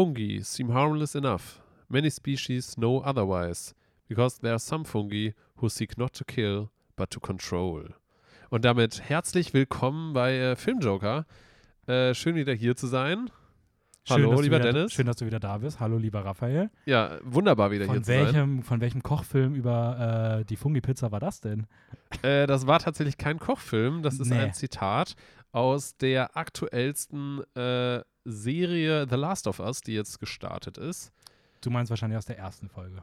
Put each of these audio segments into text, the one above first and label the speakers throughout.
Speaker 1: fungi seem harmless enough. Many species know otherwise, because there are some fungi who seek not to kill, but to control. Und damit herzlich willkommen bei äh, Filmjoker. Äh, schön wieder hier zu sein.
Speaker 2: Schön,
Speaker 1: Hallo, lieber
Speaker 2: wieder,
Speaker 1: Dennis.
Speaker 2: Schön, dass du wieder da bist. Hallo, lieber Raphael.
Speaker 1: Ja, wunderbar wieder hier
Speaker 2: Von
Speaker 1: zu sein.
Speaker 2: welchem, von welchem Kochfilm über äh, die Fungi-Pizza war das denn?
Speaker 1: Äh, das war tatsächlich kein Kochfilm, das ist
Speaker 2: Nee.
Speaker 1: ein Zitat aus der aktuellsten äh, Serie The Last of Us, die jetzt gestartet ist.
Speaker 2: Du meinst wahrscheinlich aus der ersten Folge.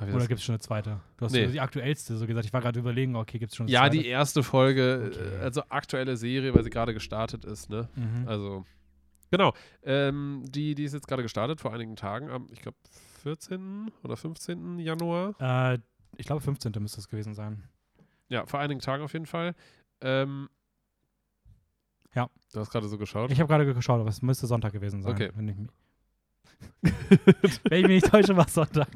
Speaker 2: Oder gibt es schon eine zweite? Du hast
Speaker 1: Nee.
Speaker 2: die aktuellste so gesagt. Ich war gerade überlegen, okay, gibt es schon eine
Speaker 1: ja,
Speaker 2: zweite?
Speaker 1: die erste Folge,
Speaker 2: Okay.
Speaker 1: äh, also aktuelle Serie, weil sie gerade gestartet ist, ne?
Speaker 2: Mhm.
Speaker 1: Also, genau. Ähm, die, die ist jetzt gerade gestartet vor einigen Tagen, am, ich glaube, 14. oder 15. Januar.
Speaker 2: Äh, ich glaube, 15. müsste es gewesen sein.
Speaker 1: Ja, vor einigen Tagen auf jeden Fall. Ähm,
Speaker 2: Ja.
Speaker 1: Du hast gerade so geschaut.
Speaker 2: Ich habe gerade geschaut, aber es müsste Sonntag gewesen sein.
Speaker 1: Okay.
Speaker 2: Wenn ich, mich- wenn ich mich nicht täusche, war es Sonntag.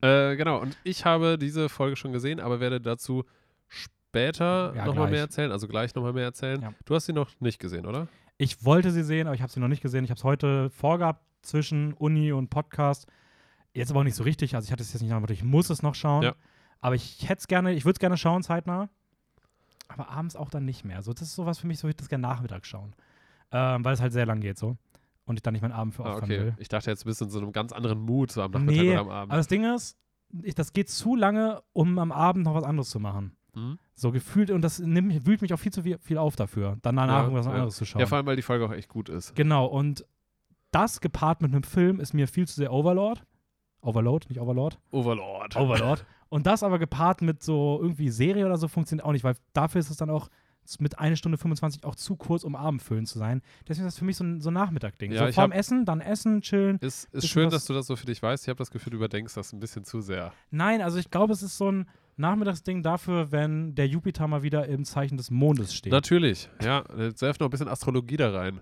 Speaker 1: Äh, genau, und ich habe diese Folge schon gesehen, aber werde dazu später
Speaker 2: Ja,
Speaker 1: nochmal mehr erzählen, also gleich nochmal mehr erzählen.
Speaker 2: Ja.
Speaker 1: Du hast sie noch nicht gesehen, oder?
Speaker 2: Ich wollte sie sehen, aber ich habe sie noch nicht gesehen. Ich habe es heute vorgehabt zwischen Uni und Podcast. Jetzt aber auch nicht so richtig. Also ich hatte es jetzt nicht nach, ich muss es noch schauen.
Speaker 1: Ja.
Speaker 2: Aber ich hätte es gerne, ich würde es gerne schauen zeitnah. Aber abends auch dann nicht mehr. So, das ist sowas für mich, so ich das gerne nachmittags schauen. Ähm, weil es halt sehr lang geht so. Und ich dann nicht meinen Abend für
Speaker 1: Ah, okay.
Speaker 2: will.
Speaker 1: Ich dachte jetzt, du bist in so einem ganz anderen Mut, so am Nachmittag
Speaker 2: Nee,
Speaker 1: oder am Abend.
Speaker 2: Aber das Ding ist, ich, das geht zu lange, um am Abend noch was anderes zu machen.
Speaker 1: Hm?
Speaker 2: So gefühlt, und das nimmt, wühlt mich auch viel zu viel, viel auf dafür, dann danach
Speaker 1: Ja,
Speaker 2: irgendwas
Speaker 1: ja.
Speaker 2: anderes zu schauen.
Speaker 1: Ja, vor allem, weil die Folge auch echt gut ist.
Speaker 2: Genau, und das gepaart mit einem Film ist mir viel zu sehr Overlord. Overload, nicht Overlord.
Speaker 1: Overlord.
Speaker 2: Overlord. und das aber gepaart mit so irgendwie Serie oder so funktioniert auch nicht, weil dafür ist es dann auch mit 1 Stunde 25 auch zu kurz, um Abendfüllen zu sein. Deswegen ist das für mich so ein, so ein Nachmittag-Ding.
Speaker 1: Ja,
Speaker 2: so vorm Essen, dann Essen, chillen.
Speaker 1: Ist, ist schön, dass du das so für dich weißt. Ich habe das Gefühl, du überdenkst das ein bisschen zu sehr.
Speaker 2: Nein, also ich glaube, es ist so ein Nachmittagsding dafür, wenn der Jupiter mal wieder im Zeichen des Mondes steht.
Speaker 1: Natürlich, ja. Jetzt werf noch ein bisschen Astrologie da rein.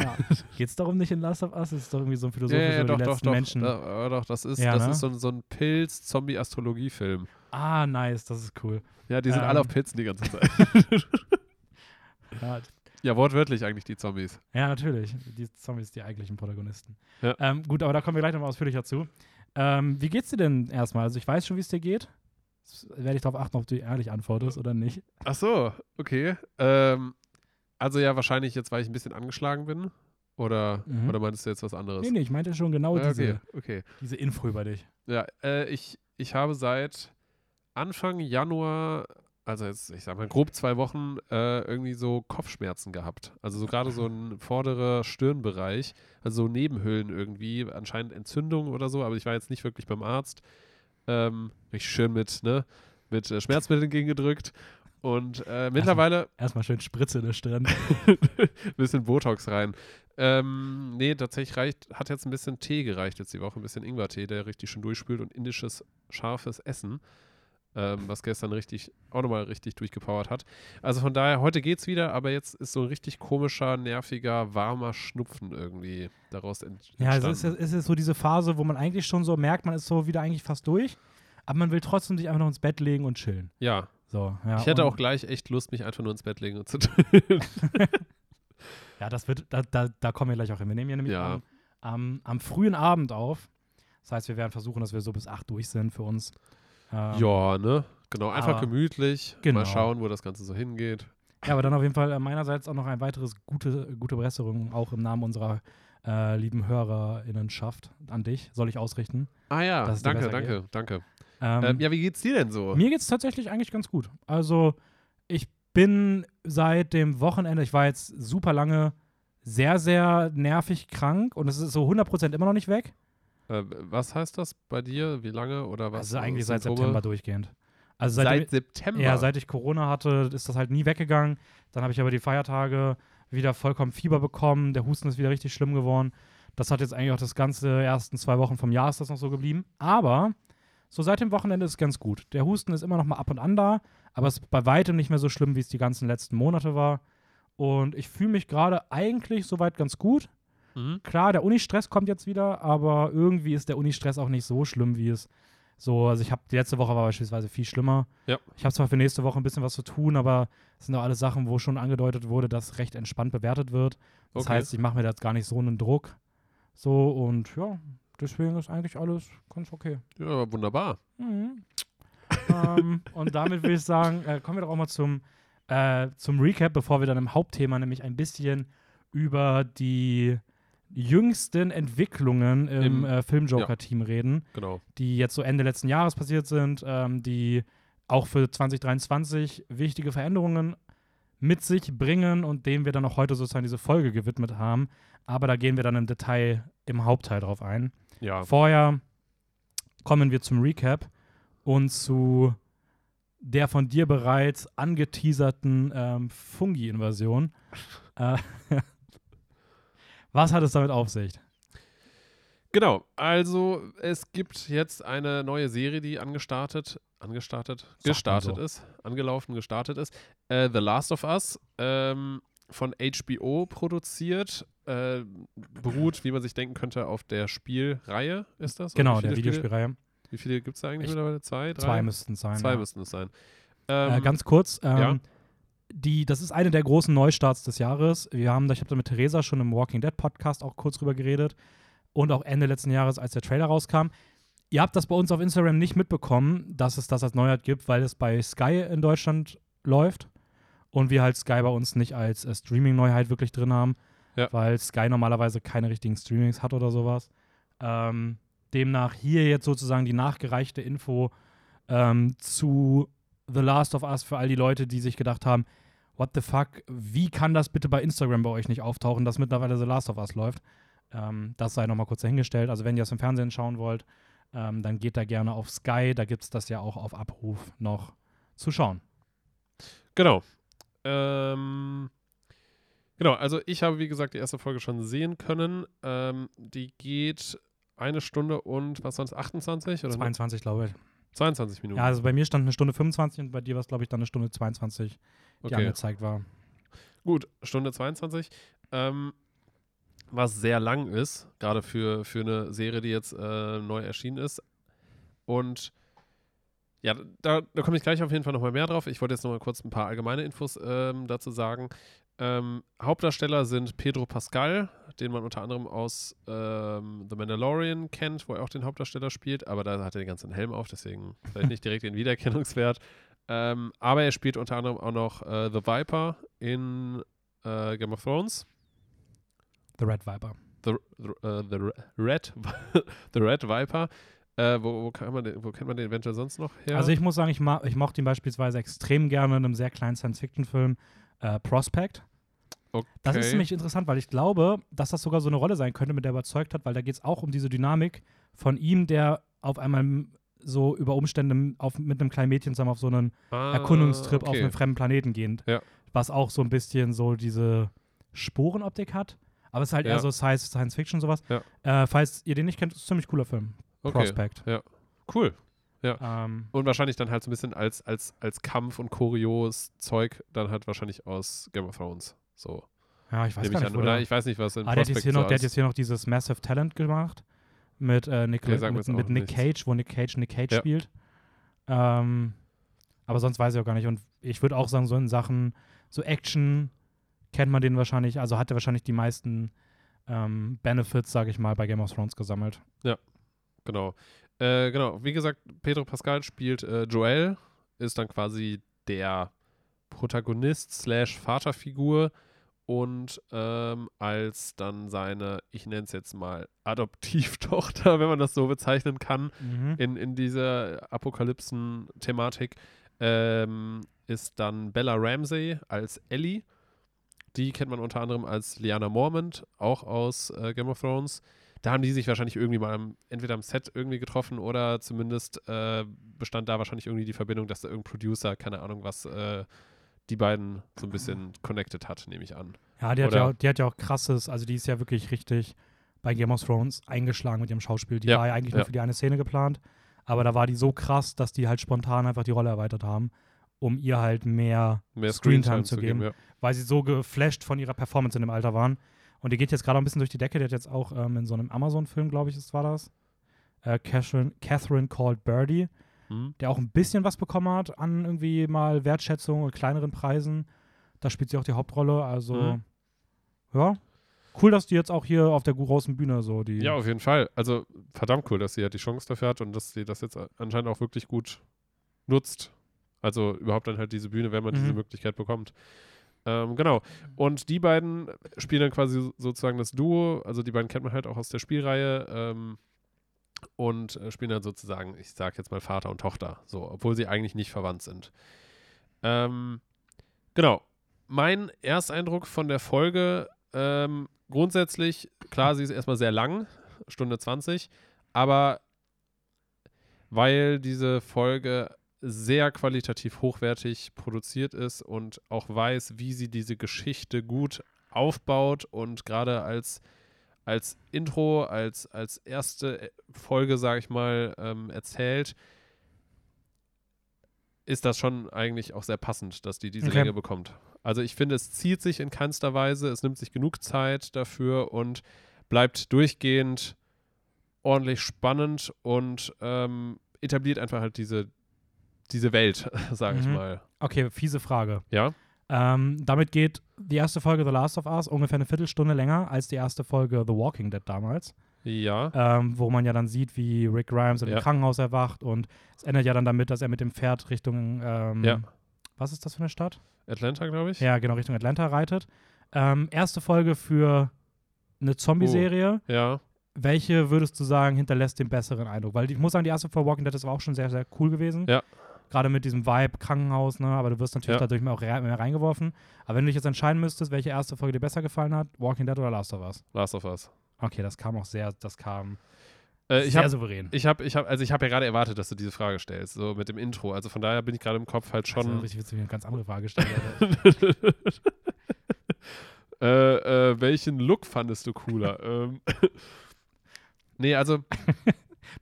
Speaker 2: Ja. Geht es darum nicht in Last of Us? Es ist doch irgendwie so ein
Speaker 1: Ja,
Speaker 2: philosophischer
Speaker 1: ja,
Speaker 2: die
Speaker 1: doch, doch,
Speaker 2: letzten
Speaker 1: doch.
Speaker 2: Menschen.
Speaker 1: Da, ja, doch, das ist,
Speaker 2: Ja,
Speaker 1: das
Speaker 2: ne?
Speaker 1: ist so, ein- so ein Pilz-Zombie-Astrologie-Film.
Speaker 2: Ah, nice, das ist cool.
Speaker 1: Ja, die sind
Speaker 2: Ähm.
Speaker 1: alle auf Pilzen die ganze Zeit.
Speaker 2: Ja,
Speaker 1: ja, wortwörtlich eigentlich die Zombies.
Speaker 2: Ja, natürlich. Die Zombies, die eigentlichen Protagonisten.
Speaker 1: Ja.
Speaker 2: Ähm, gut, aber da kommen wir gleich nochmal ausführlicher zu. Ähm, wie geht's dir denn erstmal? Also ich weiß schon, wie es dir geht. Jetzt Werde ich darauf achten, ob du ehrlich antwortest oder nicht.
Speaker 1: Ach so, okay. Ähm, also ja, wahrscheinlich jetzt, weil ich ein bisschen angeschlagen bin. Oder,
Speaker 2: Mhm.
Speaker 1: oder meinst du jetzt was anderes?
Speaker 2: Nee, nee, ich meinte schon genau diese,
Speaker 1: okay, okay.
Speaker 2: diese Info über dich.
Speaker 1: Ja, äh, ich, ich habe seit Anfang Januar, also jetzt, ich sag mal, grob zwei Wochen, äh, irgendwie so Kopfschmerzen gehabt. Also so gerade so ein vorderer Stirnbereich, also so Nebenhöhlen irgendwie, anscheinend Entzündung oder so, aber ich war jetzt nicht wirklich beim Arzt. Ähm, richtig schön mit, ne, mit äh, Schmerzmitteln gegengedrückt. Und äh, mittlerweile
Speaker 2: Erstmal schön Spritze in der Stirn.
Speaker 1: bisschen Botox rein. Ähm, nee, tatsächlich reicht, hat jetzt ein bisschen Tee gereicht jetzt die Woche, ein bisschen Ingwertee, der richtig schön durchspült und indisches scharfes Essen, ähm, was gestern richtig, auch nochmal richtig durchgepowert hat. Also von daher, heute geht's wieder, aber jetzt ist so ein richtig komischer, nerviger, warmer Schnupfen irgendwie daraus ent
Speaker 2: ja, es
Speaker 1: entstanden.
Speaker 2: ist, es ist so diese Phase, wo man eigentlich schon so merkt, man ist so wieder eigentlich fast durch. Aber man will trotzdem sich einfach noch ins Bett legen und chillen.
Speaker 1: ja,
Speaker 2: So, ja,
Speaker 1: ich hätte auch gleich echt Lust, mich einfach nur ins Bett legen und zu
Speaker 2: Ja, das wird, da, da, da kommen wir gleich auch hin. Wir nehmen ja nämlich
Speaker 1: Ja.
Speaker 2: am, am, am frühen Abend auf. Das heißt, wir werden versuchen, dass wir so bis 8 durch sind für uns. Ähm,
Speaker 1: Ja, ne? Genau, einfach
Speaker 2: aber-
Speaker 1: gemütlich.
Speaker 2: Genau.
Speaker 1: Mal schauen, wo das Ganze so hingeht.
Speaker 2: Ja, aber dann auf jeden Fall äh, meinerseits auch noch ein weiteres gute, gute Besserung, auch im Namen unserer äh, lieben HörerInnenschaft an dich, soll ich ausrichten.
Speaker 1: Ah ja, danke, danke, danke.
Speaker 2: Ähm,
Speaker 1: Ähm, ja, wie geht's dir denn so?
Speaker 2: Mir geht es tatsächlich eigentlich ganz gut. Also, ich bin seit dem Wochenende, ich war jetzt super lange sehr, sehr nervig krank und es ist so 100% immer noch nicht weg.
Speaker 1: Äh, was heißt das bei dir? Wie lange oder was?
Speaker 2: Also eigentlich seit
Speaker 1: Symptome?
Speaker 2: September durchgehend. Also
Speaker 1: Seit,
Speaker 2: seitdem,
Speaker 1: September?
Speaker 2: Ja, seit ich Corona hatte, ist das halt nie weggegangen. Dann habe ich aber die Feiertage wieder vollkommen Fieber bekommen. Der Husten ist wieder richtig schlimm geworden. Das hat jetzt eigentlich auch das ganze ersten zwei Wochen vom Jahr ist das noch so geblieben. Aber so seit dem Wochenende ist es ganz gut. Der Husten ist immer noch mal ab und an da, aber es ist bei weitem nicht mehr so schlimm, wie es die ganzen letzten Monate war. Und ich fühle mich gerade eigentlich soweit ganz gut.
Speaker 1: Mhm.
Speaker 2: Klar, der Unistress kommt jetzt wieder, aber irgendwie ist der Unistress auch nicht so schlimm, wie es so, also ich habe die letzte Woche war beispielsweise viel schlimmer.
Speaker 1: Ja.
Speaker 2: Ich habe zwar für nächste Woche ein bisschen was zu tun, aber es sind auch alles Sachen, wo schon angedeutet wurde, dass recht entspannt bewertet wird. Das
Speaker 1: Okay.
Speaker 2: heißt, ich mache mir da jetzt gar nicht so einen Druck. So und ja, deswegen ist eigentlich alles ganz okay.
Speaker 1: Ja, wunderbar.
Speaker 2: Mhm. ähm, und damit würde ich sagen, äh, kommen wir doch auch mal zum, äh, zum Recap, bevor wir dann im Hauptthema nämlich ein bisschen über die jüngsten Entwicklungen im,
Speaker 1: Im-
Speaker 2: äh, Film-Joker-Team reden,
Speaker 1: Genau.
Speaker 2: die jetzt so Ende letzten Jahres passiert sind, ähm, die auch für 2023 wichtige Veränderungen mit sich bringen und dem wir dann auch heute sozusagen diese Folge gewidmet haben. Aber da gehen wir dann im Detail im Hauptteil drauf ein.
Speaker 1: Ja.
Speaker 2: Vorher kommen wir zum Recap und zu der von dir bereits angeteaserten ähm, Fungi-Invasion. äh, was hat es damit auf sich?
Speaker 1: Genau, also es gibt jetzt eine neue Serie, die angestartet, angestartet, gestartet
Speaker 2: so.
Speaker 1: ist, angelaufen, gestartet ist. Äh, The Last of Us, ähm, von HBO produziert, äh, beruht, wie man sich denken könnte, auf der Spielreihe, ist das?
Speaker 2: Genau, der Videospielreihe.
Speaker 1: Wie viele gibt es da eigentlich
Speaker 2: Ich-
Speaker 1: mittlerweile? Zwei, drei?
Speaker 2: Zwei müssten es sein.
Speaker 1: Zwei
Speaker 2: ja.
Speaker 1: müssten es sein.
Speaker 2: Äh,
Speaker 1: Ähm,
Speaker 2: ganz kurz, ähm,
Speaker 1: ja.
Speaker 2: die, das ist eine der großen Neustarts des Jahres. Wir haben, ich habe da mit Theresa schon im Walking Dead Podcast auch kurz drüber geredet und auch Ende letzten Jahres, als der Trailer rauskam. Ihr habt das bei uns auf Instagram nicht mitbekommen, dass es das als Neuheit gibt, weil es bei Sky in Deutschland läuft und wir halt Sky bei uns nicht als äh, Streaming-Neuheit wirklich drin haben,
Speaker 1: Ja.
Speaker 2: weil Sky normalerweise keine richtigen Streamings hat oder sowas. Ähm, demnach hier jetzt sozusagen die nachgereichte Info ähm, zu The Last of Us für all die Leute, die sich gedacht haben, what the fuck, wie kann das bitte bei Instagram bei euch nicht auftauchen, dass mittlerweile The Last of Us läuft? Ähm, das sei nochmal kurz dahingestellt. Also wenn ihr es im Fernsehen schauen wollt, ähm, dann geht da gerne auf Sky, da gibt es das ja auch auf Abruf noch zu schauen.
Speaker 1: Genau. Ähm, genau, also ich habe, wie gesagt, die erste Folge schon sehen können. Ähm, die geht eine Stunde und, was sonst, 28 oder
Speaker 2: 22, glaube ich.
Speaker 1: 22 Minuten?
Speaker 2: Ja, also bei mir stand eine Stunde 25 und bei dir war es, glaube ich, dann eine Stunde 22, die
Speaker 1: okay.
Speaker 2: angezeigt war.
Speaker 1: Gut, Stunde 22. Ähm, was sehr lang ist, gerade für, für eine Serie, die jetzt äh, neu erschienen ist. Und ja, da, da komme ich gleich auf jeden Fall nochmal mehr drauf. Ich wollte jetzt nochmal kurz ein paar allgemeine Infos ähm, dazu sagen. Ähm, Hauptdarsteller sind Pedro Pascal, den man unter anderem aus ähm, The Mandalorian kennt, wo er auch den Hauptdarsteller spielt, aber da hat er den ganzen Helm auf, deswegen vielleicht nicht direkt den Wiedererkennungswert. Ähm, aber er spielt unter anderem auch noch äh, The Viper in äh, Game of Thrones.
Speaker 2: The Red Viper.
Speaker 1: The, the, äh, the Re- Red, the Red Viper. Äh, wo, wo, kann man den, wo kennt man den eventuell sonst noch her?
Speaker 2: Also ich muss sagen, ich, ma ich mochte ihn beispielsweise extrem gerne in einem sehr kleinen Science-Fiction-Film, äh, Prospect.
Speaker 1: okay.
Speaker 2: Das ist nämlich interessant, weil ich glaube, dass das sogar so eine Rolle sein könnte, mit der er überzeugt hat, weil da geht es auch um diese Dynamik von ihm, der auf einmal so über Umstände auf, mit einem kleinen Mädchen zusammen auf so einen
Speaker 1: ah,
Speaker 2: Erkundungstrip auf
Speaker 1: okay.
Speaker 2: einen fremden Planeten geht.
Speaker 1: Ja.
Speaker 2: Was auch so ein bisschen so diese Sporenoptik hat. Aber es ist halt
Speaker 1: Ja.
Speaker 2: eher so Science, Science Fiction sowas.
Speaker 1: Ja.
Speaker 2: Äh, falls ihr den nicht kennt, ist ein ziemlich cooler Film.
Speaker 1: okay.
Speaker 2: Prospect.
Speaker 1: Cool.
Speaker 2: Ähm,
Speaker 1: Und wahrscheinlich dann halt so ein bisschen als, als, als Kampf und Choreos Zeug dann halt wahrscheinlich aus Game of Thrones. So.
Speaker 2: ja, ich weiß
Speaker 1: nehme
Speaker 2: gar
Speaker 1: ich
Speaker 2: nicht,
Speaker 1: an.
Speaker 2: wo
Speaker 1: Oder
Speaker 2: der-
Speaker 1: ich weiß nicht, was in
Speaker 2: Ah, der, hat jetzt hier
Speaker 1: so
Speaker 2: noch, der hat jetzt hier noch dieses Massive Talent gemacht mit, äh, Nick,
Speaker 1: mir
Speaker 2: mit, mit Nick. Cage, wo Nick Cage Nick Cage
Speaker 1: Ja.
Speaker 2: spielt. Ähm, aber sonst weiß ich auch gar nicht. Und ich würde auch sagen, so in Sachen so Action kennt man den wahrscheinlich, also hat er wahrscheinlich die meisten ähm, Benefits, sage ich mal, bei Game of Thrones gesammelt.
Speaker 1: Genau. Äh, genau. Wie gesagt, Pedro Pascal spielt äh, Joel, ist dann quasi der Protagonist slash Vaterfigur und ähm, als dann seine, ich nenne es jetzt mal Adoptivtochter, wenn man das so bezeichnen kann,
Speaker 2: Mhm.
Speaker 1: in, in dieser Apokalypsen-Thematik, ähm, ist dann Bella Ramsey als Ellie. Die kennt man unter anderem als Liana Mormont, auch aus äh, Game of Thrones. Da haben die sich wahrscheinlich irgendwie mal am, entweder am Set irgendwie getroffen oder zumindest äh, bestand da wahrscheinlich irgendwie die Verbindung, dass da irgendein Producer, keine Ahnung was, äh, die beiden so ein bisschen connected hat, nehme ich an.
Speaker 2: Ja, die hat
Speaker 1: Oder-
Speaker 2: ja, auch, die hat ja auch krasses, also die ist ja wirklich richtig bei Game of Thrones eingeschlagen mit ihrem Schauspiel. Die
Speaker 1: Ja,
Speaker 2: war ja eigentlich nur
Speaker 1: ja.
Speaker 2: für die eine Szene geplant, aber da war die so krass, dass die halt spontan einfach die Rolle erweitert haben, um ihr halt mehr
Speaker 1: Mehr
Speaker 2: Screentime zu geben.
Speaker 1: ja.
Speaker 2: weil sie so geflasht von ihrer Performance in dem Alter waren. Und die geht jetzt gerade ein bisschen durch die Decke. Die hat jetzt auch ähm, in so einem Amazon-Film, glaube ich, ist, war das, äh, Catherine, Catherine Called Birdie,
Speaker 1: Hm.
Speaker 2: der auch ein bisschen was bekommen hat an irgendwie mal Wertschätzung und kleineren Preisen. Da spielt sie auch die Hauptrolle. Also,
Speaker 1: Mhm.
Speaker 2: ja, cool, dass die jetzt auch hier auf der großen Bühne so die.
Speaker 1: Ja, auf jeden Fall. Also verdammt cool, dass sie halt die Chance dafür hat und dass sie das jetzt anscheinend auch wirklich gut nutzt. Also überhaupt dann halt diese Bühne, wenn man
Speaker 2: Mhm.
Speaker 1: diese Möglichkeit bekommt. Ähm, genau. Und die beiden spielen dann quasi sozusagen das Duo. Also die beiden kennt man halt auch aus der Spielreihe. Ähm, und äh, spielen dann sozusagen, ich sag jetzt mal Vater und Tochter. So, obwohl sie eigentlich nicht verwandt sind. Ähm, genau. Mein Ersteindruck von der Folge, ähm, grundsätzlich, klar, sie ist erstmal sehr lang, Stunde 20, aber weil diese Folge sehr qualitativ hochwertig produziert ist und auch weiß, wie sie diese Geschichte gut aufbaut und gerade als, als Intro, als, als erste Folge, sage ich mal, ähm, erzählt, ist das schon eigentlich auch sehr passend, dass die diese
Speaker 2: Okay.
Speaker 1: Länge bekommt. Also ich finde, es zieht sich in keinster Weise, es nimmt sich genug Zeit dafür und bleibt durchgehend ordentlich spannend und ähm, etabliert einfach halt diese, diese Welt, sage ich
Speaker 2: Mhm.
Speaker 1: mal.
Speaker 2: Okay, fiese Frage.
Speaker 1: Ja?
Speaker 2: Ähm, damit geht die erste Folge The Last of Us ungefähr eine Viertelstunde länger als die erste Folge The Walking Dead damals,
Speaker 1: Ja.
Speaker 2: ähm, wo man ja dann sieht, wie Rick Grimes in
Speaker 1: Ja.
Speaker 2: dem Krankenhaus erwacht und es endet ja dann damit, dass er mit dem Pferd Richtung, ähm,
Speaker 1: Ja.
Speaker 2: was ist das für eine Stadt?
Speaker 1: Atlanta, glaube ich.
Speaker 2: Ja, genau, Richtung Atlanta reitet. Ähm, erste Folge für eine Zombie-Serie.
Speaker 1: Ja.
Speaker 2: Welche würdest du sagen, hinterlässt den besseren Eindruck? Weil ich muss sagen, die erste Folge Walking Dead war auch schon sehr, sehr cool gewesen.
Speaker 1: Ja.
Speaker 2: Gerade mit diesem Vibe, Krankenhaus, ne? Aber du wirst natürlich
Speaker 1: Ja.
Speaker 2: dadurch mehr auch re mehr reingeworfen. Aber wenn du dich jetzt entscheiden müsstest, welche erste Folge dir besser gefallen hat, Walking Dead oder Last of Us?
Speaker 1: Last of Us.
Speaker 2: Okay, das kam auch sehr, das kam
Speaker 1: Äh, ich
Speaker 2: sehr
Speaker 1: habe
Speaker 2: souverän.
Speaker 1: ich hab, ich hab, also ich hab ja gerade erwartet, dass du diese Frage stellst, so mit dem Intro. Also von daher bin ich gerade im Kopf halt
Speaker 2: Also,
Speaker 1: schon.
Speaker 2: richtig witzig, wie eine ganz andere Frage gestellt.
Speaker 1: äh, äh, welchen Look fandest du cooler? ähm, nee, also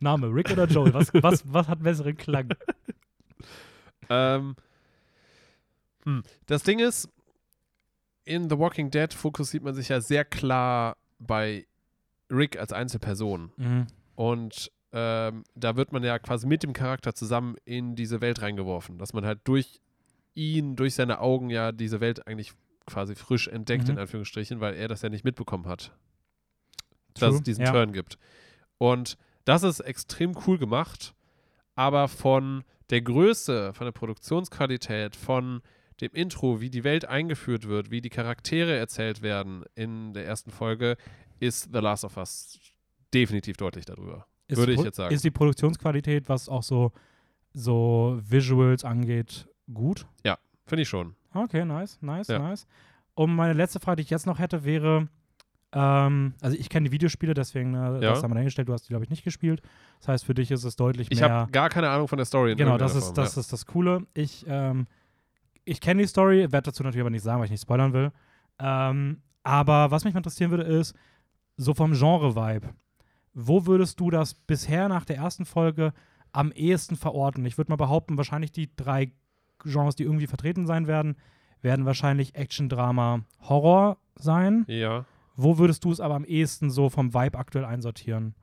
Speaker 2: Name, Rick oder Joel? Was, was, was hat besseren Klang?
Speaker 1: Ähm, hm. Das Ding ist, in The Walking Dead fokussiert man sich ja sehr klar bei Rick als Einzelperson.
Speaker 2: Mhm.
Speaker 1: Und ähm, da wird man ja quasi mit dem Charakter zusammen in diese Welt reingeworfen, dass man halt durch ihn, durch seine Augen ja diese Welt eigentlich quasi frisch entdeckt,
Speaker 2: Mhm.
Speaker 1: in Anführungsstrichen, weil er das ja nicht mitbekommen hat, dass
Speaker 2: True,
Speaker 1: es diesen
Speaker 2: ja.
Speaker 1: Turn gibt. Und das ist extrem cool gemacht, aber von der Größe, von der Produktionsqualität, von dem Intro, wie die Welt eingeführt wird, wie die Charaktere erzählt werden in der ersten Folge, ist The Last of Us definitiv deutlich darüber.
Speaker 2: Ist
Speaker 1: Würde ich jetzt sagen.
Speaker 2: Ist die Produktionsqualität, was auch so, so Visuals angeht, gut?
Speaker 1: Finde ich schon.
Speaker 2: Okay, nice, nice,
Speaker 1: Ja.
Speaker 2: nice. Und meine letzte Frage, die ich jetzt noch hätte, wäre, ähm, also ich kenne die Videospiele, deswegen äh,
Speaker 1: Ja.
Speaker 2: das haben wir dahingestellt, du hast die, glaube ich, nicht gespielt. Das heißt, für dich ist es deutlich
Speaker 1: Ich
Speaker 2: mehr.
Speaker 1: habe gar keine Ahnung von der Story.
Speaker 2: Genau, das ist,
Speaker 1: Form,
Speaker 2: das ist das Coole. Ich, ähm, ich kenne die Story, werde dazu natürlich aber nicht sagen, weil ich nicht spoilern will. Ähm, aber was mich mal interessieren würde, ist, so vom Genre-Vibe, wo würdest du das bisher nach der ersten Folge am ehesten verorten? Ich würde mal behaupten, wahrscheinlich die drei Genres, die irgendwie vertreten sein werden, werden wahrscheinlich Action, Drama, Horror sein.
Speaker 1: Ja.
Speaker 2: Wo würdest du es aber am ehesten so vom Vibe aktuell einsortieren?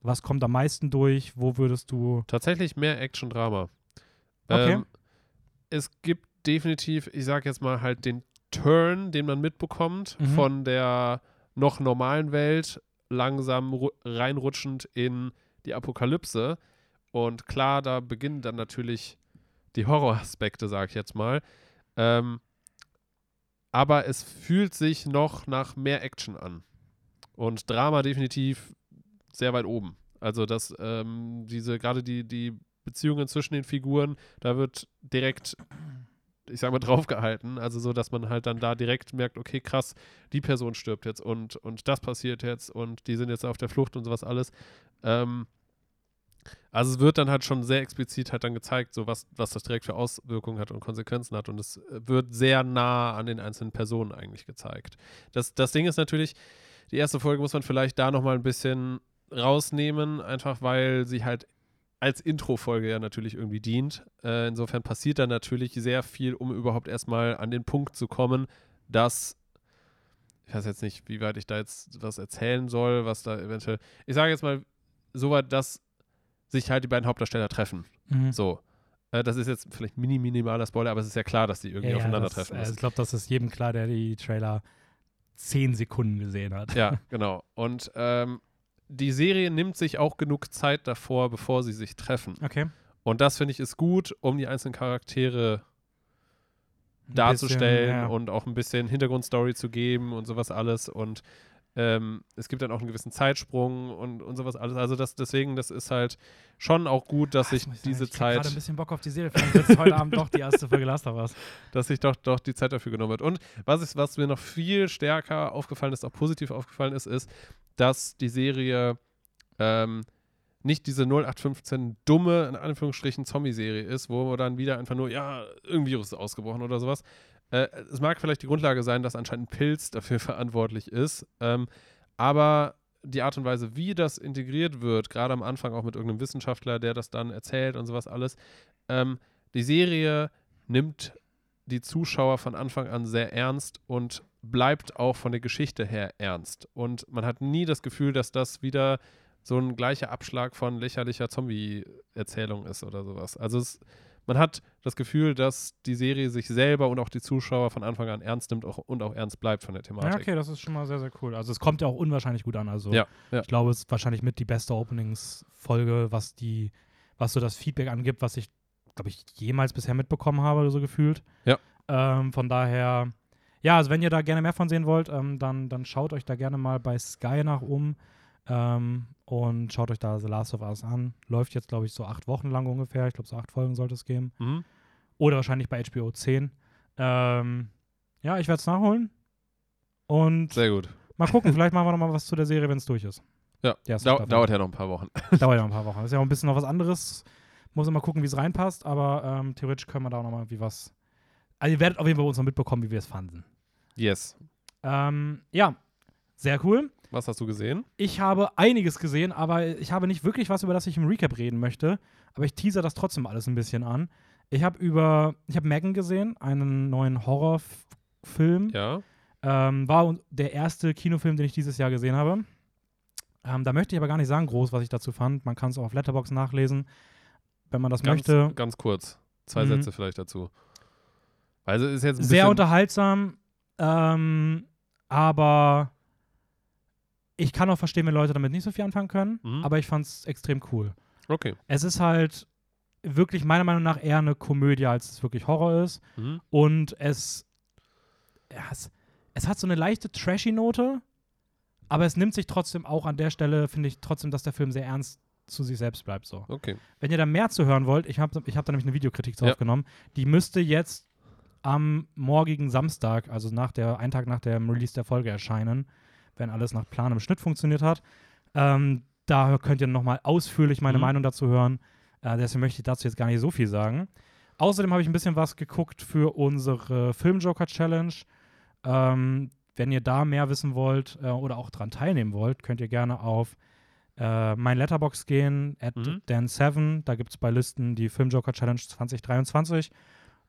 Speaker 2: Was kommt am meisten durch? Wo würdest du.
Speaker 1: Tatsächlich mehr Action-Drama.
Speaker 2: Okay.
Speaker 1: Ähm, es gibt definitiv, ich sag jetzt mal halt den Turn, den man mitbekommt
Speaker 2: Mhm.
Speaker 1: von der noch normalen Welt, langsam ru- reinrutschend in die Apokalypse. Und klar, da beginnen dann natürlich die Horroraspekte, sag ich jetzt mal. Ähm, aber es fühlt sich noch nach mehr Action an. Und Drama definitiv sehr weit oben. Also dass ähm, diese, gerade die, die Beziehungen zwischen den Figuren, da wird direkt, ich sag mal, draufgehalten. Also so, dass man halt dann da direkt merkt, okay, krass, die Person stirbt jetzt und, und das passiert jetzt und die sind jetzt auf der Flucht und sowas alles. Ähm, also es wird dann halt schon sehr explizit halt dann gezeigt, so was, was das direkt für Auswirkungen hat und Konsequenzen hat. Und es wird sehr nah an den einzelnen Personen eigentlich gezeigt. Das, das Ding ist natürlich, die erste Folge muss man vielleicht da nochmal ein bisschen rausnehmen, einfach weil sie halt als Intro-Folge ja natürlich irgendwie dient. Äh, insofern passiert da natürlich sehr viel, um überhaupt erstmal an den Punkt zu kommen, dass ich weiß jetzt nicht, wie weit ich da jetzt was erzählen soll, was da eventuell. Ich sage jetzt mal, soweit, dass sich halt die beiden Hauptdarsteller treffen.
Speaker 2: Mhm.
Speaker 1: So. Äh, das ist jetzt vielleicht mini minimaler Spoiler, aber es ist ja klar, dass die irgendwie
Speaker 2: Ja,
Speaker 1: aufeinandertreffen
Speaker 2: das, äh. Ich glaube, das ist jedem klar, der die Trailer zehn Sekunden gesehen hat.
Speaker 1: Ja, genau. Und ähm, die Serie nimmt sich auch genug Zeit davor, bevor sie sich treffen.
Speaker 2: Okay.
Speaker 1: Und das finde ich ist gut, um die einzelnen Charaktere darzustellen
Speaker 2: bisschen, ja.
Speaker 1: und auch ein bisschen Hintergrundstory zu geben und sowas alles. Und ähm, es gibt dann auch einen gewissen Zeitsprung und, und sowas alles. Also das, deswegen, das ist halt schon auch gut, dass sich
Speaker 2: das muss ich sagen,
Speaker 1: diese
Speaker 2: ich krieg gerade ein
Speaker 1: Zeit,
Speaker 2: bisschen Bock auf die Serie. Vielleicht wird heute Abend doch die erste Folge Last of Us.
Speaker 1: dass sich doch, doch die Zeit dafür genommen wird. Und was, ist, was mir noch viel stärker aufgefallen ist, auch positiv aufgefallen ist, ist, dass die Serie ähm, nicht diese 0815 dumme, in Anführungsstrichen, Zombie-Serie ist, wo dann wieder einfach nur, ja, irgendein Virus ist ausgebrochen oder sowas. Äh, es mag vielleicht die Grundlage sein, dass anscheinend ein Pilz dafür verantwortlich ist, ähm, aber die Art und Weise, wie das integriert wird, gerade am Anfang auch mit irgendeinem Wissenschaftler, der das dann erzählt und sowas alles, ähm, die Serie nimmt die Zuschauer von Anfang an sehr ernst und bleibt auch von der Geschichte her ernst. Und man hat nie das Gefühl, dass das wieder so ein gleicher Abschlag von lächerlicher Zombie-Erzählung ist oder sowas. Also es, man hat das Gefühl, dass die Serie sich selber und auch die Zuschauer von Anfang an ernst nimmt auch, und auch ernst bleibt von der Thematik.
Speaker 2: Ja, okay, das ist schon mal sehr, sehr cool. Also es kommt ja auch unwahrscheinlich gut an. Also
Speaker 1: Ja, ja.
Speaker 2: ich glaube, es ist wahrscheinlich mit die beste Openingsfolge, was die, was so das Feedback angibt, was ich, glaube ich, jemals bisher mitbekommen habe, so gefühlt.
Speaker 1: Ja.
Speaker 2: Ähm, von daher, ja, also wenn ihr da gerne mehr von sehen wollt, ähm, dann, dann schaut euch da gerne mal bei Sky nach um ähm, und schaut euch da The Last of Us an. Läuft jetzt, glaube ich, so acht Wochen lang ungefähr. Ich glaube, so acht Folgen sollte es geben.
Speaker 1: Mhm.
Speaker 2: Oder wahrscheinlich bei HBO 10. Ähm, ja, ich werde es nachholen. Und
Speaker 1: Sehr gut.
Speaker 2: mal gucken, vielleicht machen wir noch mal was zu der Serie, wenn es durch ist.
Speaker 1: Ja, Dau
Speaker 2: Staffel.
Speaker 1: dauert ja noch ein paar Wochen.
Speaker 2: Dauert ja noch ein paar Wochen. Das ist ja auch ein bisschen noch was anderes. Muss immer gucken, wie es reinpasst, aber ähm, theoretisch können wir da auch noch mal irgendwie was. Also ihr werdet auf jeden Fall bei uns noch mitbekommen, wie wir es fanden.
Speaker 1: Yes.
Speaker 2: Ähm, ja, sehr cool.
Speaker 1: Was hast du gesehen?
Speaker 2: Ich habe einiges gesehen, aber ich habe nicht wirklich was, über das ich im Recap reden möchte. Aber ich teaser das trotzdem alles ein bisschen an. Ich habe über, ich habe Megan gesehen, einen neuen Horrorfilm.
Speaker 1: Ja.
Speaker 2: Ähm, war der erste Kinofilm, den ich dieses Jahr gesehen habe. Ähm, da möchte ich aber gar nicht sagen, groß, was ich dazu fand. Man kann es auch auf Letterboxd nachlesen, wenn man das
Speaker 1: Ganz,
Speaker 2: möchte.
Speaker 1: ganz kurz. Zwei
Speaker 2: Mhm.
Speaker 1: Sätze vielleicht dazu. Also ist jetzt ein
Speaker 2: Sehr unterhaltsam, ähm, aber ich kann auch verstehen, wenn Leute damit nicht so viel anfangen können.
Speaker 1: Mhm.
Speaker 2: Aber ich fand es extrem cool.
Speaker 1: Okay.
Speaker 2: Es ist halt wirklich meiner Meinung nach eher eine Komödie, als es wirklich Horror ist.
Speaker 1: Mhm.
Speaker 2: Und es, ja, es, es hat so eine leichte Trashy-Note, aber es nimmt sich trotzdem auch an der Stelle, finde ich trotzdem, dass der Film sehr ernst zu sich selbst bleibt. So.
Speaker 1: Okay.
Speaker 2: Wenn ihr da mehr zu hören wollt, ich habe ich hab da nämlich eine Videokritik zu
Speaker 1: Ja.
Speaker 2: aufgenommen, die müsste jetzt am morgigen Samstag, also nach der, einen Tag nach dem Release der Folge erscheinen, wenn alles nach Plan im Schnitt funktioniert hat. Ähm, da könnt ihr nochmal ausführlich meine
Speaker 1: Mhm.
Speaker 2: Meinung dazu hören. Äh, deswegen möchte ich dazu jetzt gar nicht so viel sagen. Außerdem habe ich ein bisschen was geguckt für unsere Filmjoker-Challenge. Ähm, wenn ihr da mehr wissen wollt äh, oder auch dran teilnehmen wollt, könnt ihr gerne auf äh, mein Letterbox gehen, at
Speaker 1: Mhm.
Speaker 2: Dan7. Da gibt es bei Listen die Filmjoker Challenge 2023.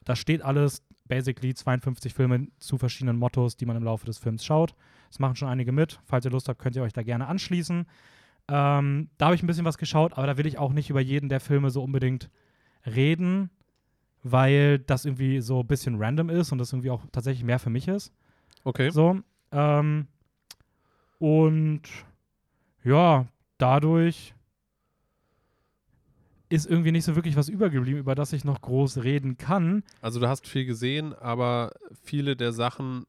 Speaker 2: Da steht alles, basically 52 Filme zu verschiedenen Mottos, die man im Laufe des Films schaut. Das machen schon einige mit. Falls ihr Lust habt, könnt ihr euch da gerne anschließen. Ähm, da habe ich ein bisschen was geschaut, aber da will ich auch nicht über jeden der Filme so unbedingt reden, weil das irgendwie so ein bisschen random ist und das irgendwie auch tatsächlich mehr für mich ist.
Speaker 1: Okay.
Speaker 2: So. Ähm, und ja, dadurch ist irgendwie nicht so wirklich was übergeblieben, über das ich noch groß reden kann.
Speaker 1: Also du hast viel gesehen, aber viele der Sachen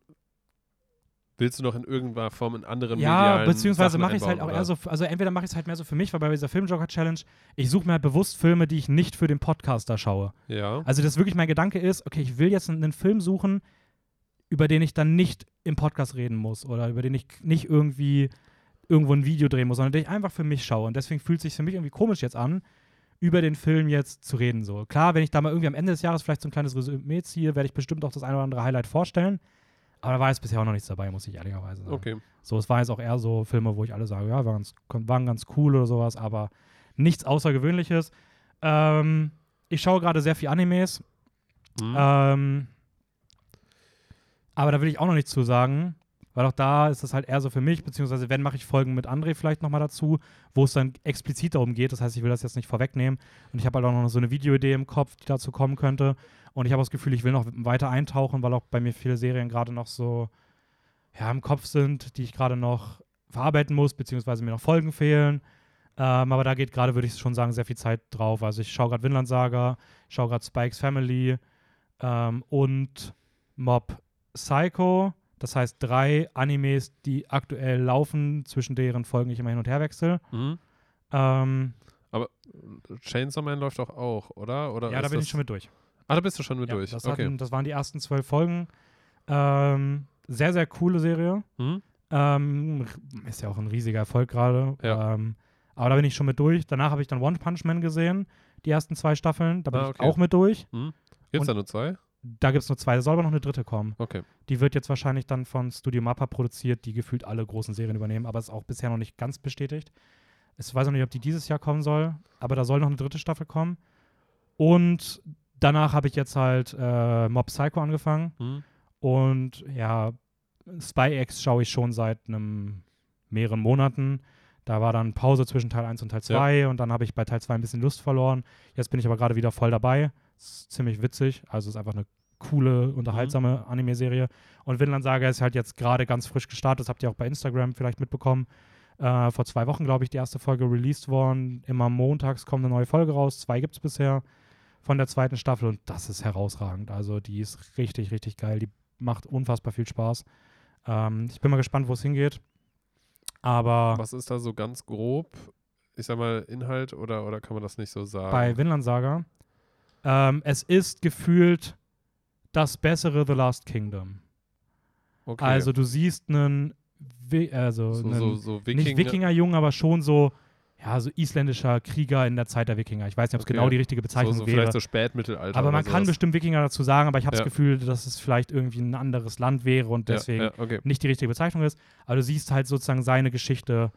Speaker 1: willst du noch in irgendeiner Form in anderen
Speaker 2: Ja, beziehungsweise mache ich es halt auch
Speaker 1: einbauen,
Speaker 2: eher so, also entweder mache ich es halt mehr so für mich, weil bei dieser Filmjoker-Challenge, ich suche mir halt bewusst Filme, die ich nicht für den Podcaster schaue.
Speaker 1: oder? Ja.
Speaker 2: Also, dass wirklich mein Gedanke ist, okay, ich will jetzt einen Film suchen, über den ich dann nicht im Podcast reden muss oder über den ich nicht irgendwie irgendwo ein Video drehen muss, sondern den ich einfach für mich schaue. Und deswegen fühlt es sich für mich irgendwie komisch jetzt an, über den Film jetzt zu reden. So. Klar, wenn ich da mal irgendwie am Ende des Jahres vielleicht so ein kleines Resümee ziehe, werde ich bestimmt auch das eine oder andere Highlight vorstellen. Aber da war jetzt bisher auch noch nichts dabei, muss ich ehrlicherweise sagen.
Speaker 1: Okay.
Speaker 2: So, es waren jetzt auch eher so Filme, wo ich alle sage, ja, waren ganz, waren ganz cool oder sowas, aber nichts Außergewöhnliches. Ähm, ich schaue gerade sehr viel Animes.
Speaker 1: Mhm.
Speaker 2: Ähm, aber da will ich auch noch nichts zu sagen, weil auch da ist das halt eher so für mich, beziehungsweise wenn, mache ich Folgen mit André vielleicht nochmal dazu, wo es dann explizit darum geht. Das heißt, ich will das jetzt nicht vorwegnehmen. Und ich habe halt auch noch so eine Videoidee im Kopf, die dazu kommen könnte. Und ich habe das Gefühl, ich will noch weiter eintauchen, weil auch bei mir viele Serien gerade noch so ja, im Kopf sind, die ich gerade noch verarbeiten muss, beziehungsweise mir noch Folgen fehlen. Ähm, aber da geht gerade, würde ich schon sagen, sehr viel Zeit drauf. Also ich schaue gerade Vinland Saga, schaue gerade Spikes Family ähm, und Mob Psycho. Das heißt drei Animes, die aktuell laufen, zwischen deren Folgen ich immer hin und her wechsle.
Speaker 1: Mhm.
Speaker 2: Ähm,
Speaker 1: Chainsaw Man läuft doch auch, oder? oder
Speaker 2: ja, da bin ich schon mit durch.
Speaker 1: Ah, da bist du schon mit
Speaker 2: Ja,
Speaker 1: durch.
Speaker 2: das,
Speaker 1: okay.
Speaker 2: hatten, das waren die ersten zwölf Folgen. Ähm, sehr, sehr coole Serie.
Speaker 1: Mhm.
Speaker 2: Ähm, ist ja auch ein riesiger Erfolg gerade.
Speaker 1: Ja.
Speaker 2: Ähm, aber da bin ich schon mit durch. Danach habe ich dann One Punch Man gesehen, die ersten zwei Staffeln. Da bin
Speaker 1: Ah,
Speaker 2: ich
Speaker 1: okay.
Speaker 2: auch mit durch.
Speaker 1: Mhm. Gibt es da nur zwei?
Speaker 2: Da gibt es nur zwei. Da soll aber noch eine dritte kommen.
Speaker 1: Okay.
Speaker 2: Die wird jetzt wahrscheinlich dann von Studio Mappa produziert, die gefühlt alle großen Serien übernehmen, aber ist auch bisher noch nicht ganz bestätigt. Ich weiß noch nicht, ob die dieses Jahr kommen soll, aber da soll noch eine dritte Staffel kommen. Und danach habe ich jetzt halt äh, Mob Psycho angefangen.
Speaker 1: Mhm.
Speaker 2: Und ja, Spy X schaue ich schon seit einem mehreren Monaten. Da war dann Pause zwischen Teil 1 und Teil 2 und dann habe ich bei Teil 2 ein bisschen Lust verloren. Jetzt bin ich aber gerade wieder voll dabei. Ist ziemlich witzig. Also ist einfach eine coole, unterhaltsame Anime-Serie. Und Vinland Saga ist halt jetzt gerade ganz frisch gestartet. Das habt ihr auch bei Instagram vielleicht mitbekommen. Äh, vor zwei Wochen, glaube ich, die erste Folge released worden. Immer montags kommt eine neue Folge raus. Zwei gibt es bisher von der zweiten Staffel und das ist herausragend. Also die ist richtig, richtig geil. Die macht unfassbar viel Spaß. Ähm, ich bin mal gespannt, wo es hingeht. Aber
Speaker 1: Was ist da so ganz grob? Ich sag mal, Inhalt oder, oder kann man das nicht so sagen?
Speaker 2: bei Vinland Saga, ähm, es ist gefühlt das bessere The Last Kingdom.
Speaker 1: okay.
Speaker 2: Also du siehst einen, also
Speaker 1: so,
Speaker 2: einen
Speaker 1: so, so Wikinger.
Speaker 2: nicht Wikingerjungen, aber schon so, ja, so isländischer Krieger in der Zeit der Wikinger. Ich weiß nicht, ob es
Speaker 1: Okay.
Speaker 2: genau die richtige
Speaker 1: so,
Speaker 2: Bezeichnung
Speaker 1: so
Speaker 2: wäre.
Speaker 1: vielleicht so Spätmittelalter.
Speaker 2: aber man kann bestimmt Wikinger dazu sagen, aber ich habe
Speaker 1: Ja.
Speaker 2: das Gefühl, dass es vielleicht irgendwie ein anderes Land wäre und deswegen
Speaker 1: Ja, ja, okay.
Speaker 2: nicht die richtige Bezeichnung ist. Aber du siehst halt sozusagen seine Geschichte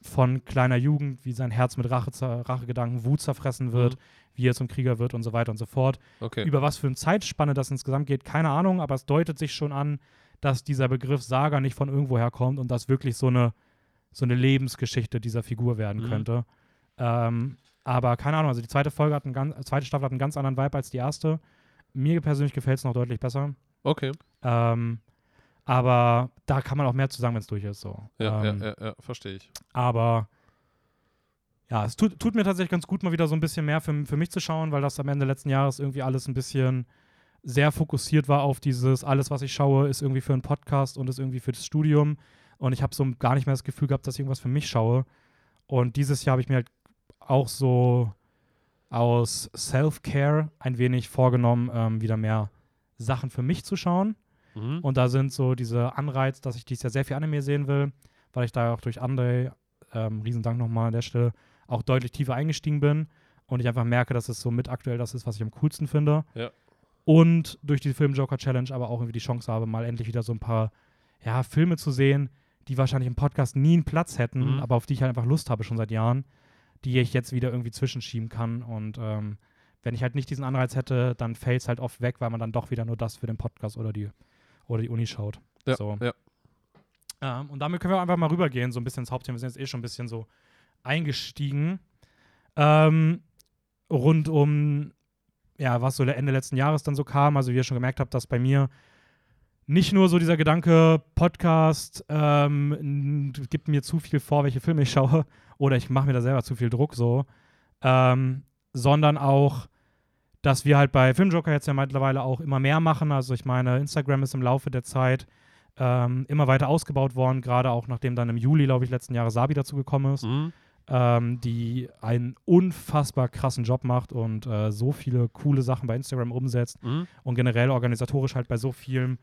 Speaker 2: von kleiner Jugend, wie sein Herz mit Rache, Rachegedanken, Wut zerfressen wird,
Speaker 1: Mhm.
Speaker 2: wie er zum Krieger wird und so weiter und so fort.
Speaker 1: okay.
Speaker 2: Über was für eine Zeitspanne das insgesamt geht, keine Ahnung, aber es deutet sich schon an, dass dieser Begriff Saga nicht von irgendwo herkommt und das wirklich so eine, so eine Lebensgeschichte dieser Figur werden
Speaker 1: Mhm.
Speaker 2: könnte. Ähm, aber keine Ahnung, also die zweite Folge hat einen ganz, zweite Staffel hat einen ganz anderen Vibe als die erste. Mir persönlich gefällt es noch deutlich besser.
Speaker 1: okay.
Speaker 2: Ähm, aber da kann man auch mehr zu sagen, wenn es durch ist. So.
Speaker 1: Ja,
Speaker 2: ähm,
Speaker 1: ja, ja, ja, verstehe ich.
Speaker 2: Aber ja, es tut, tut mir tatsächlich ganz gut, mal wieder so ein bisschen mehr für, für mich zu schauen, weil das am Ende letzten Jahres irgendwie alles ein bisschen sehr fokussiert war auf dieses, alles, was ich schaue, ist irgendwie für einen Podcast und ist irgendwie für das Studium. Und ich habe so gar nicht mehr das Gefühl gehabt, dass ich irgendwas für mich schaue. Und dieses Jahr habe ich mir halt auch so aus Self-Care ein wenig vorgenommen, ähm, wieder mehr Sachen für mich zu schauen.
Speaker 1: Mhm.
Speaker 2: Und da sind so diese Anreiz, dass ich dieses Jahr sehr viel Anime sehen will, weil ich da auch durch André, ähm, Riesendank nochmal an der Stelle, auch deutlich tiefer eingestiegen bin und ich einfach merke, dass es so mit aktuell das ist, was ich am coolsten finde.
Speaker 1: Ja.
Speaker 2: Und durch die Film Joker Challenge aber auch irgendwie die Chance habe, mal endlich wieder so ein paar ja, Filme zu sehen, die wahrscheinlich im Podcast nie einen Platz hätten,
Speaker 1: Mhm.
Speaker 2: aber auf die ich halt einfach Lust habe schon seit Jahren, die ich jetzt wieder irgendwie zwischenschieben kann. Und ähm, wenn ich halt nicht diesen Anreiz hätte, dann fällt es halt oft weg, weil man dann doch wieder nur das für den Podcast oder die, oder die Uni schaut.
Speaker 1: Ja,
Speaker 2: so.
Speaker 1: ja.
Speaker 2: Ähm, und damit können wir einfach mal rübergehen, so ein bisschen ins Hauptthema. Wir sind jetzt eh schon ein bisschen so eingestiegen. Ähm, rund um, ja, was so Ende letzten Jahres dann so kam. Also, wie ihr schon gemerkt habt, dass bei mir nicht nur so dieser Gedanke, Podcast ähm, gibt mir zu viel vor, welche Filme ich schaue, oder ich mache mir da selber zu viel Druck so, ähm, sondern auch, dass wir halt bei Filmjoker jetzt ja mittlerweile auch immer mehr machen. Also ich meine, Instagram ist im Laufe der Zeit ähm, immer weiter ausgebaut worden, gerade auch nachdem dann im Juli, glaube ich, letzten Jahres Sabi dazu gekommen ist,
Speaker 1: Mhm.
Speaker 2: ähm, die einen unfassbar krassen Job macht und äh, so viele coole Sachen bei Instagram umsetzt
Speaker 1: Mhm.
Speaker 2: und generell organisatorisch halt bei so vielen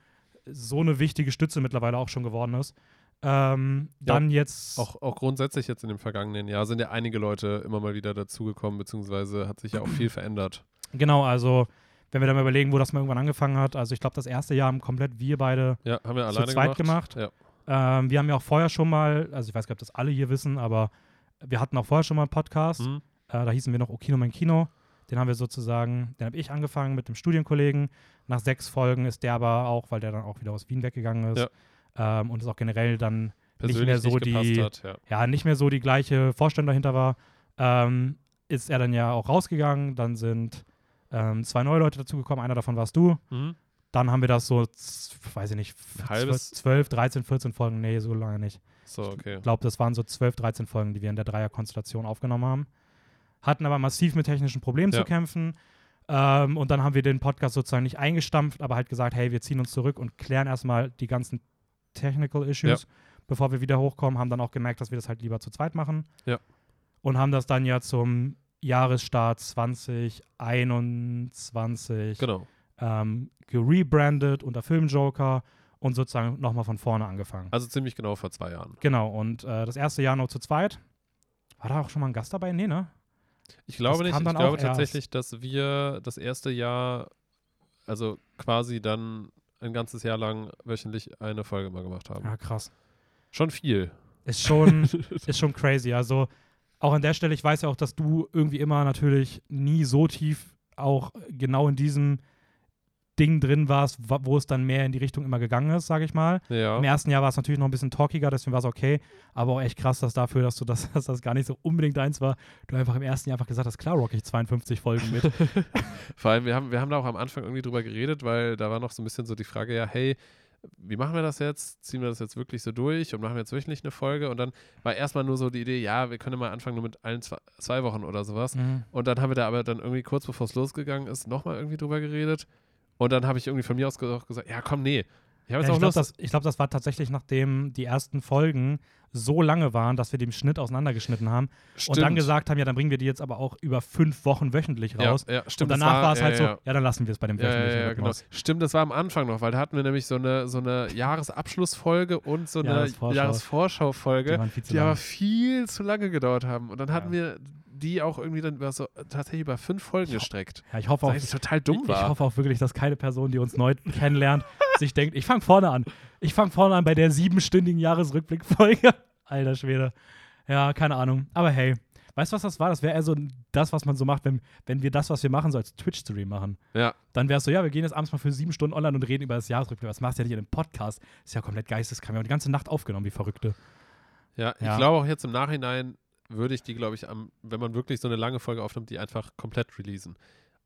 Speaker 2: so eine wichtige Stütze mittlerweile auch schon geworden ist. Ähm,
Speaker 1: Ja,
Speaker 2: dann jetzt
Speaker 1: Auch, auch grundsätzlich jetzt in dem vergangenen Jahr sind ja einige Leute immer mal wieder dazugekommen, beziehungsweise hat sich ja auch viel verändert.
Speaker 2: Genau, also wenn wir dann mal überlegen, wo das mal irgendwann angefangen hat, also ich glaube, das erste Jahr haben komplett wir beide
Speaker 1: Ja, haben wir
Speaker 2: Zu
Speaker 1: alleine
Speaker 2: zweit
Speaker 1: gemacht.
Speaker 2: gemacht?
Speaker 1: Ja.
Speaker 2: Ähm, wir haben ja auch vorher schon mal, also ich weiß gar nicht, ob das alle hier wissen, aber wir hatten auch vorher schon mal einen Podcast.
Speaker 1: Mhm.
Speaker 2: Äh, da hießen wir noch Okino mein Kino. Den haben wir sozusagen, den habe ich angefangen mit dem Studienkollegen. Nach sechs Folgen ist der aber auch, weil der dann auch wieder aus Wien weggegangen ist ähm, und ist auch generell dann
Speaker 1: Persönlich
Speaker 2: mehr so
Speaker 1: gepasst
Speaker 2: die-
Speaker 1: hat. Ja.
Speaker 2: ja nicht mehr so die gleiche Vorstellung dahinter war, ähm, ist er dann ja auch rausgegangen. Dann sind ähm, zwei neue Leute dazugekommen. Einer davon warst du.
Speaker 1: Mhm.
Speaker 2: dann haben wir das so, weiß ich nicht,
Speaker 1: halbes-
Speaker 2: 12, 13, 14 Folgen, nee, so lange nicht.
Speaker 1: So, okay.
Speaker 2: Ich glaube, das waren so 12, 13 Folgen, die wir in der Dreierkonstellation aufgenommen haben. Hatten aber massiv mit technischen Problemen
Speaker 1: Ja.
Speaker 2: zu kämpfen. Ähm, und dann haben wir den Podcast sozusagen nicht eingestampft, aber halt gesagt, hey, wir ziehen uns zurück und klären erstmal die ganzen Technical Issues, bevor wir wieder hochkommen. Haben dann auch gemerkt, dass wir das halt lieber zu zweit machen.
Speaker 1: Ja.
Speaker 2: Und haben das dann ja zum Jahresstart 2021
Speaker 1: Genau.
Speaker 2: ähm, gerebrandet unter Filmjoker und sozusagen nochmal von vorne angefangen.
Speaker 1: Also ziemlich genau vor zwei Jahren.
Speaker 2: Genau, und äh, das erste Jahr nur zu zweit. War da auch schon mal ein Gast dabei? Nee, ne?
Speaker 1: Ich glaube
Speaker 2: Das
Speaker 1: nicht. Ich glaube
Speaker 2: auch erst.
Speaker 1: tatsächlich, dass wir das erste Jahr, also quasi dann ein ganzes Jahr lang wöchentlich eine Folge mal gemacht haben.
Speaker 2: Ja, krass.
Speaker 1: Schon viel.
Speaker 2: Ist schon, ist schon crazy. Also auch an der Stelle, ich weiß ja auch, dass du irgendwie immer natürlich nie so tief auch genau in diesem Ding drin warst, wa- wo es dann mehr in die Richtung immer gegangen ist, sage ich mal.
Speaker 1: Ja.
Speaker 2: Im ersten Jahr war es natürlich noch ein bisschen talkiger, deswegen war es okay. Aber auch echt krass, dass dafür, dass du das, dass das gar nicht so unbedingt eins war, du einfach im ersten Jahr einfach gesagt hast, klar rock ich 52 Folgen mit.
Speaker 1: Vor allem, wir haben, wir haben da auch am Anfang irgendwie drüber geredet, weil da war noch so ein bisschen so die Frage, ja, hey, wie machen wir das jetzt? Ziehen wir das jetzt wirklich so durch und machen wir jetzt wöchentlich eine Folge? Und dann war erstmal nur so die Idee, ja, wir können mal anfangen nur mit allen zwei, zwei Wochen oder sowas.
Speaker 2: Mhm.
Speaker 1: Und dann haben wir da aber dann irgendwie kurz bevor es losgegangen ist, nochmal irgendwie drüber geredet. Und dann habe ich irgendwie von mir aus gesagt, ja, komm, nee. Ich
Speaker 2: Ja, ich glaube, das, glaub, das war tatsächlich, nachdem die ersten Folgen so lange waren, dass wir den Schnitt auseinandergeschnitten haben und dann gesagt haben, ja, dann bringen wir die jetzt aber auch über fünf Wochen wöchentlich
Speaker 1: ja,
Speaker 2: raus.
Speaker 1: ja, stimmt.
Speaker 2: und danach war es
Speaker 1: ja,
Speaker 2: halt so,
Speaker 1: ja,
Speaker 2: ja, dann lassen wir es bei dem
Speaker 1: Ja, ja,
Speaker 2: wöchentlichen
Speaker 1: ja, genau. Stimmt, das war am Anfang noch, weil da hatten wir nämlich so eine, so eine Jahresabschlussfolge und so eine
Speaker 2: Jahresvorschau.
Speaker 1: Jahresvorschaufolge,
Speaker 2: Die
Speaker 1: die aber viel zu lange gedauert haben. Und dann hatten
Speaker 2: Ja.
Speaker 1: wir die auch irgendwie dann über so, tatsächlich über fünf Folgen
Speaker 2: Ich
Speaker 1: gestreckt.
Speaker 2: Ja, ich hoffe auch,
Speaker 1: eigentlich total dumm
Speaker 2: ich,
Speaker 1: war.
Speaker 2: ich hoffe auch wirklich, dass keine Person, die uns neu kennenlernt, sich denkt, ich fange vorne an. Ich fange vorne an bei der siebenstündigen Jahresrückblickfolge. Alter Schwede. Ja, keine Ahnung. Aber hey, weißt du, was das war? Das wäre eher so das, was man so macht, wenn, wenn wir das, was wir machen, so als Twitch-Stream machen.
Speaker 1: ja,
Speaker 2: Dann wäre es so, ja, wir gehen jetzt abends mal für sieben Stunden online und reden über das Jahresrückblick. Was machst du ja nicht in einem Podcast? Ist ja komplett geisteskrank. Wir haben die ganze Nacht aufgenommen, wie Verrückte.
Speaker 1: ja, ich
Speaker 2: Ja.
Speaker 1: glaube auch jetzt im Nachhinein würde ich die, glaube ich, am, wenn man wirklich so eine lange Folge aufnimmt, die einfach komplett releasen.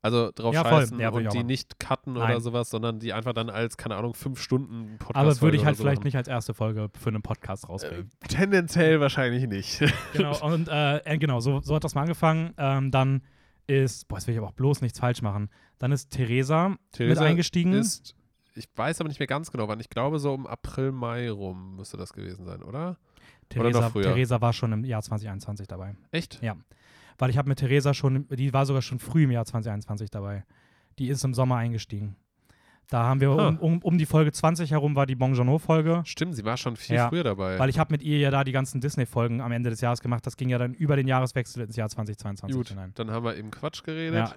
Speaker 1: Also drauf
Speaker 2: Ja,
Speaker 1: scheißen
Speaker 2: Ja,
Speaker 1: und die nicht cutten oder
Speaker 2: Nein.
Speaker 1: sowas, sondern die einfach dann als, keine Ahnung, fünf Stunden Podcast
Speaker 2: Aber würde ich halt
Speaker 1: oder so
Speaker 2: vielleicht
Speaker 1: machen.
Speaker 2: nicht als erste Folge für einen Podcast rausbringen.
Speaker 1: Äh, tendenziell wahrscheinlich nicht.
Speaker 2: Genau, und äh, äh, genau, so, so hat das mal angefangen. Ähm, dann ist, boah, jetzt will ich aber auch bloß nichts falsch machen. Dann ist Theresa,
Speaker 1: Theresa
Speaker 2: mit eingestiegen.
Speaker 1: ist, ich weiß aber nicht mehr ganz genau wann. Ich glaube, so um April, Mai rum müsste das gewesen sein, oder?
Speaker 2: Theresa? Theresa war schon im Jahr 2021 dabei.
Speaker 1: Echt?
Speaker 2: Ja. Weil ich habe mit Theresa schon, die war sogar schon früh im Jahr 2021 dabei. Die ist im Sommer eingestiegen. Da haben wir um, um, um die Folge 20 herum war die Bonjourno-Folge.
Speaker 1: Stimmt, sie war schon viel
Speaker 2: Ja,
Speaker 1: früher dabei.
Speaker 2: Weil ich habe mit ihr ja da die ganzen Disney-Folgen am Ende des Jahres gemacht. Das ging ja dann über den Jahreswechsel ins Jahr 2022
Speaker 1: Gut,
Speaker 2: hinein.
Speaker 1: dann haben wir eben Quatsch geredet.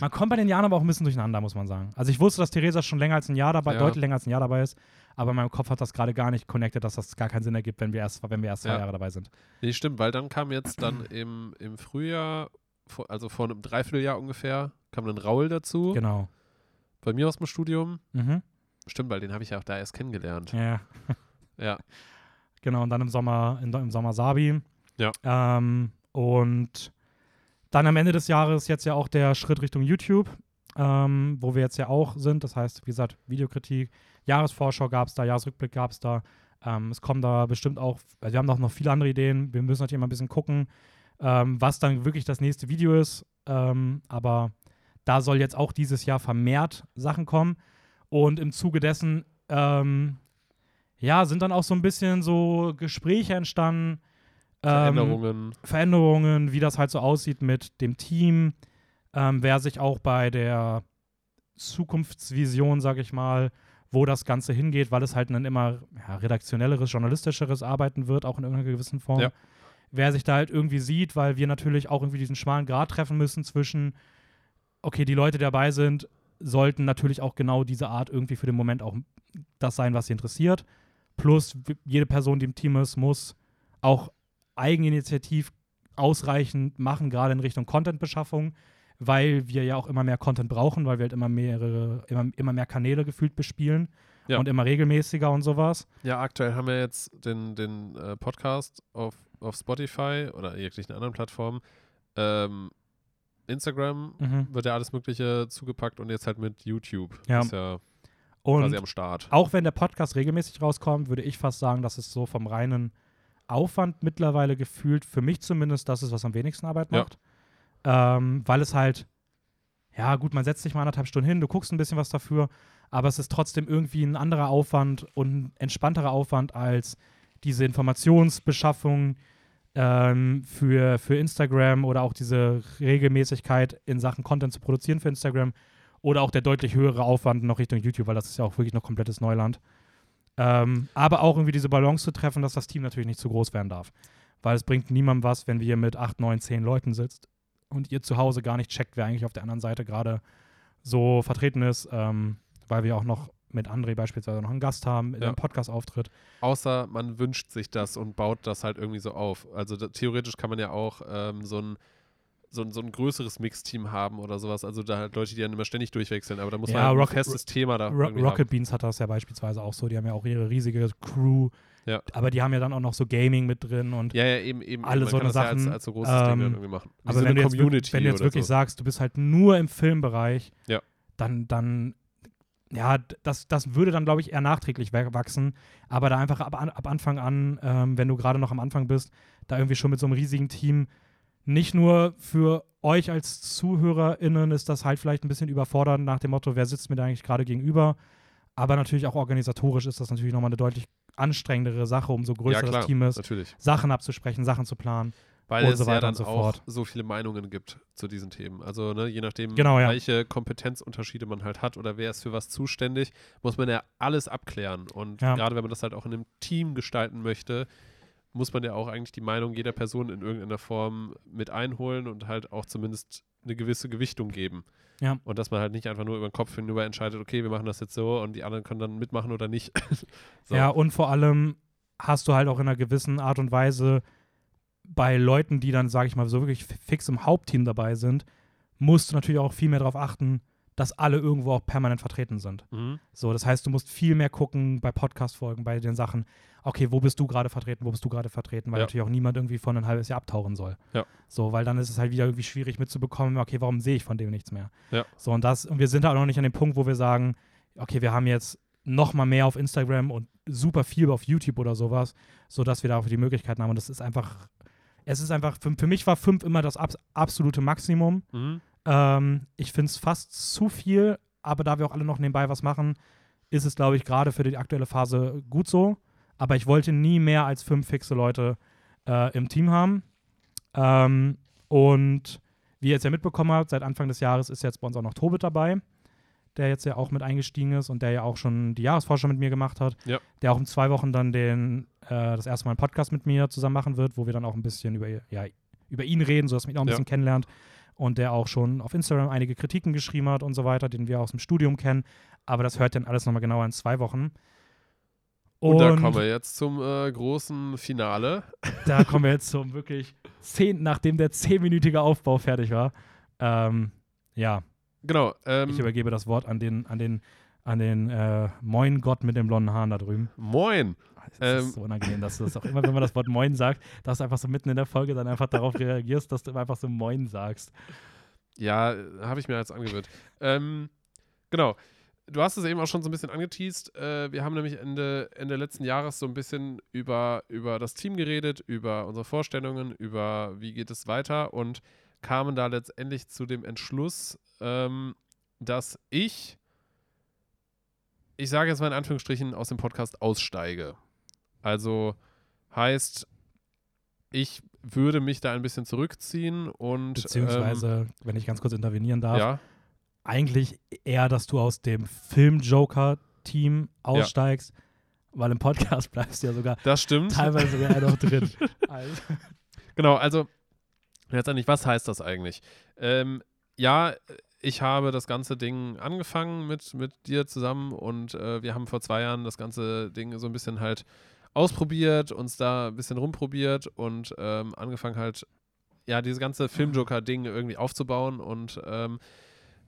Speaker 2: Man kommt bei den Jahren aber auch ein bisschen durcheinander, muss man sagen. Also ich wusste, dass Theresa schon länger als ein Jahr dabei,
Speaker 1: Ja.
Speaker 2: deutlich länger als ein Jahr dabei ist, aber in meinem Kopf hat das gerade gar nicht connected, dass das gar keinen Sinn ergibt, wenn wir erst, wenn wir erst zwei
Speaker 1: Ja.
Speaker 2: Jahre dabei sind.
Speaker 1: Nee, stimmt, weil dann kam jetzt dann im, im Frühjahr, also vor einem Dreivierteljahr ungefähr, kam dann Raul dazu.
Speaker 2: Genau.
Speaker 1: Bei mir aus dem Studium.
Speaker 2: Mhm.
Speaker 1: Stimmt, weil den habe ich ja auch da erst kennengelernt.
Speaker 2: Ja.
Speaker 1: Ja.
Speaker 2: Genau, und dann im Sommer, in, im Sommer Sabi.
Speaker 1: Ja.
Speaker 2: Ähm, und dann am Ende des Jahres jetzt ja auch der Schritt Richtung YouTube, ähm, wo wir jetzt ja auch sind. Das heißt, wie gesagt, Videokritik, Jahresvorschau gab es da, Jahresrückblick gab es da. Ähm, es kommen da bestimmt auch, also wir haben auch noch viele andere Ideen. Wir müssen natürlich immer ein bisschen gucken, ähm, was dann wirklich das nächste Video ist. Ähm, aber da soll jetzt auch dieses Jahr vermehrt Sachen kommen. Und im Zuge dessen, ähm, ja, sind dann auch so ein bisschen so Gespräche entstanden. ähm,
Speaker 1: Veränderungen.
Speaker 2: Veränderungen, wie das halt so aussieht mit dem Team, ähm, wer sich auch bei der Zukunftsvision, sag ich mal, wo das Ganze hingeht, weil es halt ein immer ja, redaktionelleres, journalistischeres Arbeiten wird, auch in irgendeiner gewissen Form.
Speaker 1: Ja.
Speaker 2: Wer sich da halt irgendwie sieht, weil wir natürlich auch irgendwie diesen schmalen Grat treffen müssen zwischen, okay, die Leute, die dabei sind, sollten natürlich auch genau diese Art irgendwie für den Moment auch das sein, was sie interessiert. Plus jede Person, die im Team ist, muss auch eigeninitiativ ausreichend machen, gerade in Richtung Content-Beschaffung, weil wir ja auch immer mehr Content brauchen, weil wir halt immer mehrere, immer, immer mehr Kanäle gefühlt bespielen
Speaker 1: Ja.
Speaker 2: und immer regelmäßiger und sowas.
Speaker 1: Ja, aktuell haben wir jetzt den, den äh, Podcast auf, auf Spotify oder jeglichen anderen Plattformen. Ähm, Instagram
Speaker 2: Mhm.
Speaker 1: wird ja alles Mögliche zugepackt und jetzt halt mit YouTube.
Speaker 2: Ja.
Speaker 1: Ist ja
Speaker 2: Und
Speaker 1: quasi am Start.
Speaker 2: auch wenn der Podcast regelmäßig rauskommt, würde ich fast sagen, dass es so vom reinen Aufwand mittlerweile gefühlt, für mich zumindest, das ist, was am wenigsten Arbeit
Speaker 1: Ja.
Speaker 2: Ähm, weil es halt, ja gut, man setzt sich mal anderthalb Stunden hin, du guckst ein bisschen was dafür, aber es ist trotzdem irgendwie ein anderer Aufwand und ein entspannterer Aufwand als diese Informationsbeschaffung ähm, für, für Instagram oder auch diese Regelmäßigkeit in Sachen Content zu produzieren für Instagram oder auch der deutlich höhere Aufwand noch Richtung YouTube, weil das ist ja auch wirklich noch komplettes Neuland. Ähm, aber auch irgendwie diese Balance zu treffen, dass das Team natürlich nicht zu groß werden darf. Weil es bringt niemandem was, wenn wir mit 8, 9, 10 Leuten sitzt und ihr zu Hause gar nicht checkt, wer eigentlich auf der anderen Seite gerade so vertreten ist, ähm, weil wir auch noch mit André beispielsweise noch einen Gast haben, der
Speaker 1: Ja.
Speaker 2: im Podcast auftritt.
Speaker 1: Außer man wünscht sich das und baut das halt irgendwie so auf. Also da, theoretisch kann man ja auch ähm, so ein so ein, so ein größeres Mixteam haben oder sowas. Also da halt Leute, die dann immer ständig durchwechseln. Aber da muss
Speaker 2: Ja,
Speaker 1: man halt ein
Speaker 2: Rocket-
Speaker 1: festes Thema da
Speaker 2: Ro Rocket
Speaker 1: haben.
Speaker 2: Beans hat das ja beispielsweise auch so, die haben ja auch ihre riesige Crew,
Speaker 1: Ja.
Speaker 2: aber die haben ja dann auch noch so Gaming mit drin und
Speaker 1: Ja, ja, eben, eben.
Speaker 2: Alle so eine
Speaker 1: das ja als,
Speaker 2: Sachen,
Speaker 1: als so großes Ding
Speaker 2: ähm,
Speaker 1: irgendwie machen. Wie
Speaker 2: Aber
Speaker 1: so
Speaker 2: wenn,
Speaker 1: eine
Speaker 2: du jetzt, wenn du jetzt wirklich
Speaker 1: so.
Speaker 2: sagst, du bist halt nur im Filmbereich,
Speaker 1: Ja.
Speaker 2: dann, dann, ja, das, das würde dann, glaube ich, eher nachträglich wa- wachsen. Aber da einfach ab, ab Anfang an, ähm, wenn du gerade noch am Anfang bist, da irgendwie schon mit so einem riesigen Team, nicht nur für euch als ZuhörerInnen ist das halt vielleicht ein bisschen überfordernd nach dem Motto, wer sitzt mir da eigentlich gerade gegenüber, aber natürlich auch organisatorisch ist das natürlich nochmal eine deutlich anstrengendere Sache, umso größer
Speaker 1: ja, klar,
Speaker 2: das Team ist,
Speaker 1: natürlich.
Speaker 2: Sachen abzusprechen, Sachen zu planen.
Speaker 1: Weil
Speaker 2: und
Speaker 1: es
Speaker 2: so
Speaker 1: ja
Speaker 2: weiter
Speaker 1: dann
Speaker 2: und so
Speaker 1: auch
Speaker 2: fort.
Speaker 1: so viele Meinungen gibt zu diesen Themen. Also ne, je nachdem,
Speaker 2: Genau, ja.
Speaker 1: welche Kompetenzunterschiede man halt hat oder wer ist für was zuständig, muss man ja alles abklären. Und
Speaker 2: Ja.
Speaker 1: gerade wenn man das halt auch in einem Team gestalten möchte, muss man ja auch eigentlich die Meinung jeder Person in irgendeiner Form mit einholen und halt auch zumindest eine gewisse Gewichtung geben.
Speaker 2: Ja.
Speaker 1: Und dass man halt nicht einfach nur über den Kopf hinüber entscheidet, okay, wir machen das jetzt so und die anderen können dann mitmachen oder nicht. so.
Speaker 2: Ja, und vor allem hast du halt auch in einer gewissen Art und Weise bei Leuten, die dann, sage ich mal, so wirklich fi- fix im Hauptteam dabei sind, musst du natürlich auch viel mehr darauf achten, dass alle irgendwo auch permanent vertreten sind.
Speaker 1: Mhm.
Speaker 2: So, das heißt, du musst viel mehr gucken bei Podcast-Folgen, bei den Sachen, okay, wo bist du gerade vertreten, wo bist du gerade vertreten, weil
Speaker 1: Ja.
Speaker 2: natürlich auch niemand irgendwie von ein halbes Jahr abtauchen soll.
Speaker 1: Ja.
Speaker 2: So, weil dann ist es halt wieder irgendwie schwierig mitzubekommen, okay, warum sehe ich von dem nichts mehr?
Speaker 1: Ja.
Speaker 2: So, und das, und wir sind halt auch noch nicht an dem Punkt, wo wir sagen, okay, wir haben jetzt noch mal mehr auf Instagram und super viel auf YouTube oder sowas, sodass wir da auch die Möglichkeiten haben. Und das ist einfach, es ist einfach, für, für mich war fünf immer das abs absolute Maximum.
Speaker 1: Mhm.
Speaker 2: Ähm, ich finde es fast zu viel, aber da wir auch alle noch nebenbei was machen, ist es, glaube ich, gerade für die aktuelle Phase gut so. Aber ich wollte nie mehr als fünf fixe Leute äh, im Team haben. Ähm, und wie ihr jetzt ja mitbekommen habt, seit Anfang des Jahres ist jetzt bei uns auch noch Tobit dabei, der jetzt ja auch mit eingestiegen ist und der ja auch schon die Jahresvorschau mit mir gemacht hat.
Speaker 1: Ja.
Speaker 2: Der auch in zwei Wochen dann den, äh, das erste Mal einen Podcast mit mir zusammen machen wird, wo wir dann auch ein bisschen über, ja, über ihn reden, sodass man ihn auch ein
Speaker 1: Ja.
Speaker 2: bisschen kennenlernt und der auch schon auf Instagram einige Kritiken geschrieben hat und so weiter, den wir aus dem Studium kennen. Aber das hört dann alles nochmal genauer in zwei Wochen.
Speaker 1: Und, da kommen wir jetzt zum äh, großen Finale.
Speaker 2: da kommen wir jetzt zum wirklich zehn, nachdem der zehnminütige Aufbau fertig war. Ähm, ja,
Speaker 1: Genau. Ähm,
Speaker 2: ich übergebe das Wort an den, an den, an den äh, Moin Gott mit dem blonden Haaren da drüben.
Speaker 1: moin.
Speaker 2: Es
Speaker 1: Ähm.
Speaker 2: ist so unangenehm, dass du das auch immer, wenn man das Wort Moin sagt, dass du einfach so mitten in der Folge dann einfach darauf reagierst, dass du einfach so Moin sagst.
Speaker 1: Ja, habe ich mir jetzt angewöhnt. Ähm, genau. Du hast es eben auch schon so ein bisschen angeteased. Äh, wir haben nämlich Ende, Ende letzten Jahres so ein bisschen über, über das Team geredet, über unsere Vorstellungen, über wie geht es weiter und kamen da letztendlich zu dem Entschluss, ähm, dass ich, ich sage jetzt mal in Anführungsstrichen, aus dem Podcast aussteige. Also heißt, ich würde mich da ein bisschen zurückziehen und
Speaker 2: Beziehungsweise, wenn ich ganz kurz intervenieren
Speaker 1: ähm,
Speaker 2: darf,
Speaker 1: ja,
Speaker 2: eigentlich eher, dass du aus dem Film-Joker-Team aussteigst, weil im Podcast bleibst du ja sogar
Speaker 1: das stimmt.
Speaker 2: teilweise sogar noch drin. Also,
Speaker 1: Genau, also letztendlich, was heißt das eigentlich? Ähm, ja, ich habe das ganze Ding angefangen mit, mit dir zusammen und äh, wir haben vor zwei Jahren das ganze Ding so ein bisschen halt ausprobiert, uns da ein bisschen rumprobiert und ähm, angefangen halt, ja, dieses ganze Filmjoker-Ding irgendwie aufzubauen und ähm,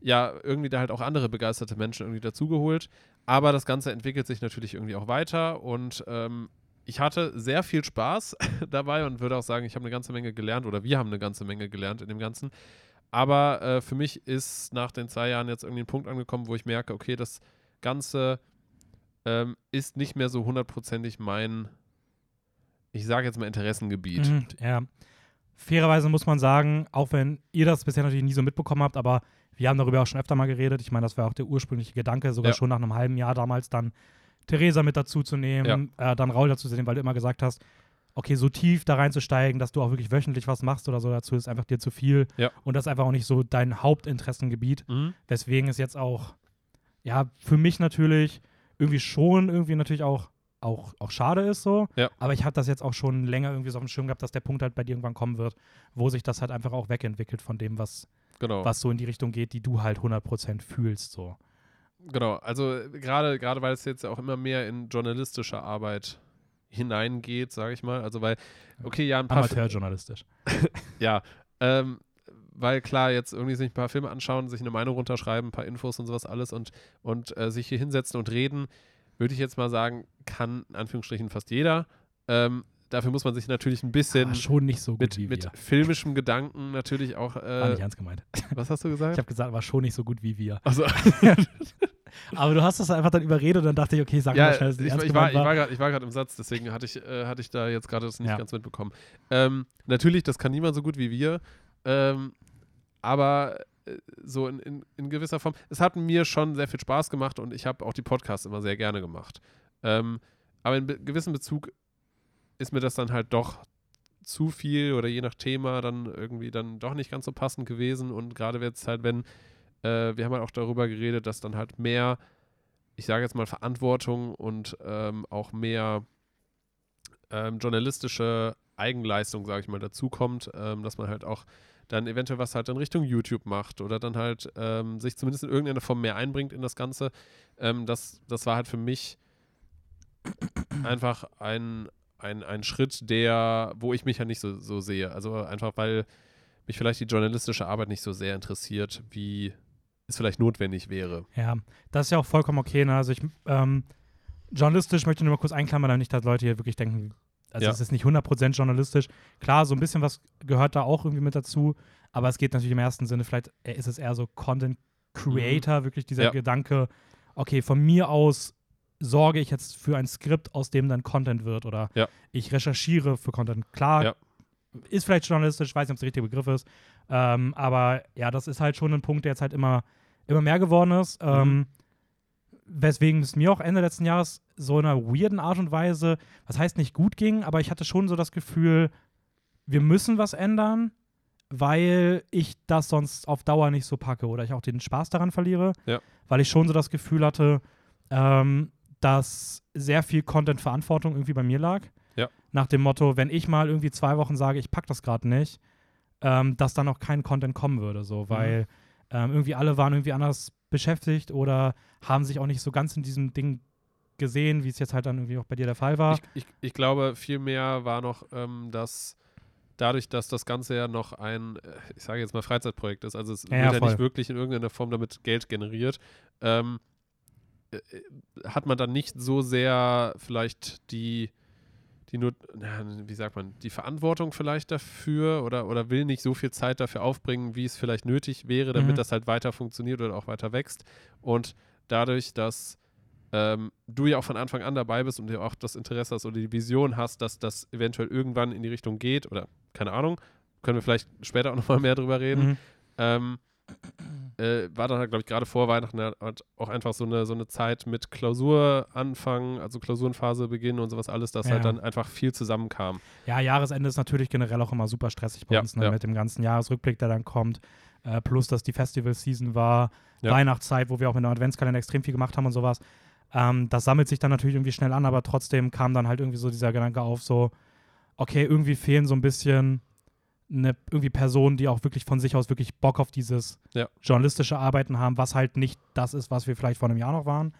Speaker 1: ja, irgendwie da halt auch andere begeisterte Menschen irgendwie dazugeholt. Aber das Ganze entwickelt sich natürlich irgendwie auch weiter und ähm, ich hatte sehr viel Spaß dabei und würde auch sagen, ich habe eine ganze Menge gelernt oder wir haben eine ganze Menge gelernt in dem Ganzen. Aber äh, für mich ist nach den zwei Jahren jetzt irgendwie ein Punkt angekommen, wo ich merke, okay, das Ganze ähm, ist nicht mehr so hundertprozentig mein, ich sage jetzt mal Interessengebiet.
Speaker 2: Mhm, ja. Fairerweise muss man sagen, auch wenn ihr das bisher natürlich nie so mitbekommen habt, aber wir haben darüber auch schon öfter mal geredet. Ich meine, das war auch der ursprüngliche Gedanke, sogar
Speaker 1: Ja.
Speaker 2: schon nach einem halben Jahr damals dann Theresa mit dazu zu nehmen, äh, dann Raul dazu zu nehmen, weil du immer gesagt hast, okay, so tief da reinzusteigen, dass du auch wirklich wöchentlich was machst oder so dazu, ist einfach dir zu viel.
Speaker 1: Ja.
Speaker 2: Und das ist einfach auch nicht so dein Hauptinteressengebiet.
Speaker 1: Mhm.
Speaker 2: Deswegen ist jetzt auch, ja, für mich natürlich irgendwie schon irgendwie natürlich auch, auch, auch schade ist so.
Speaker 1: Ja.
Speaker 2: Aber ich habe das jetzt auch schon länger irgendwie so auf dem Schirm gehabt, dass der Punkt halt bei dir irgendwann kommen wird, wo sich das halt einfach auch wegentwickelt von dem, was,
Speaker 1: Genau.
Speaker 2: was so in die Richtung geht, die du halt 100% fühlst so.
Speaker 1: Genau, also äh, gerade gerade weil es jetzt auch immer mehr in journalistische Arbeit hineingeht, sage ich mal. Also weil, okay, ja, ein paar
Speaker 2: Amateurjournalistisch.
Speaker 1: Ja, ähm, weil klar, jetzt irgendwie sich ein paar Filme anschauen, sich eine Meinung runterschreiben, ein paar Infos und sowas alles und, und äh, sich hier hinsetzen und reden, würde ich jetzt mal sagen, kann in Anführungsstrichen fast jeder. Ähm, dafür muss man sich natürlich ein bisschen
Speaker 2: nicht so gut
Speaker 1: mit, mit filmischem Gedanken natürlich auch.
Speaker 2: War
Speaker 1: Äh,
Speaker 2: nicht ernst gemeint.
Speaker 1: was hast du
Speaker 2: Ich
Speaker 1: gesagt?
Speaker 2: habe gesagt, war schon nicht so gut wie wir.
Speaker 1: Also,
Speaker 2: Aber du hast das einfach dann überredet und dann dachte ich, okay, sag
Speaker 1: ja,
Speaker 2: mal schnell, dass
Speaker 1: ich, ich war, ich
Speaker 2: war.
Speaker 1: war ich war gerade im Satz, deswegen hatte ich, äh, hatte ich da jetzt gerade das nicht
Speaker 2: Ja.
Speaker 1: ganz mitbekommen. Ähm, natürlich, das kann niemand so gut wie wir, ähm, aber äh, so in, in, in gewisser Form, es hat mir schon sehr viel Spaß gemacht und ich habe auch die Podcasts immer sehr gerne gemacht. Ähm, aber in be gewissem Bezug ist mir das dann halt doch zu viel oder je nach Thema dann irgendwie dann doch nicht ganz so passend gewesen und gerade jetzt halt, wenn, äh, wir haben halt auch darüber geredet, dass dann halt mehr ich sage jetzt mal, Verantwortung und ähm, auch mehr ähm, journalistische Eigenleistung, sage ich mal, dazukommt, ähm, dass man halt auch dann eventuell was halt in Richtung YouTube macht oder dann halt ähm, sich zumindest in irgendeiner Form mehr einbringt in das Ganze. Ähm, das, das war halt für mich einfach ein, ein, ein Schritt, der, wo ich mich ja nicht so, so sehe. Also einfach, weil mich vielleicht die journalistische Arbeit nicht so sehr interessiert, wie es vielleicht notwendig wäre.
Speaker 2: Ja, das ist ja auch vollkommen okay. Ne? Also ich, ähm, journalistisch möchte nur mal kurz einklammern, damit nicht, dass Leute hier wirklich denken, also
Speaker 1: Ja.
Speaker 2: es ist nicht 100% journalistisch. Klar, so ein bisschen was gehört da auch irgendwie mit dazu, aber es geht natürlich im ersten Sinne, vielleicht ist es eher so Content Creator, wirklich dieser
Speaker 1: Mhm. Ja.
Speaker 2: Gedanke, okay, von mir aus sorge ich jetzt für ein Skript, aus dem dann Content wird oder
Speaker 1: Ja.
Speaker 2: ich recherchiere für Content. Klar, ist vielleicht journalistisch, weiß nicht, ob es der richtige Begriff ist, ähm, aber ja, das ist halt schon ein Punkt, der jetzt halt immer, immer mehr geworden ist.
Speaker 1: Mhm.
Speaker 2: Ähm, weswegen es mir auch Ende letzten Jahres so in einer weirden Art und Weise, was heißt nicht gut ging, aber ich hatte schon so das Gefühl, wir müssen was ändern, weil ich das sonst auf Dauer nicht so packe oder ich auch den Spaß daran verliere.
Speaker 1: Ja.
Speaker 2: Weil ich schon so das Gefühl hatte, ähm, dass sehr viel Content-Verantwortung irgendwie bei mir lag.
Speaker 1: Ja.
Speaker 2: Nach dem Motto, wenn ich mal irgendwie zwei Wochen sage, ich pack das gerade nicht, ähm, dass dann auch kein Content kommen würde, so, weil ähm, irgendwie alle waren irgendwie anders beschäftigt oder haben sich auch nicht so ganz in diesem Ding gesehen, wie es jetzt halt dann irgendwie auch bei dir der Fall war.
Speaker 1: Ich, ich, ich glaube, vielmehr war noch, ähm, dass dadurch, dass das Ganze ja noch ein, äh, ich sage jetzt mal Freizeitprojekt ist, also es
Speaker 2: Ja,
Speaker 1: wird ja
Speaker 2: voll.
Speaker 1: nicht wirklich in irgendeiner Form damit Geld generiert, ähm, äh, äh, hat man dann nicht so sehr vielleicht die, die nur, na, wie sagt man, die Verantwortung vielleicht dafür oder, oder will nicht so viel Zeit dafür aufbringen, wie es vielleicht nötig wäre, damit
Speaker 2: Mhm.
Speaker 1: das halt weiter funktioniert oder auch weiter wächst. Und dadurch, dass ähm, du ja auch von Anfang an dabei bist und ja auch das Interesse hast oder die Vision hast, dass das eventuell irgendwann in die Richtung geht oder keine Ahnung, können wir vielleicht später auch nochmal mehr drüber reden.
Speaker 2: Mhm.
Speaker 1: Ähm, äh, war dann halt, glaube ich, gerade vor Weihnachten halt auch einfach so eine, so eine Zeit mit Klausuranfang, also Klausurenphase beginnen und sowas alles, dass
Speaker 2: Ja.
Speaker 1: halt dann einfach viel zusammenkam.
Speaker 2: Ja, Jahresende ist natürlich generell auch immer super stressig bei
Speaker 1: Ja,
Speaker 2: uns, ne,
Speaker 1: ja.
Speaker 2: mit dem ganzen Jahresrückblick, der dann kommt. Äh, plus, dass die Festival-Season war. Weihnachtszeit, wo wir auch mit dem Adventskalender extrem viel gemacht haben und sowas. Ähm, das sammelt sich dann natürlich irgendwie schnell an, aber trotzdem kam dann halt irgendwie so dieser Gedanke auf, so, okay, irgendwie fehlen so ein bisschen eine irgendwie Personen, die auch wirklich von sich aus wirklich Bock auf dieses
Speaker 1: Ja.
Speaker 2: journalistische Arbeiten haben, was halt nicht das ist, was wir vielleicht vor einem Jahr noch waren.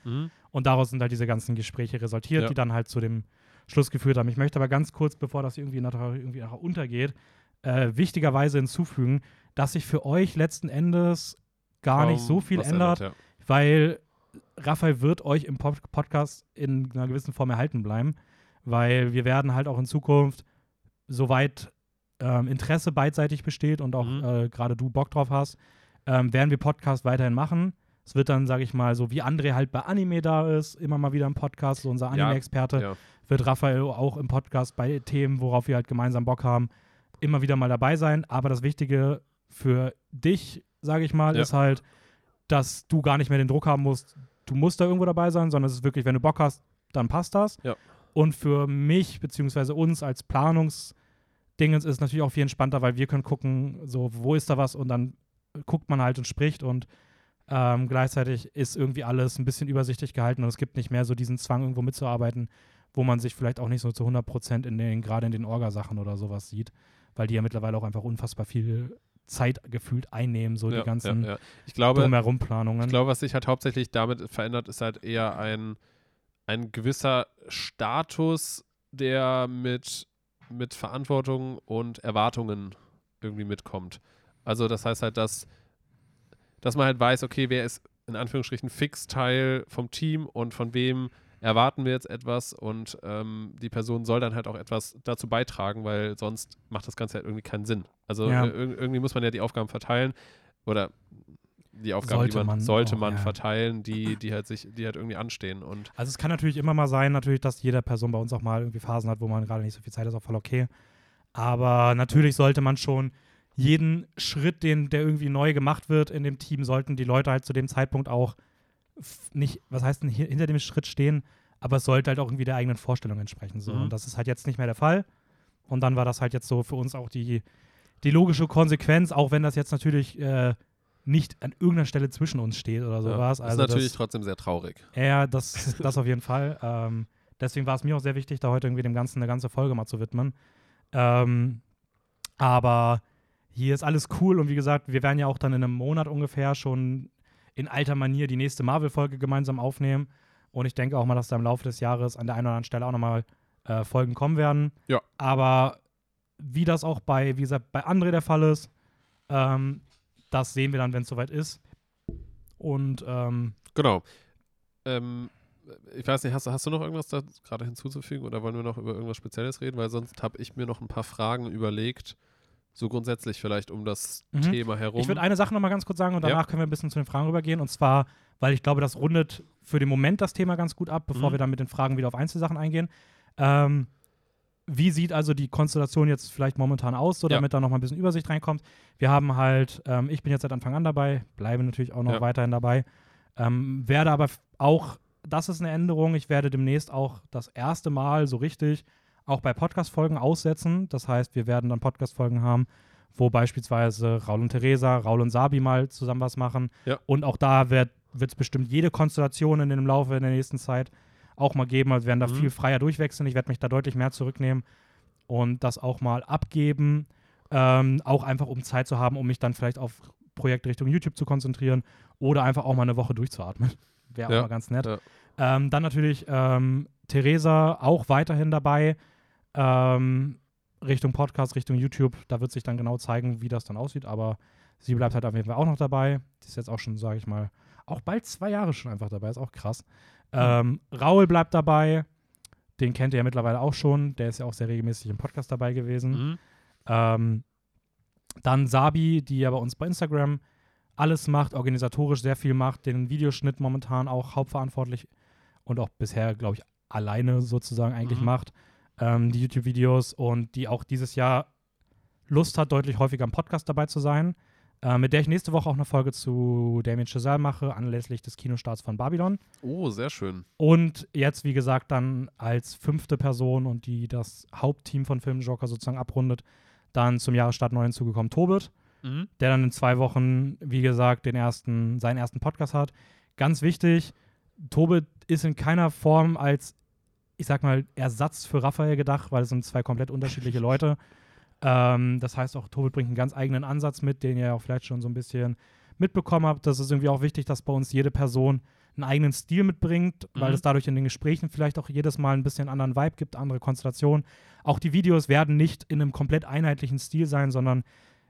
Speaker 2: Und daraus sind halt diese ganzen Gespräche resultiert,
Speaker 1: Ja.
Speaker 2: die dann halt zu dem Schluss geführt haben. Ich möchte aber ganz kurz, bevor das irgendwie nachher, irgendwie nachher untergeht, äh, wichtigerweise hinzufügen, dass sich für euch letzten Endes gar nicht
Speaker 1: Kaum
Speaker 2: so viel
Speaker 1: was
Speaker 2: ändert,
Speaker 1: ja.
Speaker 2: weil Raphael wird euch im Pod Podcast in einer gewissen Form erhalten bleiben, weil wir werden halt auch in Zukunft, soweit ähm, Interesse beidseitig besteht und auch
Speaker 1: Mhm.
Speaker 2: äh, gerade du Bock drauf hast, ähm, werden wir Podcast weiterhin machen. Es wird dann, sage ich mal, so wie André halt bei Anime da ist, immer mal wieder im Podcast, so unser
Speaker 1: Ja,
Speaker 2: Anime-Experte,
Speaker 1: Ja.
Speaker 2: wird Raphael auch im Podcast bei Themen, worauf wir halt gemeinsam Bock haben, immer wieder mal dabei sein. Aber das Wichtige für dich, sage ich mal,
Speaker 1: Ja.
Speaker 2: ist halt, dass du gar nicht mehr den Druck haben musst, du musst da irgendwo dabei sein, sondern es ist wirklich, wenn du Bock hast, dann passt das.
Speaker 1: Ja.
Speaker 2: Und für mich, beziehungsweise uns als Planungsdingens ist natürlich auch viel entspannter, weil wir können gucken, so, wo ist da was und dann guckt man halt und spricht und ähm, gleichzeitig ist irgendwie alles ein bisschen übersichtlich gehalten und es gibt nicht mehr so diesen Zwang, irgendwo mitzuarbeiten, wo man sich vielleicht auch nicht so zu 100 Prozent in den, gerade in den Orgasachen oder sowas sieht, weil die ja mittlerweile auch einfach unfassbar viel Zeit gefühlt einnehmen, so
Speaker 1: ja,
Speaker 2: die ganzen
Speaker 1: ja, ja. Ich glaube,
Speaker 2: Drumherum-Planungen.
Speaker 1: Ich glaube, was sich halt hauptsächlich damit verändert, ist halt eher ein, ein gewisser Status, der mit, mit Verantwortung und Erwartungen irgendwie mitkommt. Also das heißt halt, dass, dass man halt weiß, okay, wer ist in Anführungsstrichen fix Teil vom Team und von wem erwarten wir jetzt etwas und ähm, die Person soll dann halt auch etwas dazu beitragen, weil sonst macht das Ganze halt irgendwie keinen Sinn. Also
Speaker 2: Ja.
Speaker 1: ir- irgendwie muss man ja die Aufgaben verteilen oder die Aufgaben,
Speaker 2: Sollte
Speaker 1: die man,
Speaker 2: man
Speaker 1: sollte man
Speaker 2: ja.
Speaker 1: verteilen, die, die halt sich, die halt irgendwie anstehen. Und
Speaker 2: Also es kann natürlich immer mal sein, natürlich, dass jede Person bei uns auch mal irgendwie Phasen hat, wo man gerade nicht so viel Zeit hat, ist auch voll okay. Aber natürlich sollte man schon jeden Schritt, den, der irgendwie neu gemacht wird in dem Team, sollten die Leute halt zu dem Zeitpunkt auch nicht, was heißt denn, hinter dem Schritt stehen, aber es sollte halt auch irgendwie der eigenen Vorstellung entsprechen. So.
Speaker 1: Mhm.
Speaker 2: Und das ist halt jetzt nicht mehr der Fall. Und dann war das halt jetzt so für uns auch die, die logische Konsequenz, auch wenn das jetzt natürlich äh, nicht an irgendeiner Stelle zwischen uns steht oder
Speaker 1: ja,
Speaker 2: sowas.
Speaker 1: ist
Speaker 2: also
Speaker 1: natürlich
Speaker 2: das,
Speaker 1: trotzdem sehr traurig.
Speaker 2: ja, das, das auf jeden Fall. Ähm, deswegen war es mir auch sehr wichtig, da heute irgendwie dem Ganzen eine ganze Folge mal zu widmen. Ähm, aber hier ist alles cool und wie gesagt, wir werden ja auch dann in einem Monat ungefähr schon in alter Manier die nächste Marvel-Folge gemeinsam aufnehmen. Und ich denke auch mal, dass da im Laufe des Jahres an der einen oder anderen Stelle auch nochmal äh, Folgen kommen werden.
Speaker 1: Ja.
Speaker 2: Aber wie das auch bei, wie gesagt, bei André der Fall ist, ähm, das sehen wir dann, wenn es soweit ist. Und ähm,
Speaker 1: Genau. Ähm, ich weiß nicht, hast, du- hast du noch irgendwas da gerade hinzuzufügen oder wollen wir noch über irgendwas Spezielles reden? Weil sonst habe ich mir noch ein paar Fragen überlegt, so grundsätzlich vielleicht um das
Speaker 2: Mhm.
Speaker 1: Thema herum.
Speaker 2: Ich würde eine Sache noch mal ganz kurz sagen und
Speaker 1: Ja.
Speaker 2: danach können wir ein bisschen zu den Fragen rübergehen. Und zwar, weil ich glaube, das rundet für den Moment das Thema ganz gut ab, bevor
Speaker 1: Mhm.
Speaker 2: wir dann mit den Fragen wieder auf Einzelsachen eingehen. Ähm, wie sieht also die Konstellation jetzt vielleicht momentan aus, so
Speaker 1: Ja.
Speaker 2: damit da noch mal ein bisschen Übersicht reinkommt? Wir haben halt, ähm, ich bin jetzt seit Anfang an dabei, bleibe natürlich auch noch
Speaker 1: Ja.
Speaker 2: weiterhin dabei, ähm, werde aber auch, das ist eine Änderung, ich werde demnächst auch das erste Mal so richtig auch bei Podcast-Folgen aussetzen. Das heißt, wir werden dann Podcast-Folgen haben, wo beispielsweise Raul und Theresa, Raul und Sabi mal zusammen was machen.
Speaker 1: Ja.
Speaker 2: Und auch da wird es bestimmt jede Konstellation in dem Laufe in der nächsten Zeit auch mal geben. Also wir werden da
Speaker 1: Mhm.
Speaker 2: viel freier durchwechseln. Ich werde mich da deutlich mehr zurücknehmen und das auch mal abgeben. Ähm, auch einfach, um Zeit zu haben, um mich dann vielleicht auf Projekte Richtung YouTube zu konzentrieren oder einfach auch mal eine Woche durchzuatmen. Wäre auch
Speaker 1: Ja,
Speaker 2: mal ganz nett.
Speaker 1: ja.
Speaker 2: Ähm, dann natürlich ähm, Theresa auch weiterhin dabei. Ähm, Richtung Podcast, Richtung YouTube. Da wird sich dann genau zeigen, wie das dann aussieht. Aber sie bleibt halt auf jeden Fall auch noch dabei. Die ist jetzt auch schon, sage ich mal, auch bald zwei Jahre schon einfach dabei. Ist auch krass. Ähm, Raul bleibt dabei. Den kennt ihr ja mittlerweile auch schon. Der ist ja auch sehr regelmäßig im Podcast dabei gewesen.
Speaker 1: Mhm.
Speaker 2: Ähm, dann Sabi, die ja bei uns bei Instagram alles macht, organisatorisch sehr viel macht, den Videoschnitt momentan auch hauptverantwortlich und auch bisher, glaube ich, alleine sozusagen eigentlich
Speaker 1: Mhm.
Speaker 2: macht. Ähm, die YouTube-Videos und die auch dieses Jahr Lust hat, deutlich häufiger im Podcast dabei zu sein. Äh, mit der ich nächste Woche auch eine Folge zu Damien Chazelle mache, anlässlich des Kinostarts von Babylon.
Speaker 1: Oh, sehr schön.
Speaker 2: Und jetzt, wie gesagt, dann als fünfte Person und die das Hauptteam von Filmjoker sozusagen abrundet, dann zum Jahresstart neu hinzugekommen Tobit,
Speaker 1: Mhm.
Speaker 2: der dann in zwei Wochen, wie gesagt, den ersten, seinen ersten Podcast hat. Ganz wichtig, Tobit ist in keiner Form als, ich sag mal, Ersatz für Raphael gedacht, weil es sind zwei komplett unterschiedliche Leute. Ähm, das heißt auch, Tobit bringt einen ganz eigenen Ansatz mit, den ihr ja auch vielleicht schon so ein bisschen mitbekommen habt. Das ist irgendwie auch wichtig, dass bei uns jede Person einen eigenen Stil mitbringt, weil
Speaker 1: Mhm.
Speaker 2: es dadurch in den Gesprächen vielleicht auch jedes Mal ein bisschen anderen Vibe gibt, andere Konstellationen. Auch die Videos werden nicht in einem komplett einheitlichen Stil sein, sondern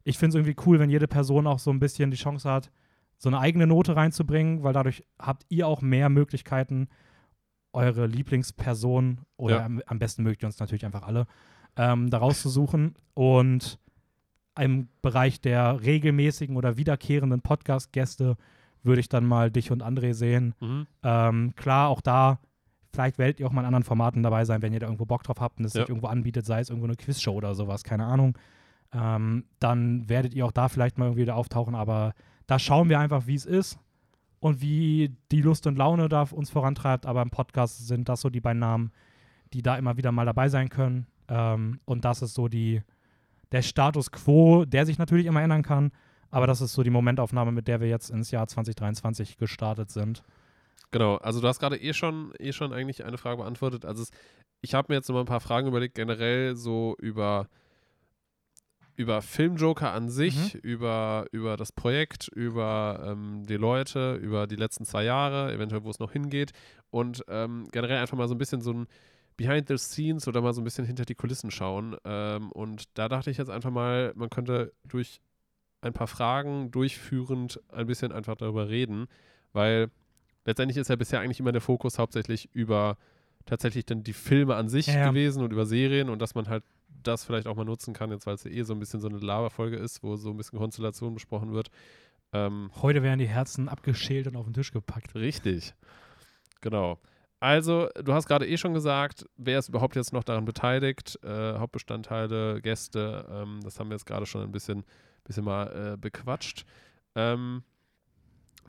Speaker 2: ich finde es irgendwie cool, wenn jede Person auch so ein bisschen die Chance hat, so eine eigene Note reinzubringen, weil dadurch habt ihr auch mehr Möglichkeiten, eure Lieblingsperson oder
Speaker 1: Ja.
Speaker 2: am, am besten mögt ihr uns natürlich einfach alle, ähm, da rauszusuchen. Und im Bereich der regelmäßigen oder wiederkehrenden Podcast-Gäste würde ich dann mal dich und André sehen.
Speaker 1: Mhm.
Speaker 2: Ähm, klar, auch da, vielleicht werdet ihr auch mal in anderen Formaten dabei sein, wenn ihr da irgendwo Bock drauf habt und es
Speaker 1: Ja.
Speaker 2: sich irgendwo anbietet, sei es irgendwo eine Quizshow oder sowas, keine Ahnung. Ähm, dann werdet ihr auch da vielleicht mal irgendwie wieder auftauchen, aber da schauen wir einfach, wie es ist und wie die Lust und Laune da uns vorantreibt. Aber im Podcast sind das so die beiden Namen, die da immer wieder mal dabei sein können. Ähm, und das ist so die, der Status quo, der sich natürlich immer ändern kann. Aber das ist so die Momentaufnahme, mit der wir jetzt ins Jahr 2023 gestartet sind.
Speaker 1: Genau, also du hast gerade eh schon, eh schon eigentlich eine Frage beantwortet. Also es, ich habe mir jetzt noch mal ein paar Fragen überlegt, generell so über, über Filmjoker an sich, über, über das Projekt, über ähm, die Leute, über die letzten zwei Jahre, eventuell wo es noch hingeht und ähm, generell einfach mal so ein bisschen so ein Behind the Scenes oder mal so ein bisschen hinter die Kulissen schauen. Ähm, und da dachte ich jetzt einfach mal, man könnte durch ein paar Fragen durchführend ein bisschen einfach darüber reden, weil letztendlich ist ja bisher eigentlich immer der Fokus hauptsächlich über tatsächlich dann die Filme an sich
Speaker 2: Ja,
Speaker 1: gewesen und über Serien und dass man halt das vielleicht auch mal nutzen kann, jetzt weil es ja eh so ein bisschen so eine Laberfolge ist, wo so ein bisschen Konstellation besprochen wird. Ähm,
Speaker 2: Heute werden die Herzen abgeschält und auf den Tisch gepackt.
Speaker 1: Richtig. Genau. Also, du hast gerade eh schon gesagt, wer ist überhaupt jetzt noch daran beteiligt? Äh, Hauptbestandteile, Gäste, ähm, das haben wir jetzt gerade schon ein bisschen, bisschen mal äh, bequatscht. Ähm,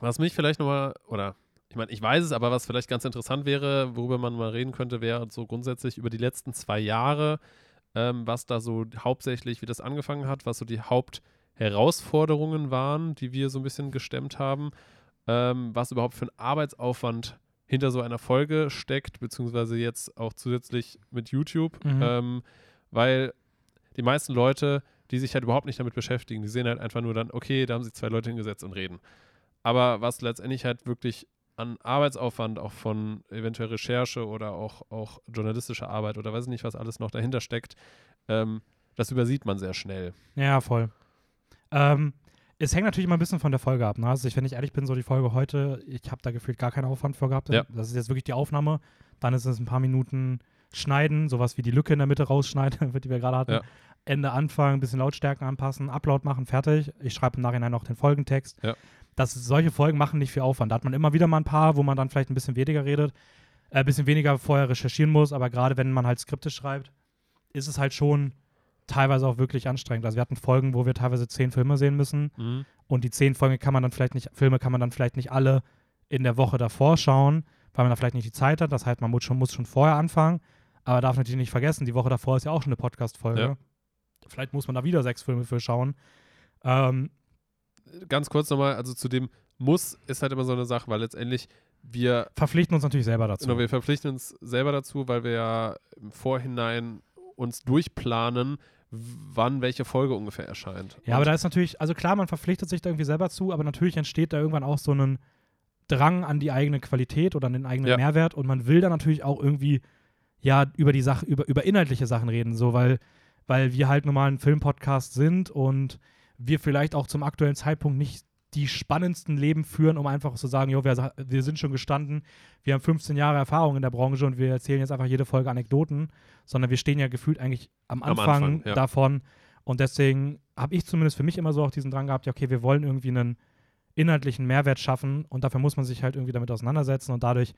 Speaker 1: was mich vielleicht nochmal, oder ich meine, ich weiß es, aber was vielleicht ganz interessant wäre, worüber man mal reden könnte, wäre so grundsätzlich über die letzten zwei Jahre, ähm, was da so hauptsächlich, wie das angefangen hat, was so die Hauptherausforderungen waren, die wir so ein bisschen gestemmt haben, ähm, was überhaupt für ein Arbeitsaufwand hinter so einer Folge steckt, beziehungsweise jetzt auch zusätzlich mit YouTube,
Speaker 2: Mhm.
Speaker 1: ähm, weil die meisten Leute, die sich halt überhaupt nicht damit beschäftigen, die sehen halt einfach nur dann, okay, da haben sie zwei Leute hingesetzt und reden. Aber was letztendlich halt wirklich an Arbeitsaufwand auch von eventuell Recherche oder auch, auch journalistischer Arbeit oder weiß ich nicht, was alles noch dahinter steckt, ähm, das übersieht man sehr schnell.
Speaker 2: Ja, voll. Ähm, es hängt natürlich immer ein bisschen von der Folge ab. Ne? Also, ich, wenn ich ehrlich bin, so die Folge heute, ich habe da gefühlt gar keinen Aufwand für gehabt.
Speaker 1: Ja.
Speaker 2: Das ist jetzt wirklich die Aufnahme. Dann ist es ein paar Minuten schneiden, sowas wie die Lücke in der Mitte rausschneiden, die wir gerade hatten.
Speaker 1: Ja.
Speaker 2: Ende anfangen, ein bisschen Lautstärken anpassen, Upload machen, fertig. Ich schreibe im Nachhinein noch den Folgentext.
Speaker 1: Ja.
Speaker 2: Das, solche Folgen machen nicht viel Aufwand. Da hat man immer wieder mal ein paar, wo man dann vielleicht ein bisschen weniger redet, äh, ein bisschen weniger vorher recherchieren muss. Aber gerade wenn man halt Skripte schreibt, ist es halt schon teilweise auch wirklich anstrengend. Also wir hatten Folgen, wo wir teilweise zehn Filme sehen müssen
Speaker 1: Mhm.
Speaker 2: und die zehn Folgen kann man dann vielleicht nicht, Filme kann man dann vielleicht nicht alle in der Woche davor schauen, weil man da vielleicht nicht die Zeit hat. Das heißt, man muss schon, muss schon vorher anfangen, aber darf natürlich nicht vergessen, die Woche davor ist ja auch schon eine Podcast-Folge.
Speaker 1: Ja.
Speaker 2: Vielleicht muss man da wieder sechs Filme für schauen. Ähm,
Speaker 1: Ganz kurz nochmal, also zu dem Muss ist halt immer so eine Sache, weil letztendlich wir
Speaker 2: verpflichten uns natürlich selber dazu.
Speaker 1: Genau, wir verpflichten uns selber dazu, weil wir ja im Vorhinein uns durchplanen, wann welche Folge ungefähr erscheint.
Speaker 2: Ja, aber da ist natürlich, also klar, man verpflichtet sich da irgendwie selber zu, aber natürlich entsteht da irgendwann auch so ein Drang an die eigene Qualität oder an den eigenen
Speaker 1: Ja.
Speaker 2: Mehrwert und man will dann natürlich auch irgendwie ja über die Sache, über, über inhaltliche Sachen reden, so weil, weil wir halt normal ein Filmpodcast sind und wir vielleicht auch zum aktuellen Zeitpunkt nicht die spannendsten Leben führen, um einfach zu sagen, jo, wir, wir sind schon gestanden, wir haben 15 Jahre Erfahrung in der Branche und wir erzählen jetzt einfach jede Folge Anekdoten, sondern wir stehen ja gefühlt eigentlich am
Speaker 1: Am
Speaker 2: Anfang,
Speaker 1: Anfang, ja.
Speaker 2: davon und deswegen habe ich zumindest für mich immer so auch diesen Drang gehabt, ja, okay, wir wollen irgendwie einen inhaltlichen Mehrwert schaffen und dafür muss man sich halt irgendwie damit auseinandersetzen und dadurch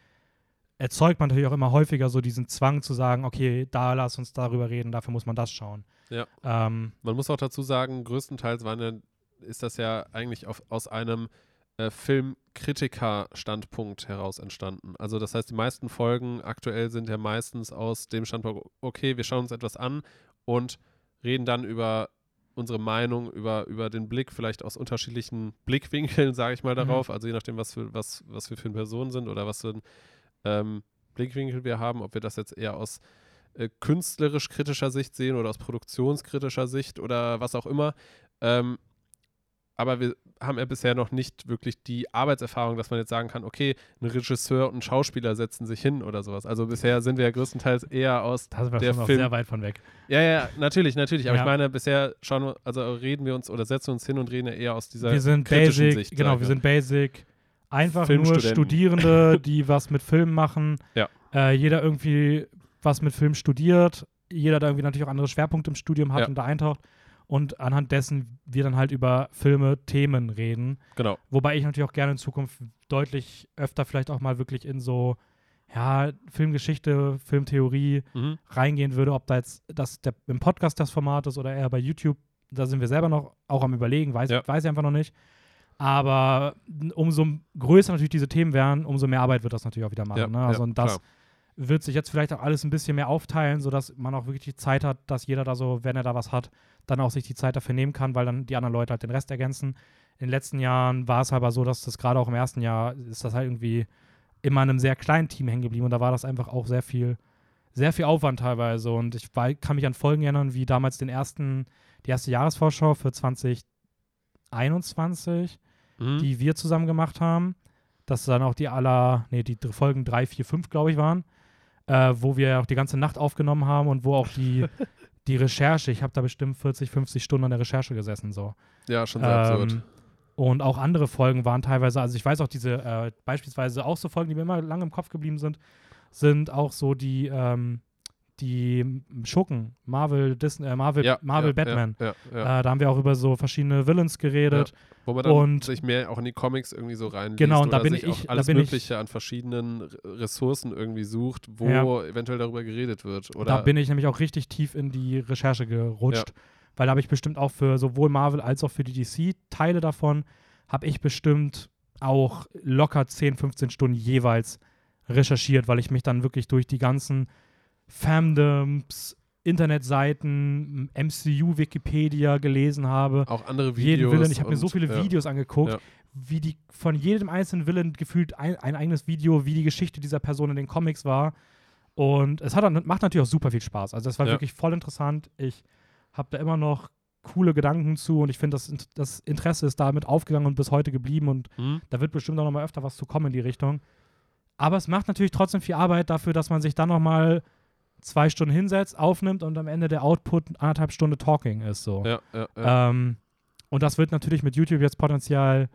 Speaker 2: erzeugt man natürlich auch immer häufiger so diesen Zwang zu sagen, okay, da lass uns darüber reden, dafür muss man das schauen.
Speaker 1: Ja.
Speaker 2: Ähm,
Speaker 1: Man muss auch dazu sagen, größtenteils waren ja, ist das ja eigentlich auf, aus einem äh, Filmkritiker-Standpunkt heraus entstanden. Also das heißt, die meisten Folgen aktuell sind ja meistens aus dem Standpunkt, okay, wir schauen uns etwas an und reden dann über unsere Meinung, über, über den Blick, vielleicht aus unterschiedlichen Blickwinkeln, sage ich mal,
Speaker 2: Mhm.
Speaker 1: darauf. Also je nachdem, was, für, was, was wir für eine Person sind oder was für ein ähm, Blickwinkel wir haben, ob wir das jetzt eher aus äh, künstlerisch kritischer Sicht sehen oder aus produktionskritischer Sicht oder was auch immer. Ähm, aber wir haben ja bisher noch nicht wirklich die Arbeitserfahrung, dass man jetzt sagen kann, okay, ein Regisseur und ein Schauspieler setzen sich hin oder sowas. Also bisher sind wir ja größtenteils eher aus.
Speaker 2: da sind wir
Speaker 1: Der
Speaker 2: schon
Speaker 1: Film-
Speaker 2: sehr weit von weg.
Speaker 1: Ja, ja, natürlich, natürlich. Aber
Speaker 2: Ja.
Speaker 1: ich meine, bisher schauen wir, also reden wir uns oder setzen uns hin und reden ja eher aus dieser
Speaker 2: wir sind
Speaker 1: kritischen
Speaker 2: basic,
Speaker 1: Sicht.
Speaker 2: genau,
Speaker 1: sag
Speaker 2: wir sind basic. Einfach nur. Studierende, die was mit Filmen machen.
Speaker 1: Ja.
Speaker 2: Äh, jeder irgendwie was mit Film studiert. Jeder da irgendwie natürlich auch andere Schwerpunkte im Studium hat
Speaker 1: Ja.
Speaker 2: und da eintaucht. Und anhand dessen wir dann halt über Filme, Themen reden.
Speaker 1: Genau.
Speaker 2: Wobei ich natürlich auch gerne in Zukunft deutlich öfter vielleicht auch mal wirklich in so, ja, Filmgeschichte, Filmtheorie
Speaker 1: Mhm.
Speaker 2: reingehen würde, ob da jetzt das der, im Podcast das Format ist oder eher bei YouTube. Da sind wir selber noch auch am Überlegen, weiß,
Speaker 1: Ja.
Speaker 2: weiß ich einfach noch nicht. Aber umso größer natürlich diese Themen werden, umso mehr Arbeit wird das natürlich auch wieder machen.
Speaker 1: Ja,
Speaker 2: ne? Also
Speaker 1: ja,
Speaker 2: und das
Speaker 1: klar.
Speaker 2: wird sich jetzt vielleicht auch alles ein bisschen mehr aufteilen, sodass man auch wirklich die Zeit hat, dass jeder da so, wenn er da was hat, dann auch sich die Zeit dafür nehmen kann, weil dann die anderen Leute halt den Rest ergänzen. In den letzten Jahren war es aber so, dass das gerade auch im ersten Jahr ist das halt irgendwie immer in einem sehr kleinen Team hängen geblieben und da war das einfach auch sehr viel, sehr viel Aufwand teilweise. Und ich war, kann mich an Folgen erinnern, wie damals den ersten, die erste Jahresvorschau für 2021
Speaker 1: Mhm.
Speaker 2: die wir zusammen gemacht haben. Das dann auch die aller, nee, die Folgen 3, 4, 5, glaube ich, waren. Äh, wo wir auch die ganze Nacht aufgenommen haben und wo auch die, die Recherche, ich habe da bestimmt 40, 50 Stunden an der Recherche gesessen, so.
Speaker 1: ja, schon sehr absurd.
Speaker 2: Ähm, und auch andere Folgen waren teilweise, also ich weiß auch diese, äh, beispielsweise auch so Folgen, die mir immer lange im Kopf geblieben sind, sind auch so die, ähm, die Schurken, Marvel, Disney, äh, Marvel,
Speaker 1: Ja,
Speaker 2: Marvel
Speaker 1: ja,
Speaker 2: Batman.
Speaker 1: Ja.
Speaker 2: Äh, da haben wir auch über so verschiedene Villains geredet.
Speaker 1: Wo man dann
Speaker 2: und-
Speaker 1: sich mehr auch in die Comics irgendwie so reinliest
Speaker 2: Genau, und da bin ich-
Speaker 1: auch alles
Speaker 2: bin ich-
Speaker 1: Mögliche an verschiedenen Ressourcen irgendwie sucht, wo eventuell darüber geredet wird. Oder
Speaker 2: da bin ich nämlich auch richtig tief in die Recherche gerutscht, weil da habe ich bestimmt auch für sowohl Marvel als auch für die DC Teile davon, habe ich bestimmt auch locker 10, 15 Stunden jeweils recherchiert, weil ich mich dann wirklich durch die ganzen Fandoms, Internetseiten, MCU, Wikipedia gelesen habe.
Speaker 1: auch andere Videos.
Speaker 2: Jeden Villain, ich habe mir so viele
Speaker 1: ja.
Speaker 2: Videos angeguckt,
Speaker 1: Ja.
Speaker 2: wie die von jedem einzelnen Villain gefühlt ein, ein eigenes Video, wie die Geschichte dieser Person in den Comics war. Und es hat, macht natürlich auch super viel Spaß. Also das war
Speaker 1: Ja.
Speaker 2: wirklich voll interessant. Ich habe da immer noch coole Gedanken zu und ich finde, das, das Interesse ist damit aufgegangen und bis heute geblieben und
Speaker 1: Mhm.
Speaker 2: da wird bestimmt auch noch mal öfter was zu kommen in die Richtung. Aber es macht natürlich trotzdem viel Arbeit dafür, dass man sich dann noch mal zwei Stunden hinsetzt, aufnimmt und am Ende der Output anderthalb Stunden Talking ist. So.
Speaker 1: Ja, ja, ja.
Speaker 2: Ähm, und das wird natürlich mit YouTube jetzt potenziell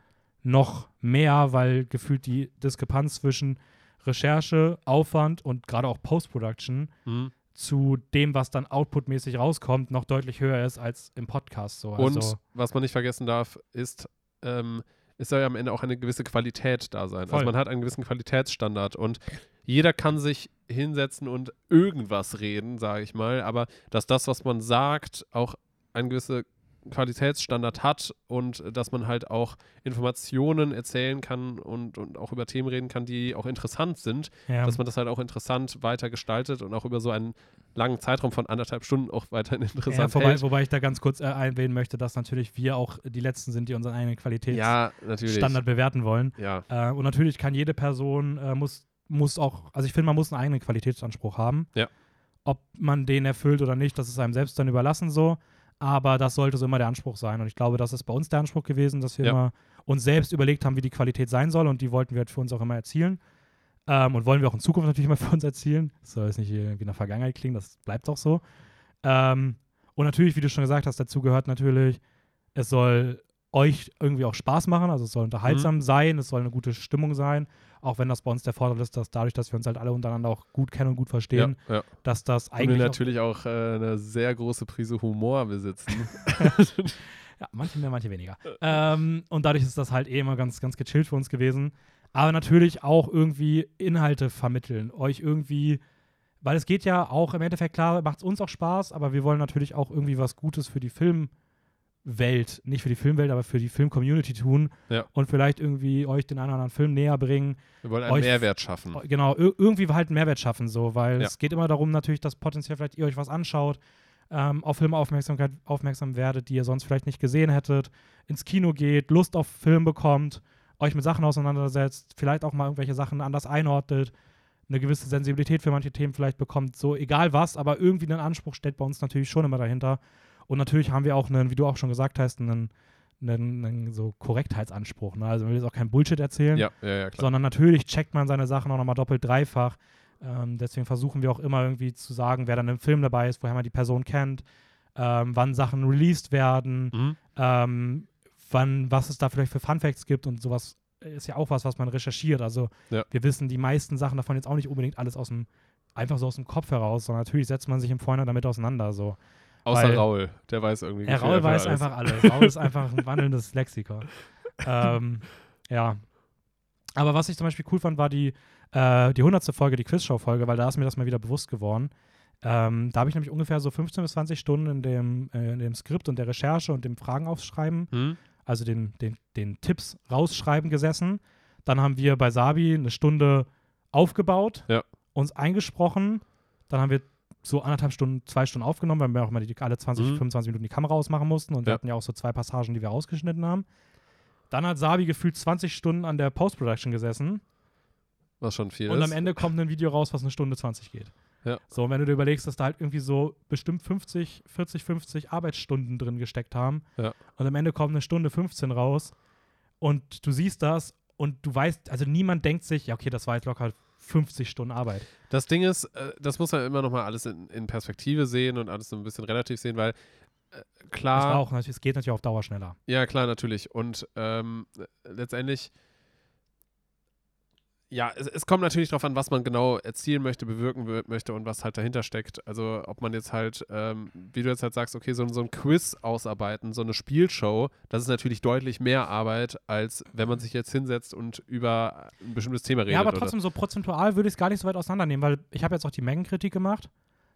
Speaker 2: noch mehr, weil gefühlt die Diskrepanz zwischen Recherche, Aufwand und gerade auch Post-Production
Speaker 1: Mhm.
Speaker 2: zu dem, was dann outputmäßig rauskommt, noch deutlich höher ist als im Podcast. So.
Speaker 1: Und
Speaker 2: also,
Speaker 1: was man nicht vergessen darf, ist, ähm, es soll ja am Ende auch eine gewisse Qualität da sein.
Speaker 2: Voll.
Speaker 1: Also man hat einen gewissen Qualitätsstandard und jeder kann sich hinsetzen und irgendwas reden, sage ich mal, aber dass das, was man sagt, auch einen gewissen Qualitätsstandard hat und dass man halt auch Informationen erzählen kann und, und auch über Themen reden kann, die auch interessant sind,
Speaker 2: ja,
Speaker 1: dass man das halt auch interessant weiter gestaltet und auch über so einen langen Zeitraum von anderthalb Stunden auch weiterhin
Speaker 2: ja,
Speaker 1: interessant
Speaker 2: wobei,
Speaker 1: hält.
Speaker 2: wobei ich da ganz kurz äh, einwählen möchte, dass natürlich wir auch die Letzten sind, die unseren eigenen Qualitätsstandard
Speaker 1: Ja,
Speaker 2: bewerten wollen.
Speaker 1: Ja,
Speaker 2: Äh, und natürlich kann jede Person, äh, muss, muss auch, also ich finde, man muss einen eigenen Qualitätsanspruch haben.
Speaker 1: Ja.
Speaker 2: Ob man den erfüllt oder nicht, das ist einem selbst dann überlassen so. Aber das sollte so immer der Anspruch sein. Und ich glaube, das ist bei uns der Anspruch gewesen, dass wir
Speaker 1: Ja.
Speaker 2: immer uns selbst überlegt haben, wie die Qualität sein soll. Und die wollten wir halt für uns auch immer erzielen. Ähm, und wollen wir auch in Zukunft natürlich immer für uns erzielen. Das soll jetzt nicht irgendwie in der Vergangenheit klingen, das bleibt auch so. Ähm, und natürlich, wie du schon gesagt hast, dazu gehört natürlich, es soll euch irgendwie auch Spaß machen, also es soll unterhaltsam
Speaker 1: Mhm.
Speaker 2: sein, es soll eine gute Stimmung sein, auch wenn das bei uns der Vorteil ist, dass dadurch, dass wir uns halt alle untereinander auch gut kennen und gut verstehen,
Speaker 1: ja, ja.
Speaker 2: dass das
Speaker 1: Und wir
Speaker 2: eigentlich auch,
Speaker 1: natürlich auch äh, eine sehr große Prise Humor besitzen.
Speaker 2: ja, manche mehr, manche weniger. ähm, und dadurch ist das halt eh immer ganz, ganz gechillt für uns gewesen. Aber natürlich auch irgendwie Inhalte vermitteln, euch irgendwie, weil es geht ja auch im Endeffekt klar, macht es uns auch Spaß, aber wir wollen natürlich auch irgendwie was Gutes für die Filmwelt, nicht für die Filmwelt, aber für die Film-Community tun
Speaker 1: Ja.
Speaker 2: und vielleicht irgendwie euch den einen oder anderen Film näher bringen.
Speaker 1: Wir wollen einen Mehrwert schaffen.
Speaker 2: Genau, ir irgendwie halt einen Mehrwert schaffen, so, weil
Speaker 1: Ja.
Speaker 2: es geht immer darum, natürlich, dass potenziell vielleicht ihr euch was anschaut, ähm, auf Filme Aufmerksamkeit, aufmerksam werdet, die ihr sonst vielleicht nicht gesehen hättet, ins Kino geht, Lust auf Film bekommt, euch mit Sachen auseinandersetzt, vielleicht auch mal irgendwelche Sachen anders einordnet, eine gewisse Sensibilität für manche Themen vielleicht bekommt, so egal was, aber irgendwie einen Anspruch steht bei uns natürlich schon immer dahinter. Und natürlich haben wir auch einen, wie du auch schon gesagt hast, einen, einen, einen so Korrektheitsanspruch. Ne? Also wir will jetzt auch kein Bullshit erzählen
Speaker 1: Ja, ja, ja,
Speaker 2: sondern natürlich checkt man seine Sachen auch nochmal doppelt, dreifach. Ähm, deswegen versuchen wir auch immer irgendwie zu sagen, wer dann im Film dabei ist, woher man die Person kennt, ähm, wann Sachen released werden,
Speaker 1: Mhm.
Speaker 2: ähm, wann, was es da vielleicht für Funfacts gibt und sowas ist ja auch was, was man recherchiert. Also
Speaker 1: Ja.
Speaker 2: wir wissen die meisten Sachen davon jetzt auch nicht unbedingt alles aus dem, einfach so aus dem Kopf heraus, sondern natürlich setzt man sich im Vorhinein damit auseinander. So.
Speaker 1: Außer Raul, der weiß irgendwie
Speaker 2: Ja, Raul weiß
Speaker 1: alles.
Speaker 2: einfach alles. Raul ist einfach ein wandelndes Lexikon. ähm, ja. Aber was ich zum Beispiel cool fand, war die, äh, die 100. Folge, die Quizshow-Folge, weil da ist mir das mal wieder bewusst geworden. Ähm, da habe ich nämlich ungefähr so 15 bis 20 Stunden in dem, äh, in dem Skript und der Recherche und dem Fragen aufschreiben,
Speaker 1: Hm?
Speaker 2: also den, den, den Tipps rausschreiben gesessen. Dann haben wir bei Sabi eine Stunde aufgebaut,
Speaker 1: Ja.
Speaker 2: uns eingesprochen. Dann haben wir so anderthalb Stunden, zwei Stunden aufgenommen, weil wir auch mal die, alle 20,
Speaker 1: Mhm.
Speaker 2: 25 Minuten die Kamera ausmachen mussten. Und wir
Speaker 1: Ja.
Speaker 2: hatten ja auch so zwei Passagen, die wir rausgeschnitten haben. Dann hat Sabi gefühlt 20 Stunden an der Post-Production gesessen.
Speaker 1: Was schon viel
Speaker 2: Und
Speaker 1: ist.
Speaker 2: am Ende kommt ein Video raus, was eine Stunde 20 geht.
Speaker 1: Ja.
Speaker 2: So, und wenn du dir überlegst, dass da halt irgendwie so bestimmt 50, 40, 50 Arbeitsstunden drin gesteckt haben.
Speaker 1: Ja.
Speaker 2: Und am Ende kommt eine Stunde 15 raus. Und du siehst das und du weißt, also niemand denkt sich, ja, okay, das war jetzt locker 50 Stunden Arbeit.
Speaker 1: Das Ding ist, äh, das muss man immer noch mal alles in, in Perspektive sehen und alles so ein bisschen relativ sehen, weil äh,
Speaker 2: Das
Speaker 1: klar,
Speaker 2: war auch, es geht natürlich auf Dauer schneller.
Speaker 1: ja klar, natürlich. Und ähm, letztendlich, ja, es, es kommt natürlich darauf an, was man genau erzielen möchte, bewirken möchte und was halt dahinter steckt. Also ob man jetzt halt, ähm, wie du jetzt halt sagst, okay, so, so ein Quiz ausarbeiten, so eine Spielshow, das ist natürlich deutlich mehr Arbeit, als wenn man sich jetzt hinsetzt und über ein bestimmtes Thema redet.
Speaker 2: Ja, aber
Speaker 1: oder-
Speaker 2: trotzdem, so prozentual würde ich es gar nicht so weit auseinandernehmen, weil ich habe jetzt auch die Mengenkritik gemacht.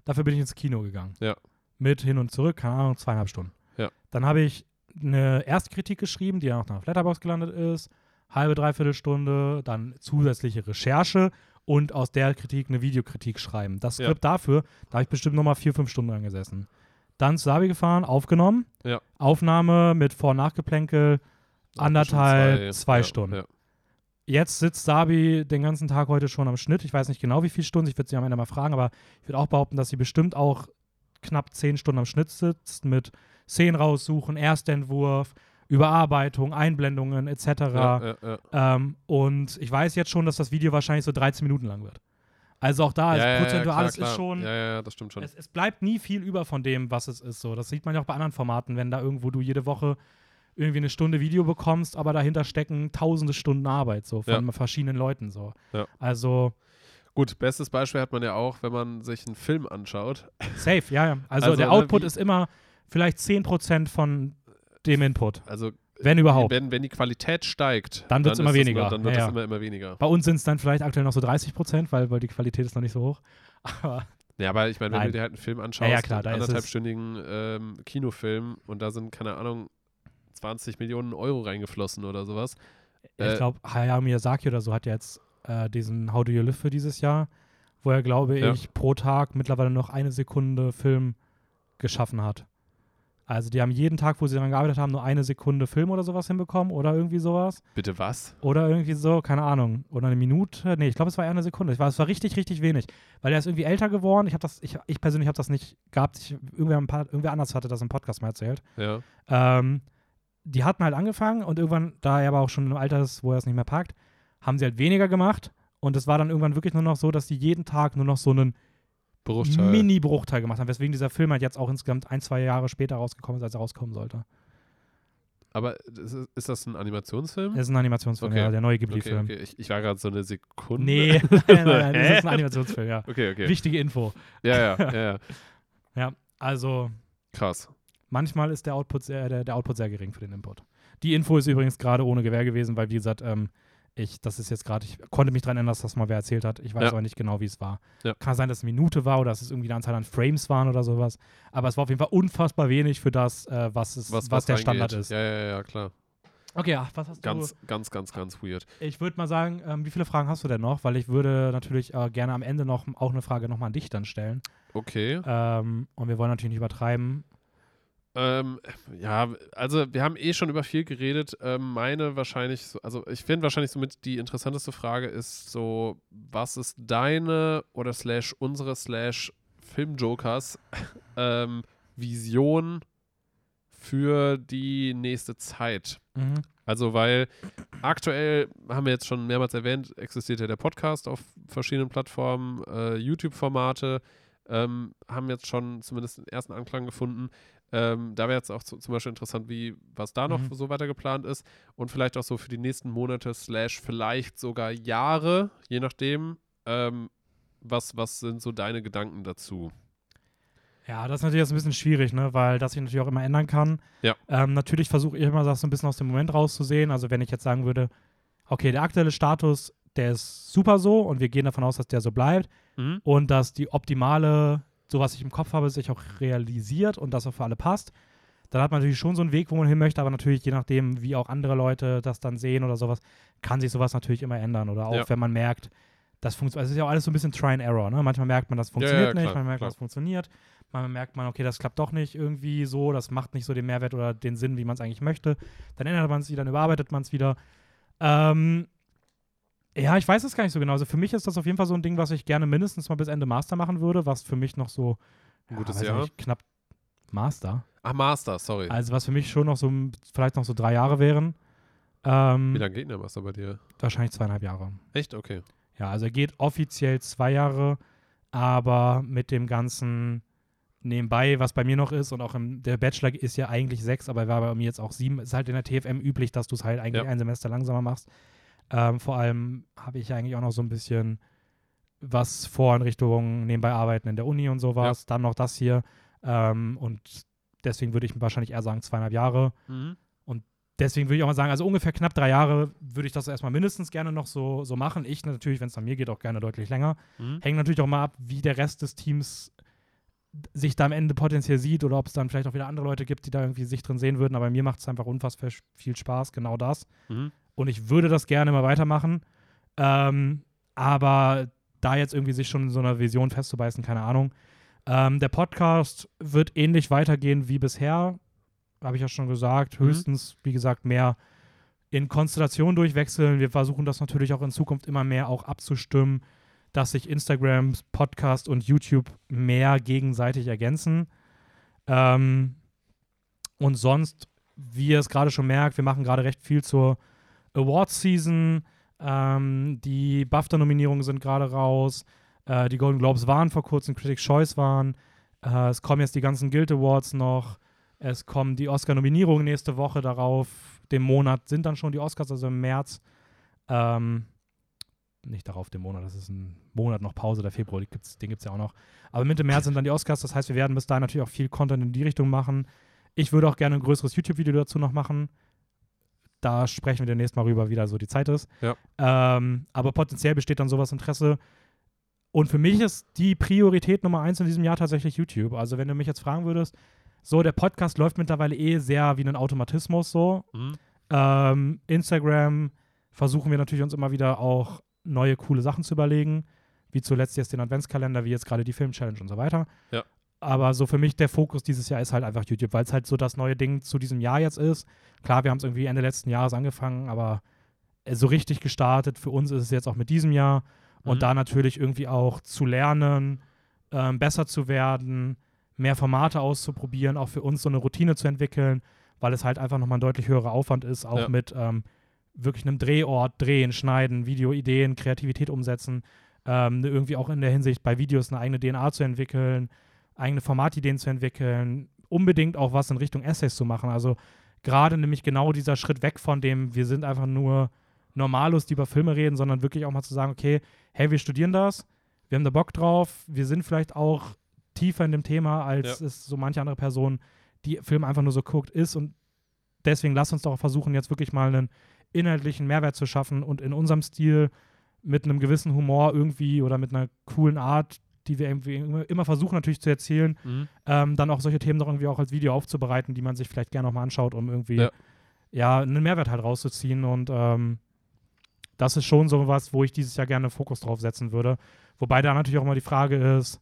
Speaker 2: Dafür bin ich ins Kino gegangen.
Speaker 1: Ja.
Speaker 2: Mit hin und zurück, keine Ahnung, zweieinhalb Stunden.
Speaker 1: Ja.
Speaker 2: Dann habe ich eine Erstkritik geschrieben, die dann auch nach Letterbox gelandet ist. Halbe, dreiviertel Stunde, dann zusätzliche Recherche und aus der Kritik eine Videokritik schreiben. Das
Speaker 1: Ja.
Speaker 2: Skript dafür, da habe ich bestimmt nochmal vier, fünf Stunden angesessen. Dann zu Sabi gefahren, aufgenommen.
Speaker 1: Ja.
Speaker 2: Aufnahme mit Vor- und Nachgeplänkel, anderthalb,
Speaker 1: Schon
Speaker 2: zwei
Speaker 1: ja,
Speaker 2: Stunden.
Speaker 1: Ja.
Speaker 2: Jetzt sitzt Sabi den ganzen Tag heute schon am Schnitt. Ich weiß nicht genau, wie viele Stunden. Ich würde sie am Ende mal fragen, aber ich würde auch behaupten, dass sie bestimmt auch knapp zehn Stunden am Schnitt sitzt mit Szenen raussuchen, Erstentwurf, Überarbeitung, Einblendungen etc.
Speaker 1: Ja, ja, ja.
Speaker 2: Ähm, und ich weiß jetzt schon, dass das Video wahrscheinlich so 13 Minuten lang wird. Also auch da ist
Speaker 1: ja, ja, ja,
Speaker 2: prozentual,
Speaker 1: klar,
Speaker 2: es
Speaker 1: klar.
Speaker 2: ist schon,
Speaker 1: Ja, ja, das stimmt schon.
Speaker 2: es, es bleibt nie viel über von dem, was es ist. So, das sieht man ja auch bei anderen Formaten, wenn da irgendwo du jede Woche irgendwie eine Stunde Video bekommst, aber dahinter stecken tausende Stunden Arbeit so von verschiedenen Leuten so. Also
Speaker 1: Gut, bestes Beispiel hat man ja auch, wenn man sich einen Film anschaut.
Speaker 2: safe, ja, ja. Also,
Speaker 1: Also,
Speaker 2: der
Speaker 1: ne,
Speaker 2: Output ist immer vielleicht 10% von dem Input,
Speaker 1: Also
Speaker 2: wenn überhaupt.
Speaker 1: Wenn, wenn die Qualität steigt,
Speaker 2: Dann wird's
Speaker 1: ist
Speaker 2: immer
Speaker 1: es
Speaker 2: weniger.
Speaker 1: dann wird
Speaker 2: Ja,
Speaker 1: es
Speaker 2: ja.
Speaker 1: immer, immer weniger.
Speaker 2: Bei uns sind es dann vielleicht aktuell noch so 30%, weil, weil die Qualität ist noch nicht so hoch. Aber
Speaker 1: Ja, aber ich meine, wenn
Speaker 2: Nein.
Speaker 1: du dir halt einen Film anschaust,
Speaker 2: Ja, klar,
Speaker 1: einen
Speaker 2: es-
Speaker 1: anderthalbstündigen ähm, Kinofilm und da sind, keine Ahnung, 20 Millionen Euro reingeflossen oder sowas.
Speaker 2: ich
Speaker 1: Äh,
Speaker 2: glaube, Hayao Miyazaki oder so hat ja jetzt äh, diesen How Do You Live für dieses Jahr, wo er, glaube ich, pro Tag mittlerweile noch eine Sekunde Film geschaffen hat. Also die haben jeden Tag, wo sie daran gearbeitet haben, nur eine Sekunde Film oder sowas hinbekommen oder irgendwie sowas.
Speaker 1: Bitte was?
Speaker 2: Oder irgendwie so, keine Ahnung. Oder eine Minute. Nee, ich glaube, es war eher eine Sekunde. Ich war, es war richtig, richtig wenig. Weil er ist irgendwie älter geworden. Ich habe das, ich, ich persönlich habe das nicht gehabt. Ich, irgendwer, ein paar, irgendwer anders hatte das im Podcast mal erzählt.
Speaker 1: Ja.
Speaker 2: Ähm, die hatten halt angefangen und irgendwann, da er aber auch schon im Alter ist, wo er es nicht mehr packt, haben sie halt weniger gemacht. Und es war dann irgendwann wirklich nur noch so, dass die jeden Tag nur noch so einen
Speaker 1: Bruchteil.
Speaker 2: Mini-Bruchteil gemacht haben, weswegen dieser Film halt jetzt auch insgesamt ein, zwei Jahre später rausgekommen ist, als er rauskommen sollte.
Speaker 1: aber ist, das ein Animationsfilm?
Speaker 2: Das ist ein Animationsfilm,
Speaker 1: Okay.
Speaker 2: ja, der neue
Speaker 1: okay,
Speaker 2: Ghibli-Film.
Speaker 1: okay. Ich, ich war gerade so eine Sekunde.
Speaker 2: Nee, nein, nein, nein, das ist ein Animationsfilm, ja.
Speaker 1: Okay, okay.
Speaker 2: Wichtige Info.
Speaker 1: Ja, ja, ja, ja.
Speaker 2: Ja, also
Speaker 1: Krass.
Speaker 2: manchmal ist der Output sehr, der, der Output sehr gering für den Input. Die Info ist übrigens gerade ohne Gewehr gewesen, weil wie gesagt, ähm, ich, das ist jetzt gerade, ich konnte mich daran erinnern, dass das mal wer erzählt hat. Ich weiß
Speaker 1: Ja.
Speaker 2: aber nicht genau, wie es war.
Speaker 1: Ja.
Speaker 2: Kann sein, dass es eine Minute war oder dass es irgendwie eine Anzahl an Frames waren oder sowas. Aber es war auf jeden Fall unfassbar wenig für das, äh, was, es, was, der
Speaker 1: reingeht.
Speaker 2: Standard ist.
Speaker 1: Ja, ja, ja, klar.
Speaker 2: Okay, ach, was hast
Speaker 1: Ganz, ganz, ganz, ganz weird.
Speaker 2: du? Ich würde mal sagen, ähm, wie viele Fragen hast du denn noch? Weil ich würde natürlich äh, gerne am Ende noch auch eine Frage nochmal an dich dann stellen.
Speaker 1: Okay.
Speaker 2: Ähm, und wir wollen natürlich nicht übertreiben.
Speaker 1: Ähm, ja, also wir haben eh schon über viel geredet. Ähm, meine wahrscheinlich, so, also ich finde wahrscheinlich somit die interessanteste Frage ist so, was ist deine oder slash unsere slash Filmjokers ähm, Vision für die nächste Zeit?
Speaker 2: Mhm.
Speaker 1: Also, weil aktuell, haben wir jetzt schon mehrmals erwähnt, existiert ja der Podcast auf verschiedenen Plattformen, äh, YouTube-Formate, ähm, haben jetzt schon zumindest den ersten Anklang gefunden. Ähm, da wäre jetzt auch zu, zum Beispiel interessant, wie, was da noch
Speaker 2: Mhm.
Speaker 1: so weiter geplant ist und vielleicht auch so für die nächsten Monate, slash vielleicht sogar Jahre, je nachdem. Ähm, was, was sind so deine Gedanken dazu?
Speaker 2: Ja, das ist natürlich jetzt ein bisschen schwierig, ne? weil das sich natürlich auch immer ändern kann.
Speaker 1: Ja.
Speaker 2: Ähm, natürlich versuche ich immer das so ein bisschen aus dem Moment rauszusehen. Also wenn ich jetzt sagen würde, okay, der aktuelle Status, der ist super so und wir gehen davon aus, dass der so bleibt
Speaker 1: Mhm.
Speaker 2: und dass die optimale, so was ich im Kopf habe, sich auch realisiert und das auch für alle passt. Dann hat man natürlich schon so einen Weg, wo man hin möchte, aber natürlich je nachdem, wie auch andere Leute das dann sehen oder sowas, kann sich sowas natürlich immer ändern. Oder auch
Speaker 1: Ja.
Speaker 2: wenn man merkt, das funktioniert. Also es ist ja auch alles so ein bisschen Try and Error. Ne? Manchmal merkt man, das
Speaker 1: ja,
Speaker 2: funktioniert nicht,
Speaker 1: klar,
Speaker 2: manchmal merkt man, das funktioniert. Manchmal merkt man, okay, das klappt doch nicht irgendwie so, das macht nicht so den Mehrwert oder den Sinn, wie man es eigentlich möchte. Dann ändert man es wieder, dann überarbeitet man es wieder. Ähm, ja, ich weiß es gar nicht so genau. Also für mich ist das auf jeden Fall so ein Ding, was ich gerne mindestens mal bis Ende Master machen würde, was für mich noch so
Speaker 1: Ein gutes
Speaker 2: ich
Speaker 1: Jahr.
Speaker 2: Nicht, knapp Master.
Speaker 1: Ach, Master, sorry.
Speaker 2: Also was für mich schon noch so vielleicht noch so drei Jahre wären. Ähm,
Speaker 1: Wie lange geht denn der Master bei dir?
Speaker 2: wahrscheinlich zweieinhalb Jahre.
Speaker 1: Echt? Okay.
Speaker 2: Ja, also er geht offiziell zwei Jahre, aber mit dem ganzen nebenbei, was bei mir noch ist und auch im, der Bachelor ist ja eigentlich sechs, aber war bei mir jetzt auch sieben. Ist halt in der TFM üblich, dass du es halt eigentlich
Speaker 1: Ja.
Speaker 2: ein Semester langsamer machst. Ähm, vor allem habe ich eigentlich auch noch so ein bisschen was vor in Richtung nebenbei arbeiten in der Uni und sowas. Dann noch das hier. Ähm, und deswegen würde ich wahrscheinlich eher sagen zweieinhalb Jahre.
Speaker 1: Mhm.
Speaker 2: Deswegen würde ich auch mal sagen, also ungefähr knapp drei Jahre würde ich das erstmal mindestens gerne noch so, so machen. Ich natürlich, wenn es an mir geht, auch gerne deutlich länger.
Speaker 1: Mhm.
Speaker 2: Hängt natürlich auch mal ab, wie der Rest des Teams sich da am Ende potenziell sieht oder ob es dann vielleicht auch wieder andere Leute gibt, die da irgendwie sich drin sehen würden. Aber mir macht es einfach unfassbar viel Spaß, genau das.
Speaker 1: Mhm.
Speaker 2: Und ich würde das gerne mal weitermachen. Ähm, aber da jetzt irgendwie sich schon in so einer Vision festzubeißen, keine Ahnung. Ähm, der Podcast wird ähnlich weitergehen wie bisher, habe ich ja schon gesagt.
Speaker 1: Mhm.
Speaker 2: Höchstens, wie gesagt, mehr in Konstellationen durchwechseln. Wir versuchen das natürlich auch in Zukunft immer mehr auch abzustimmen, dass sich Instagram, Podcast und YouTube mehr gegenseitig ergänzen. Ähm, und sonst, wie ihr es gerade schon merkt, wir machen gerade recht viel zur Awards-Season. Ähm, die BAFTA-Nominierungen sind gerade raus. Äh, die Golden Globes waren vor kurzem, Critics' Choice waren. Äh, es kommen jetzt die ganzen Guild Awards noch. Es kommen die Oscar-Nominierungen nächste Woche darauf. Dem Monat sind dann schon die Oscars, also im März. Ähm, nicht darauf, dem Monat, das ist ein Monat noch Pause, der Februar, den gibt es ja auch noch. Aber Mitte März sind dann die Oscars, das heißt, wir werden bis dahin natürlich auch viel Content in die Richtung machen. Ich würde auch gerne ein größeres YouTube-Video dazu noch machen. Da sprechen wir demnächst mal rüber, wie da so die Zeit ist.
Speaker 1: Ja.
Speaker 2: Ähm, aber potenziell besteht dann sowas Interesse. Und für mich ist die Priorität Nummer eins in diesem Jahr tatsächlich YouTube. Also, wenn du mich jetzt fragen würdest, so, der Podcast läuft mittlerweile eh sehr wie ein Automatismus so.
Speaker 1: Mhm.
Speaker 2: Ähm, Instagram versuchen wir natürlich uns immer wieder auch neue coole Sachen zu überlegen, wie zuletzt jetzt den Adventskalender, wie jetzt gerade die Film-Challenge und so weiter.
Speaker 1: Ja.
Speaker 2: Aber so für mich der Fokus dieses Jahr ist halt einfach YouTube, weil es halt so das neue Ding zu diesem Jahr jetzt ist. Klar, wir haben es irgendwie Ende letzten Jahres angefangen, aber äh, so richtig gestartet für uns ist es jetzt auch mit diesem Jahr. Und
Speaker 1: Mhm.
Speaker 2: da natürlich irgendwie auch zu lernen, ähm, besser zu werden, mehr Formate auszuprobieren, auch für uns so eine Routine zu entwickeln, weil es halt einfach nochmal ein deutlich höherer Aufwand ist, auch
Speaker 1: Ja.
Speaker 2: mit ähm, wirklich einem Drehort, drehen, schneiden, Videoideen, Kreativität umsetzen, ähm, ne, irgendwie auch in der Hinsicht bei Videos eine eigene DNA zu entwickeln, eigene Formatideen zu entwickeln, unbedingt auch was in Richtung Essays zu machen. Also gerade nämlich genau dieser Schritt weg von dem, wir sind einfach nur Normalos, die über Filme reden, sondern wirklich auch mal zu sagen, okay, hey, wir studieren das, wir haben da Bock drauf, wir sind vielleicht auch tiefer in dem Thema, als
Speaker 1: Ja.
Speaker 2: es so manche andere Person, die Filme einfach nur so guckt, ist und deswegen lass uns doch versuchen, jetzt wirklich mal einen inhaltlichen Mehrwert zu schaffen und in unserem Stil mit einem gewissen Humor irgendwie oder mit einer coolen Art, die wir irgendwie immer- immer versuchen natürlich zu erzählen,
Speaker 1: Mhm.
Speaker 2: ähm, dann auch solche Themen doch irgendwie auch als Video aufzubereiten, die man sich vielleicht gerne nochmal anschaut, um irgendwie ja.
Speaker 1: Ja.
Speaker 2: einen Mehrwert halt rauszuziehen. Und ähm, das ist schon so was, wo ich dieses Jahr gerne Fokus drauf setzen würde. Wobei da natürlich auch mal die Frage ist,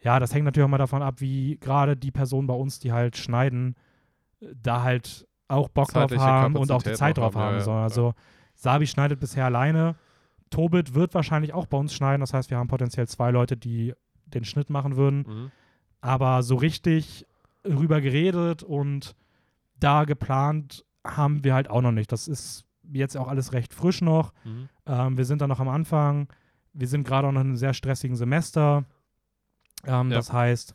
Speaker 2: ja, das hängt natürlich auch mal davon ab, wie gerade die Personen bei uns, die halt schneiden, da halt auch Bock drauf
Speaker 1: Zeitliche
Speaker 2: haben und auch die Zeit
Speaker 1: noch
Speaker 2: drauf
Speaker 1: haben, ja,
Speaker 2: haben.
Speaker 1: ja, klar.
Speaker 2: Also Sabi schneidet bisher alleine. Tobit wird wahrscheinlich auch bei uns schneiden. Das heißt, wir haben potenziell zwei Leute, die den Schnitt machen würden
Speaker 1: Mhm.
Speaker 2: aber so richtig rüber geredet und da geplant haben wir halt auch noch nicht. Das ist jetzt auch alles recht frisch noch.
Speaker 1: Mhm.
Speaker 2: Ähm, wir sind da noch am Anfang. Wir sind gerade auch noch in einem sehr stressigen Semester. Ähm,
Speaker 1: Ja.
Speaker 2: Das heißt,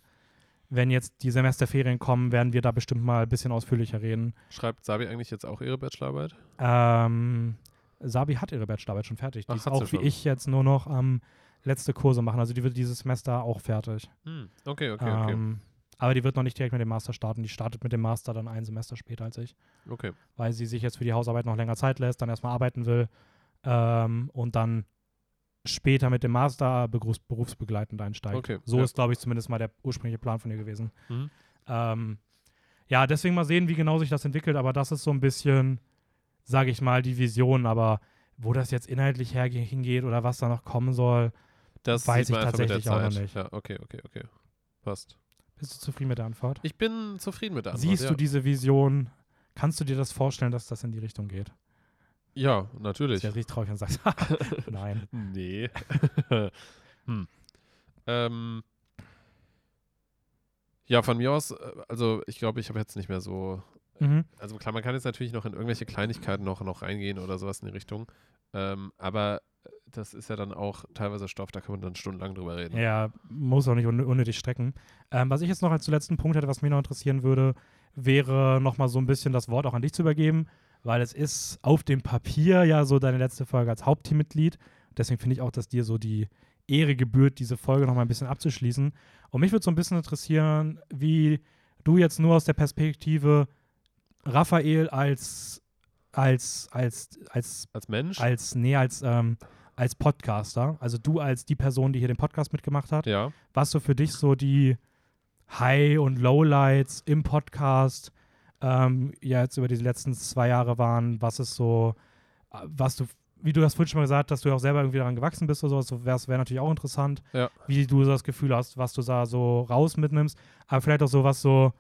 Speaker 2: wenn jetzt die Semesterferien kommen, werden wir da bestimmt mal ein bisschen ausführlicher reden.
Speaker 1: Schreibt Sabi eigentlich jetzt auch ihre Bachelorarbeit?
Speaker 2: Ähm, Sabi hat ihre Bachelorarbeit schon fertig. Die
Speaker 1: Ach,
Speaker 2: ist auch wie
Speaker 1: schon.
Speaker 2: ich jetzt nur noch am letzte Kurse machen. Also die wird dieses Semester auch fertig.
Speaker 1: Hm. Okay, okay, okay.
Speaker 2: Ähm, aber die wird noch nicht direkt mit dem Master starten. Die startet mit dem Master dann ein Semester später als ich,
Speaker 1: Okay.
Speaker 2: weil sie sich jetzt für die Hausarbeit noch länger Zeit lässt, dann erstmal arbeiten will ähm, und dann später mit dem Master berufs berufsbegleitend einsteigt.
Speaker 1: Okay,
Speaker 2: So
Speaker 1: ja.
Speaker 2: ist, glaube ich, zumindest mal der ursprüngliche Plan von ihr gewesen.
Speaker 1: Mhm.
Speaker 2: Ähm, ja, deswegen mal sehen, wie genau sich das entwickelt, aber das ist so ein bisschen, sage ich mal, die Vision, aber wo das jetzt inhaltlich hingeht oder was da noch kommen soll,
Speaker 1: Das
Speaker 2: Weiß ich tatsächlich auch noch nicht.
Speaker 1: Ja, okay, okay, okay. Passt.
Speaker 2: bist du zufrieden mit der Antwort?
Speaker 1: Ich bin zufrieden mit der Antwort.
Speaker 2: Siehst
Speaker 1: ja.
Speaker 2: du diese Vision? Kannst du dir das vorstellen, dass das in die Richtung geht?
Speaker 1: Ja,
Speaker 2: Ich
Speaker 1: natürlich.
Speaker 2: werde richtig traurig und sagst, nein.
Speaker 1: Nee. hm. ähm, ja, von mir aus, äh, also ich glaube, ich habe jetzt nicht mehr so.
Speaker 2: Mhm.
Speaker 1: Also klar, man kann jetzt natürlich noch in irgendwelche Kleinigkeiten noch, noch reingehen oder sowas in die Richtung. Ähm, aber äh, das ist ja dann auch teilweise Stoff, da kann man dann stundenlang drüber reden.
Speaker 2: Ja, muss auch nicht un unnötig strecken. Ähm, was ich jetzt noch als letzten Punkt hätte, was mich noch interessieren würde, wäre nochmal so ein bisschen das Wort auch an dich zu übergeben, weil es ist auf dem Papier ja so deine letzte Folge als Hauptteammitglied. Deswegen finde ich auch, dass dir so die Ehre gebührt, diese Folge nochmal ein bisschen abzuschließen. Und mich würde so ein bisschen interessieren, wie du jetzt nur aus der Perspektive Raphael als, als, als, als
Speaker 1: Als Mensch?
Speaker 2: als, nee, als, ähm, als Podcaster, also du als die Person, die hier den Podcast mitgemacht hat,
Speaker 1: ja.
Speaker 2: was so für dich so die High- und Lowlights im Podcast ähm, ja, jetzt über die letzten zwei Jahre waren, was ist so, äh, was du, wie du das vorhin schon mal gesagt hast, dass du auch selber irgendwie daran gewachsen bist oder so, das wäre natürlich auch interessant,
Speaker 1: Ja.
Speaker 2: wie du so das Gefühl hast, was du da so raus mitnimmst, aber vielleicht auch so, was so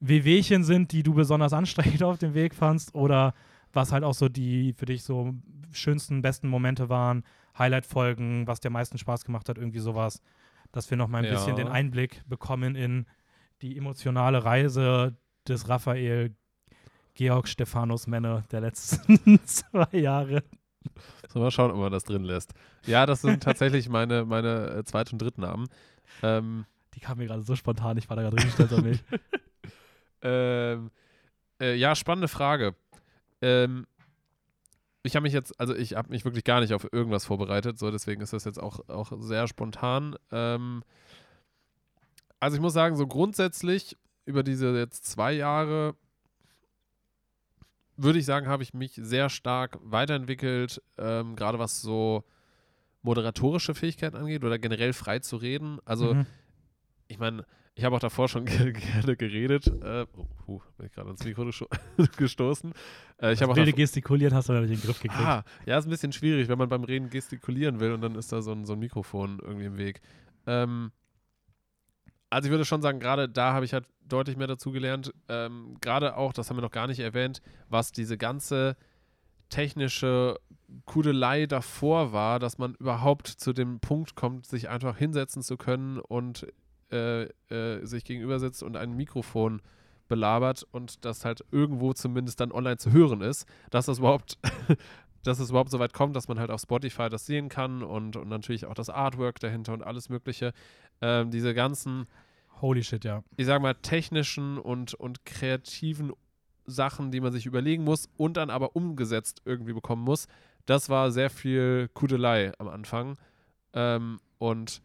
Speaker 2: Wehwehchen sind, die du besonders anstrengend auf dem Weg fandst oder was halt auch so die für dich so schönsten, besten Momente waren, Highlight-Folgen, was dir am meisten Spaß gemacht hat, irgendwie sowas, dass wir noch mal ein
Speaker 1: Ja.
Speaker 2: bisschen den Einblick bekommen in die emotionale Reise des Raphael Georg Stephanus Männer der letzten zwei Jahre.
Speaker 1: So, mal schauen, ob man das drin lässt. Ja, das sind tatsächlich meine, meine äh, Zweit- und Drittnamen. Ähm,
Speaker 2: Die kam mir gerade so spontan, ich war da gerade richtig stolz auf mich.
Speaker 1: Ähm, äh, ja, spannende Frage. Ähm, ich habe mich jetzt, also ich habe mich wirklich gar nicht auf irgendwas vorbereitet, so deswegen ist das jetzt auch, auch sehr spontan. Ähm, also ich muss sagen, so grundsätzlich über diese jetzt zwei Jahre würde ich sagen, habe ich mich sehr stark weiterentwickelt, ähm, gerade was so moderatorische Fähigkeiten angeht oder generell frei zu reden. Also
Speaker 2: Mhm.
Speaker 1: ich meine, ich habe auch davor schon ge- gerne geredet. Äh, oh, puh, bin ich gerade ans Mikro gesto gestoßen. Äh, ich habe auch
Speaker 2: wilde gestikuliert hast du natürlich in den Griff gekriegt.
Speaker 1: Ah, ja, ist ein bisschen schwierig, wenn man beim Reden gestikulieren will und dann ist da so ein, so ein Mikrofon irgendwie im Weg. Ähm, also ich würde schon sagen, gerade da habe ich halt deutlich mehr dazu gelernt. Ähm, gerade auch, das haben wir noch gar nicht erwähnt, was diese ganze technische Kudelei davor war, dass man überhaupt zu dem Punkt kommt, sich einfach hinsetzen zu können und äh, äh, sich gegenüber sitzt und ein Mikrofon belabert und das halt irgendwo zumindest dann online zu hören ist, dass das überhaupt, dass es überhaupt so weit kommt, dass man halt auf Spotify das sehen kann und, und natürlich auch das Artwork dahinter und alles Mögliche. Ähm, diese ganzen,
Speaker 2: Holy shit, ja.
Speaker 1: ich sag mal, technischen und, und kreativen Sachen, die man sich überlegen muss und dann aber umgesetzt irgendwie bekommen muss, das war sehr viel Kudelei am Anfang. Ähm, und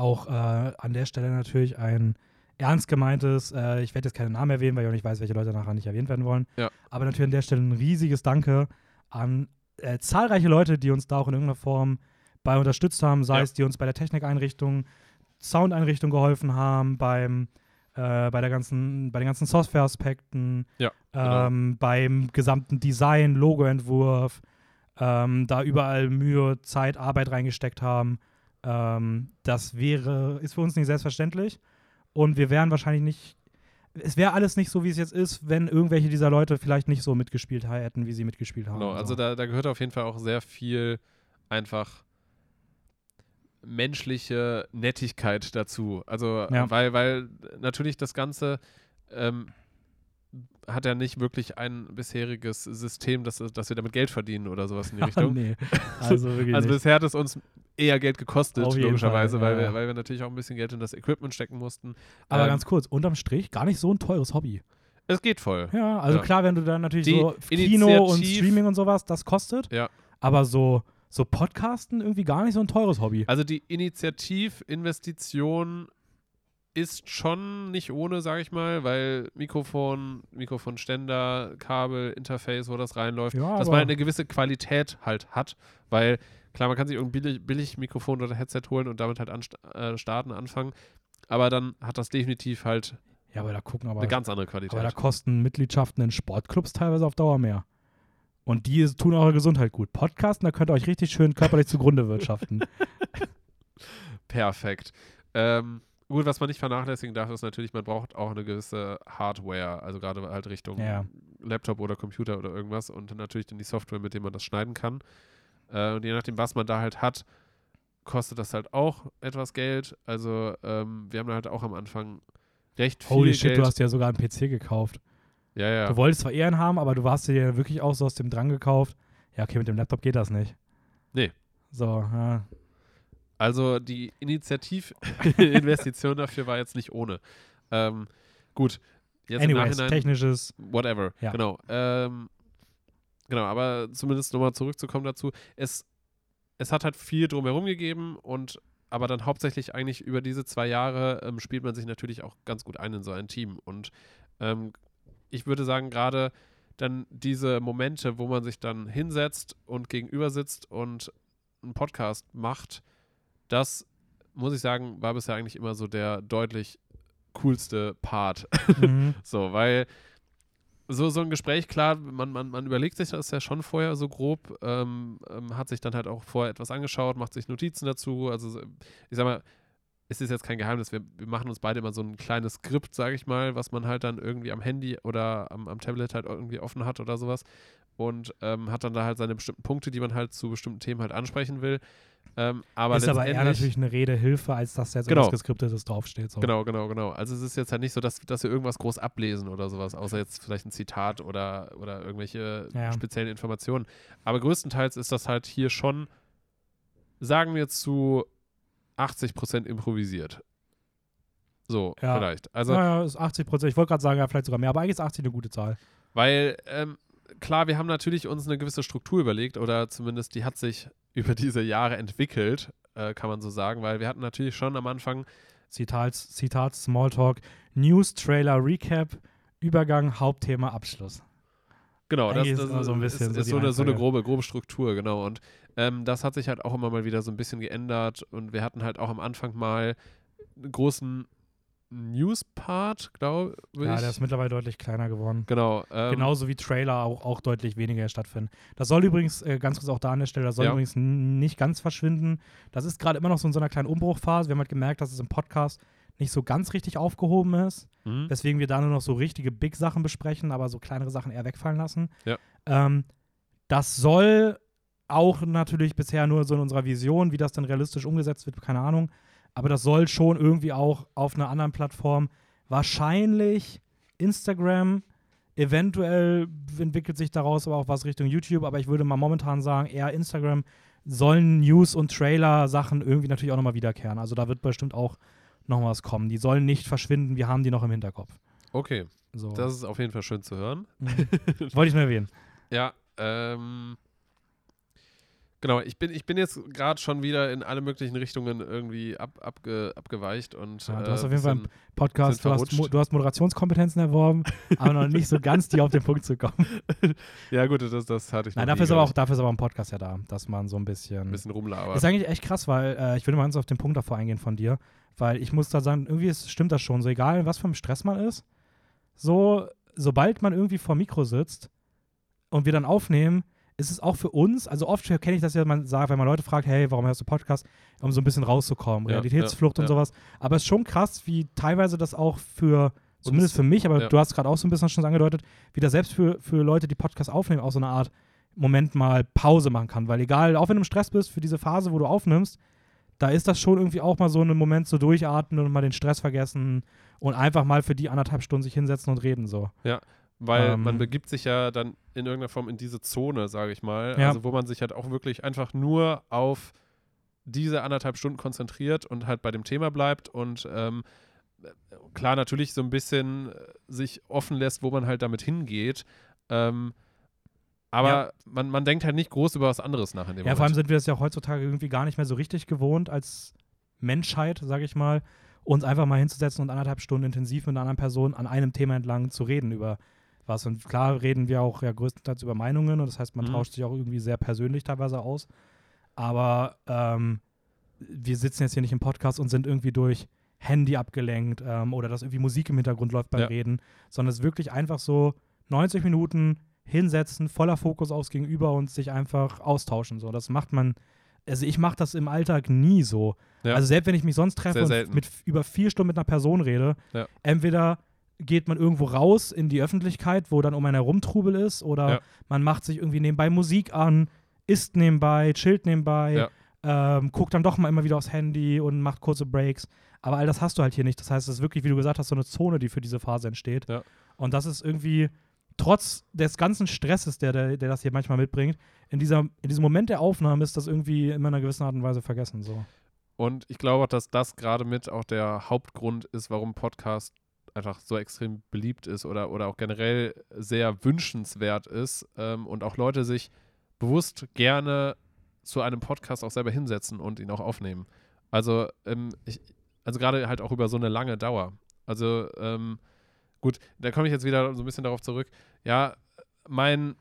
Speaker 2: Auch äh, an der Stelle natürlich ein ernst gemeintes, äh, ich werde jetzt keinen Namen erwähnen, weil ich auch nicht weiß, welche Leute nachher nicht erwähnt werden wollen.
Speaker 1: Ja.
Speaker 2: Aber natürlich an der Stelle ein riesiges Danke an äh, zahlreiche Leute, die uns da auch in irgendeiner Form bei unterstützt haben, sei
Speaker 1: Ja.
Speaker 2: es die uns bei der Technikeinrichtung, Soundeinrichtung geholfen haben, beim äh, bei der ganzen, bei den ganzen Software-Aspekten,
Speaker 1: Ja, genau.
Speaker 2: ähm, beim gesamten Design, Logoentwurf, ähm, da überall Mühe, Zeit, Arbeit reingesteckt haben. Ähm, das wäre, ist für uns nicht selbstverständlich. Und wir wären wahrscheinlich nicht, es wäre alles nicht so, wie es jetzt ist, wenn irgendwelche dieser Leute vielleicht nicht so mitgespielt hätten, wie sie mitgespielt haben.
Speaker 1: Genau, also
Speaker 2: So.
Speaker 1: da, da gehört auf jeden Fall auch sehr viel einfach menschliche Nettigkeit dazu. Also,
Speaker 2: Ja.
Speaker 1: weil, weil natürlich das Ganze ähm, hat ja nicht wirklich ein bisheriges System, dass, dass wir damit Geld verdienen oder sowas in die Richtung.
Speaker 2: nee, also
Speaker 1: Also bisher hat es uns eher Geld gekostet, logischerweise,
Speaker 2: Fall, ja,
Speaker 1: weil, wir,
Speaker 2: ja.
Speaker 1: weil wir natürlich auch ein bisschen Geld in das Equipment stecken mussten.
Speaker 2: Aber
Speaker 1: ähm,
Speaker 2: ganz kurz, unterm Strich gar nicht so ein teures Hobby.
Speaker 1: Es geht voll.
Speaker 2: Ja, also
Speaker 1: Ja.
Speaker 2: klar, wenn du dann natürlich
Speaker 1: Die
Speaker 2: so Kino und Streaming und sowas, das kostet.
Speaker 1: Ja.
Speaker 2: Aber so, so Podcasten irgendwie gar nicht so ein teures Hobby.
Speaker 1: Also die Initiativinvestition ist schon nicht ohne, sage ich mal, weil Mikrofon, Mikrofonständer, Kabel, Interface, wo das reinläuft,
Speaker 2: Ja,
Speaker 1: dass man eine gewisse Qualität halt hat, weil klar, man kann sich irgendein billig, billig Mikrofon oder Headset holen und damit halt anst äh, starten, anfangen, aber dann hat das definitiv halt
Speaker 2: Ja, aber da gucken aber,
Speaker 1: eine ganz andere Qualität.
Speaker 2: aber da kosten Mitgliedschaften in Sportclubs teilweise auf Dauer mehr. Und die tun eure Gesundheit gut. Podcasten, da könnt ihr euch richtig schön körperlich zugrunde wirtschaften.
Speaker 1: Perfekt. Ähm, gut, was man nicht vernachlässigen darf, ist natürlich, man braucht auch eine gewisse Hardware, also gerade halt Richtung
Speaker 2: Ja.
Speaker 1: Laptop oder Computer oder irgendwas und natürlich dann die Software, mit der man das schneiden kann. Äh, und je nachdem, was man da halt hat, kostet das halt auch etwas Geld. Also ähm, wir haben da halt auch am Anfang recht viel
Speaker 2: Holy shit,
Speaker 1: Geld.
Speaker 2: du hast ja sogar einen PC gekauft.
Speaker 1: ja, ja.
Speaker 2: Du wolltest zwar eher einen haben, aber du hast dir ja wirklich auch so aus dem Drang gekauft. Ja, okay, mit dem Laptop geht das nicht.
Speaker 1: Nee.
Speaker 2: So, ja.
Speaker 1: Also die Initiativinvestition dafür war jetzt nicht ohne. Ähm, gut. Jetzt
Speaker 2: Anyways, technisches.
Speaker 1: whatever.
Speaker 2: Ja.
Speaker 1: Genau. Ähm, genau, aber zumindest nochmal zurückzukommen dazu. Es, es hat halt viel drumherum gegeben und aber dann hauptsächlich eigentlich über diese zwei Jahre ähm, spielt man sich natürlich auch ganz gut ein in so ein Team. Und ähm, ich würde sagen, gerade dann diese Momente, wo man sich dann hinsetzt und gegenüber sitzt und einen Podcast macht, das muss ich sagen, war bisher eigentlich immer so der deutlich coolste Part.
Speaker 2: mhm.
Speaker 1: So, weil so, so ein Gespräch, klar, man, man, man überlegt sich das ja schon vorher so grob, ähm, ähm, hat sich dann halt auch vorher etwas angeschaut, macht sich Notizen dazu. Also, so- ich sag mal, es ist jetzt kein Geheimnis, wir, wir machen uns beide immer so ein kleines Skript, sage ich mal, was man halt dann irgendwie am Handy oder am, am Tablet halt irgendwie offen hat oder sowas. Und ähm, hat dann da halt seine bestimmten Punkte, die man halt zu bestimmten Themen halt ansprechen will. Ähm, aber
Speaker 2: ist aber eher natürlich eine Redehilfe, als dass da jetzt
Speaker 1: Genau.
Speaker 2: irgendwas Geskriptetes draufsteht. So.
Speaker 1: Genau, genau, genau. Also es ist jetzt halt nicht so, dass, dass wir irgendwas groß ablesen oder sowas, außer jetzt vielleicht ein Zitat oder, oder irgendwelche
Speaker 2: Ja.
Speaker 1: speziellen Informationen. Aber größtenteils ist das halt hier schon, sagen wir zu 80 Prozent improvisiert. So,
Speaker 2: Ja.
Speaker 1: vielleicht. Also,
Speaker 2: ja, ja, ist 80 Prozent. Ich wollte gerade sagen, ja, vielleicht sogar mehr, aber eigentlich ist 80 eine gute Zahl.
Speaker 1: weil, ähm, klar, wir haben natürlich uns eine gewisse Struktur überlegt oder zumindest die hat sich über diese Jahre entwickelt, äh, kann man so sagen, weil wir hatten natürlich schon am Anfang
Speaker 2: Zitat, Zitat Smalltalk, News, Trailer, Recap, Übergang, Hauptthema, Abschluss.
Speaker 1: Genau, das,
Speaker 2: Eigentlich ist
Speaker 1: das
Speaker 2: immer so ein bisschen
Speaker 1: ist,
Speaker 2: so
Speaker 1: ist so, eine, so eine grobe, grobe Struktur, genau. Und ähm, das hat sich halt auch immer mal wieder so ein bisschen geändert. Und wir hatten halt auch am Anfang mal einen großen News-Part, glaube ich.
Speaker 2: Ja, der ist mittlerweile deutlich kleiner geworden.
Speaker 1: genau. Ähm,
Speaker 2: Genauso wie Trailer auch, auch deutlich weniger stattfinden. Das soll übrigens, äh, ganz kurz auch da an der Stelle, das soll
Speaker 1: Ja.
Speaker 2: übrigens nicht ganz verschwinden. Das ist gerade immer noch so in so einer kleinen Umbruchphase. Wir haben halt gemerkt, dass es im Podcast nicht so ganz richtig aufgehoben ist.
Speaker 1: mhm.
Speaker 2: Weswegen wir da nur noch so richtige Big-Sachen besprechen, aber so kleinere Sachen eher wegfallen lassen.
Speaker 1: Ja.
Speaker 2: Ähm, das soll auch natürlich bisher nur so in unserer Vision, wie das dann realistisch umgesetzt wird, keine Ahnung. Aber das soll schon irgendwie auch auf einer anderen Plattform, wahrscheinlich Instagram, eventuell entwickelt sich daraus aber auch was Richtung YouTube, aber ich würde mal momentan sagen, eher Instagram sollen News- und Trailer-Sachen irgendwie natürlich auch nochmal wiederkehren. Also da wird bestimmt auch noch was kommen. Die sollen nicht verschwinden, wir haben die noch im Hinterkopf.
Speaker 1: Okay,
Speaker 2: So.
Speaker 1: das ist auf jeden Fall schön zu hören.
Speaker 2: Mhm. Wollte ich nur erwähnen.
Speaker 1: Ja, ähm. Genau, ich bin, ich bin jetzt gerade schon wieder in alle möglichen Richtungen irgendwie ab, abge, abgeweicht und
Speaker 2: Ja, du
Speaker 1: äh,
Speaker 2: hast auf jeden Fall
Speaker 1: bisschen-
Speaker 2: Podcast, du hast, du hast Moderationskompetenzen erworben, aber noch nicht so ganz die auf den Punkt zu kommen.
Speaker 1: Ja, gut, das, das hatte ich noch
Speaker 2: Nein,
Speaker 1: nie,
Speaker 2: dafür ist, aber auch, dafür ist aber ein Podcast ja da, dass man so ein bisschen.
Speaker 1: ein bisschen rumlabert.
Speaker 2: Ist eigentlich echt krass, weil äh, ich würde mal ganz auf den Punkt davor eingehen von dir, weil ich muss da sagen, irgendwie ist, stimmt das schon, so egal, was für ein Stress man ist, so, sobald man irgendwie vor Mikro sitzt und wir dann aufnehmen, ist es auch für uns, also oft kenne ich das ja, man sagt, wenn man Leute fragt, hey, warum hörst du Podcast, um so ein bisschen rauszukommen,
Speaker 1: Ja,
Speaker 2: Realitätsflucht
Speaker 1: ja,
Speaker 2: und
Speaker 1: ja.
Speaker 2: sowas. Aber es ist schon krass, wie teilweise das auch für, zumindest für mich, aber
Speaker 1: ja.
Speaker 2: du hast gerade auch so ein bisschen schon angedeutet, wie das selbst für, für Leute, die Podcast aufnehmen, auch so eine Art Moment mal Pause machen kann. Weil egal, auch wenn du im Stress bist für diese Phase, wo du aufnimmst, da ist das schon irgendwie auch mal so ein Moment so durchatmen und mal den Stress vergessen und einfach mal für die anderthalb Stunden sich hinsetzen und reden so.
Speaker 1: Weil
Speaker 2: Ähm,
Speaker 1: man begibt sich ja dann in irgendeiner Form in diese Zone, sage ich mal.
Speaker 2: Ja.
Speaker 1: Also wo man sich halt auch wirklich einfach nur auf diese anderthalb Stunden konzentriert und halt bei dem Thema bleibt und ähm, klar natürlich so ein bisschen äh, sich offen lässt, wo man halt damit hingeht. Ähm, aber
Speaker 2: Ja.
Speaker 1: man, man denkt halt nicht groß über was anderes nach in dem
Speaker 2: Ja, vor allem
Speaker 1: Moment.
Speaker 2: sind wir das ja auch heutzutage irgendwie gar nicht mehr so richtig gewohnt als Menschheit, sage ich mal. uns einfach mal hinzusetzen und anderthalb Stunden intensiv mit einer anderen Person an einem Thema entlang zu reden über was. Und klar reden wir auch ja größtenteils über Meinungen und das heißt, man
Speaker 1: Mhm.
Speaker 2: tauscht sich auch irgendwie sehr persönlich teilweise aus. Aber ähm, wir sitzen jetzt hier nicht im Podcast und sind irgendwie durch Handy abgelenkt ähm, oder dass irgendwie Musik im Hintergrund läuft beim
Speaker 1: Ja.
Speaker 2: Reden, sondern es ist wirklich einfach so 90 Minuten hinsetzen, voller Fokus aufs Gegenüber und sich einfach austauschen. So, das macht man. Also ich mache das im Alltag nie so.
Speaker 1: Ja.
Speaker 2: Also selbst wenn ich mich sonst treffe und mit über vier Stunden mit einer Person rede,
Speaker 1: Ja.
Speaker 2: entweder geht man irgendwo raus in die Öffentlichkeit, wo dann um einen herum Trubel ist, oder
Speaker 1: Ja.
Speaker 2: man macht sich irgendwie nebenbei Musik an, isst nebenbei, chillt nebenbei, ähm, guckt dann doch mal immer wieder aufs Handy und macht kurze Breaks. Aber all das hast du halt hier nicht. Das heißt, es ist wirklich, wie du gesagt hast, so eine Zone, die für diese Phase entsteht.
Speaker 1: Ja.
Speaker 2: Und das ist irgendwie, trotz des ganzen Stresses, der, der, der das hier manchmal mitbringt, in, dieser, in diesem Moment der Aufnahme ist das irgendwie in einer gewissen Art und Weise vergessen. So.
Speaker 1: Und ich glaube auch, dass das gerade mit auch der Hauptgrund ist, warum Podcast einfach so extrem beliebt ist oder, oder auch generell sehr wünschenswert ist ähm, und auch Leute sich bewusst gerne zu einem Podcast auch selber hinsetzen und ihn auch aufnehmen. Also, ähm, ich, also gerade halt auch über so eine lange Dauer. Also, ähm, gut, da komme ich jetzt wieder so ein bisschen darauf zurück. Ja, mein,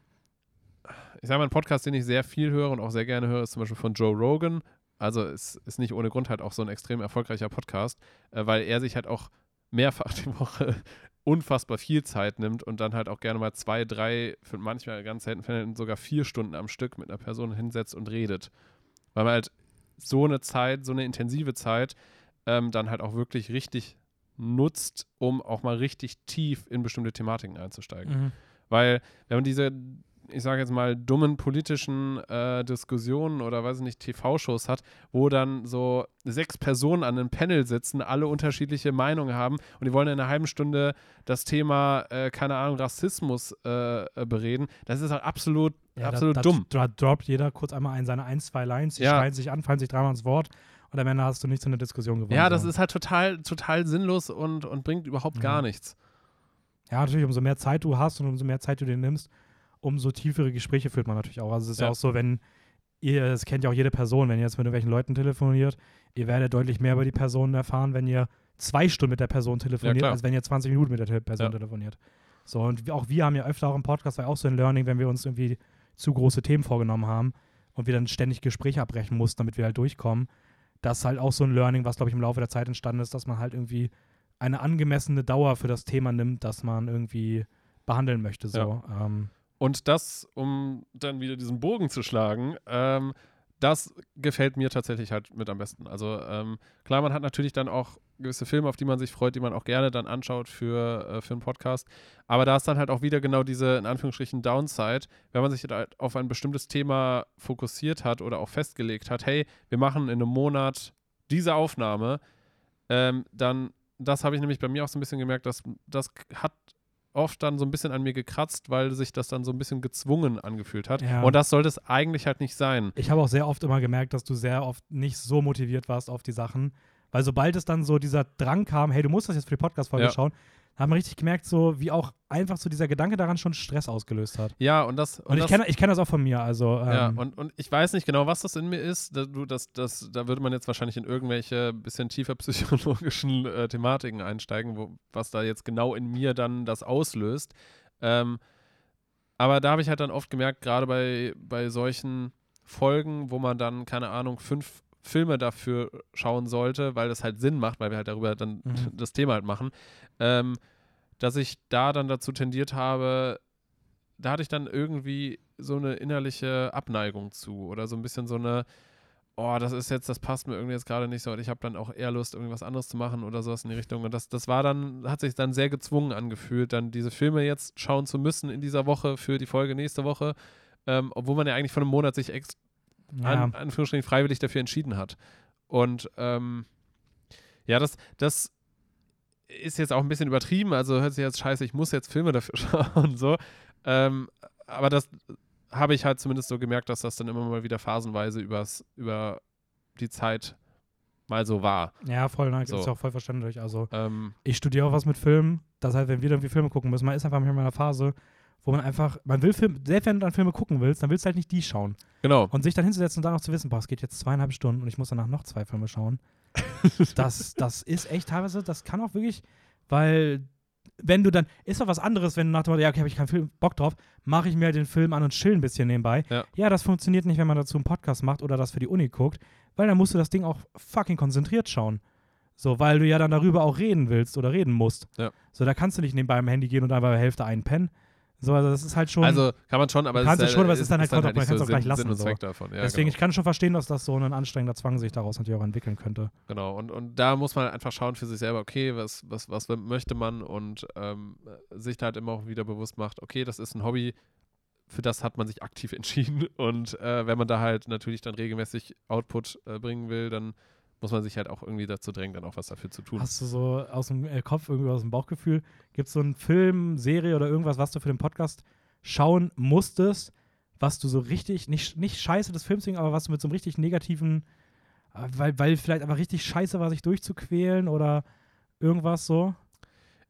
Speaker 1: ich sage mal, ein Podcast, den ich sehr viel höre und auch sehr gerne höre, ist zum Beispiel von Joe Rogan. Also es ist nicht ohne Grund halt auch so ein extrem erfolgreicher Podcast, äh, weil er sich halt auch mehrfach die Woche unfassbar viel Zeit nimmt und dann halt auch gerne mal zwei, drei, für manchmal ganz selten Fällen sogar vier Stunden am Stück mit einer Person hinsetzt und redet. Weil man halt so eine Zeit, so eine intensive Zeit ähm, dann halt auch wirklich richtig nutzt, um auch mal richtig tief in bestimmte Thematiken einzusteigen.
Speaker 2: Mhm.
Speaker 1: Weil, wenn man diese, ich sage jetzt mal, dummen politischen äh, Diskussionen oder weiß ich nicht, TV-Shows hat, wo dann so sechs Personen an einem Panel sitzen, alle unterschiedliche Meinungen haben und die wollen in einer halben Stunde das Thema, äh, keine Ahnung, Rassismus äh, äh, bereden, das ist halt absolut,
Speaker 2: Ja,
Speaker 1: absolut
Speaker 2: da,
Speaker 1: dumm.
Speaker 2: Da, da droppt jeder kurz einmal ein, seine ein, zwei Lines, die
Speaker 1: Ja.
Speaker 2: schreien sich an, fallen sich dreimal ins Wort und am Ende hast du nichts in der Diskussion gewonnen.
Speaker 1: Ja, das ist halt total, total sinnlos und, und bringt überhaupt
Speaker 2: Ja.
Speaker 1: gar nichts.
Speaker 2: Ja, natürlich, umso mehr Zeit du hast und umso mehr Zeit du dir nimmst, umso tiefere Gespräche führt man natürlich auch. Also es ist ja,
Speaker 1: Ja.
Speaker 2: auch so, wenn ihr, das kennt ja auch jede Person, wenn ihr jetzt mit irgendwelchen Leuten telefoniert, ihr werdet deutlich mehr über die Person erfahren, wenn ihr zwei Stunden mit der Person telefoniert,
Speaker 1: klar.
Speaker 2: als wenn ihr 20 Minuten mit der Te- Person
Speaker 1: Ja.
Speaker 2: telefoniert. So, und auch wir haben ja öfter auch im Podcast, war auch so ein Learning, wenn wir uns irgendwie zu große Themen vorgenommen haben und wir dann ständig Gespräche abbrechen mussten, damit wir halt durchkommen. Das ist halt auch so ein Learning, was, glaube ich, im Laufe der Zeit entstanden ist, dass man halt irgendwie eine angemessene Dauer für das Thema nimmt, das man irgendwie behandeln möchte. So. Ähm,
Speaker 1: Und das, um dann wieder diesen Bogen zu schlagen, ähm, das gefällt mir tatsächlich halt mit am besten. Also ähm, klar, man hat natürlich dann auch gewisse Filme, auf die man sich freut, die man auch gerne dann anschaut für, äh, für einen Podcast. Aber da ist dann halt auch wieder genau diese, in Anführungsstrichen, Downside, wenn man sich halt auf ein bestimmtes Thema fokussiert hat oder auch festgelegt hat, hey, wir machen in einem Monat diese Aufnahme, ähm, dann, das habe ich nämlich bei mir auch so ein bisschen gemerkt, dass das hat oft dann so ein bisschen an mir gekratzt, weil sich das dann so ein bisschen gezwungen angefühlt hat.
Speaker 2: Ja.
Speaker 1: Und das sollte es eigentlich halt nicht sein.
Speaker 2: ich habe auch sehr oft immer gemerkt, dass du sehr oft nicht so motiviert warst auf die Sachen. Weil sobald es dann so dieser Drang kam, hey, du musst das jetzt für die Podcast-Folge
Speaker 1: Ja.
Speaker 2: schauen, hat man richtig gemerkt, so wie auch einfach so dieser Gedanke daran schon Stress ausgelöst hat.
Speaker 1: Ja, und das.
Speaker 2: Und, ich
Speaker 1: das,
Speaker 2: kenne ich kenn das auch von mir. Also, ähm,
Speaker 1: Ja, und, und ich weiß nicht genau, was das in mir ist. Da, du, das, das, da würde man jetzt wahrscheinlich in irgendwelche bisschen tiefer psychologischen äh, Thematiken einsteigen, wo, was da jetzt genau in mir dann das auslöst. Ähm, aber da habe ich halt dann oft gemerkt, gerade bei, bei solchen Folgen, wo man dann, keine Ahnung, fünf Filme dafür schauen sollte, weil das halt Sinn macht, weil wir halt darüber dann
Speaker 2: Mhm.
Speaker 1: das Thema halt machen, ähm, dass ich da dann dazu tendiert habe, da hatte ich dann irgendwie so eine innerliche Abneigung zu oder so ein bisschen so eine, oh, das ist jetzt, das passt mir irgendwie jetzt gerade nicht so und ich habe dann auch eher Lust, irgendwas anderes zu machen oder sowas in die Richtung. Und das, das war dann, hat sich dann sehr gezwungen angefühlt, dann diese Filme jetzt schauen zu müssen in dieser Woche für die Folge nächste Woche, ähm, obwohl man ja eigentlich vor einem Monat sich ex
Speaker 2: ja.
Speaker 1: an, Anführungsstrichen freiwillig dafür entschieden hat. Und ähm, ja, das, das ist jetzt auch ein bisschen übertrieben, also hört sich jetzt scheiße, ich muss jetzt Filme dafür schauen, so. Ähm, aber das habe ich halt zumindest so gemerkt, dass das dann immer mal wieder phasenweise übers, über die Zeit mal so war.
Speaker 2: ja, voll, ne,
Speaker 1: So.
Speaker 2: ist ja auch voll verständlich. Also,
Speaker 1: Ähm,
Speaker 2: ich studiere auch was mit Filmen. Das heißt, wenn wir irgendwie Filme gucken müssen, man ist einfach manchmal in einer Phase, wo man einfach, man will Film, selbst wenn du dann Filme gucken willst, dann willst du halt nicht die schauen.
Speaker 1: genau.
Speaker 2: Und sich dann hinzusetzen und dann noch zu wissen, boah, es geht jetzt zweieinhalb Stunden und ich muss danach noch zwei Filme schauen. das, das ist echt teilweise, das kann auch wirklich, weil wenn du dann, ist doch was anderes, wenn du nach dem Motto, ja, okay, habe ich keinen Film, Bock drauf, mache ich mir halt den Film an und chill ein bisschen nebenbei.
Speaker 1: Ja.
Speaker 2: das funktioniert nicht, wenn man dazu einen Podcast macht oder das für die Uni guckt, weil dann musst du das Ding auch fucking konzentriert schauen. So, weil du ja dann darüber auch reden willst oder reden musst.
Speaker 1: Ja.
Speaker 2: So, da kannst du nicht nebenbei am Handy gehen und einfach bei der Hälfte einpennen. So, also das ist halt schon.
Speaker 1: Also kann man schon, aber
Speaker 2: Kannst
Speaker 1: es ist,
Speaker 2: schon, aber es ist dann halt
Speaker 1: nicht
Speaker 2: kontraproduktiv, kannst
Speaker 1: so
Speaker 2: du auch gleich lassen,
Speaker 1: Sinn und
Speaker 2: so.
Speaker 1: Davon. Ja,
Speaker 2: Deswegen,
Speaker 1: genau.
Speaker 2: ich kann schon verstehen, dass das so ein anstrengender Zwang sich daraus natürlich auch entwickeln könnte.
Speaker 1: Genau, und, und da muss man einfach schauen für sich selber, okay, was, was, was möchte man und ähm, sich da halt immer auch wieder bewusst macht, okay, das ist ein Hobby, für das hat man sich aktiv entschieden und äh, wenn man da halt natürlich dann regelmäßig Output äh, bringen will, dann muss man sich halt auch irgendwie dazu drängen, dann auch was dafür zu tun.
Speaker 2: Hast du so aus dem äh, Kopf, irgendwie aus dem Bauchgefühl, gibt es so einen Film, Serie oder irgendwas, was du für den Podcast schauen musstest, was du so richtig, nicht, nicht scheiße des Films, aber was du mit so einem richtig negativen, äh, weil, weil vielleicht einfach richtig scheiße war, sich durchzuquälen oder irgendwas so?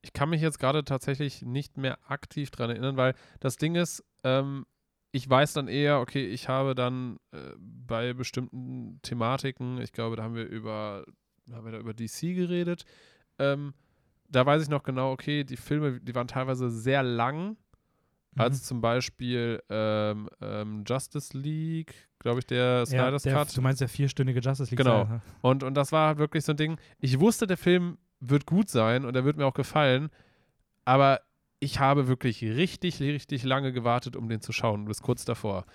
Speaker 1: Ich kann mich jetzt gerade tatsächlich nicht mehr aktiv dran erinnern, weil das Ding ist, ähm, ich weiß dann eher, okay, ich habe dann äh, bei bestimmten Thematiken, ich glaube, da haben wir über, haben wir da über DC geredet, ähm, da weiß ich noch genau, okay, die Filme, die waren teilweise sehr lang,
Speaker 2: Mhm.
Speaker 1: als zum Beispiel ähm, ähm, Justice League, glaube ich, der
Speaker 2: ja,
Speaker 1: Snyder's
Speaker 2: der,
Speaker 1: Cut.
Speaker 2: Du meinst der vierstündige Justice League?
Speaker 1: Genau.
Speaker 2: Teil, ne?
Speaker 1: Und, und das war halt wirklich so ein Ding. Ich wusste, der Film wird gut sein und er wird mir auch gefallen, aber ich habe wirklich richtig, richtig lange gewartet, um den zu schauen, bis kurz davor.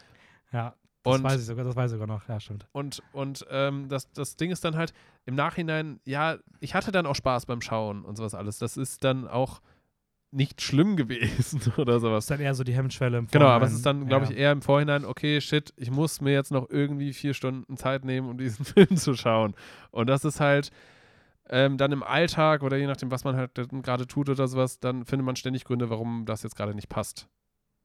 Speaker 2: Ja, das
Speaker 1: Und-
Speaker 2: weiß ich sogar, das weiß ich sogar noch. Ja, stimmt.
Speaker 1: Und, und ähm, das, das Ding ist dann halt im Nachhinein, ja, ich hatte dann auch Spaß beim Schauen und sowas alles. Das ist dann auch nicht schlimm gewesen oder
Speaker 2: Das
Speaker 1: sowas.
Speaker 2: ist dann eher so die Hemmschwelle im
Speaker 1: Genau, aber es
Speaker 2: Vorhinein.
Speaker 1: ist dann, glaube ich, eher im Vorhinein, okay, shit, ich muss mir jetzt noch irgendwie vier Stunden Zeit nehmen, um diesen Film zu schauen. Und das ist halt ähm, dann im Alltag oder je nachdem, was man halt gerade tut oder sowas, dann findet man ständig Gründe, warum das jetzt gerade nicht passt.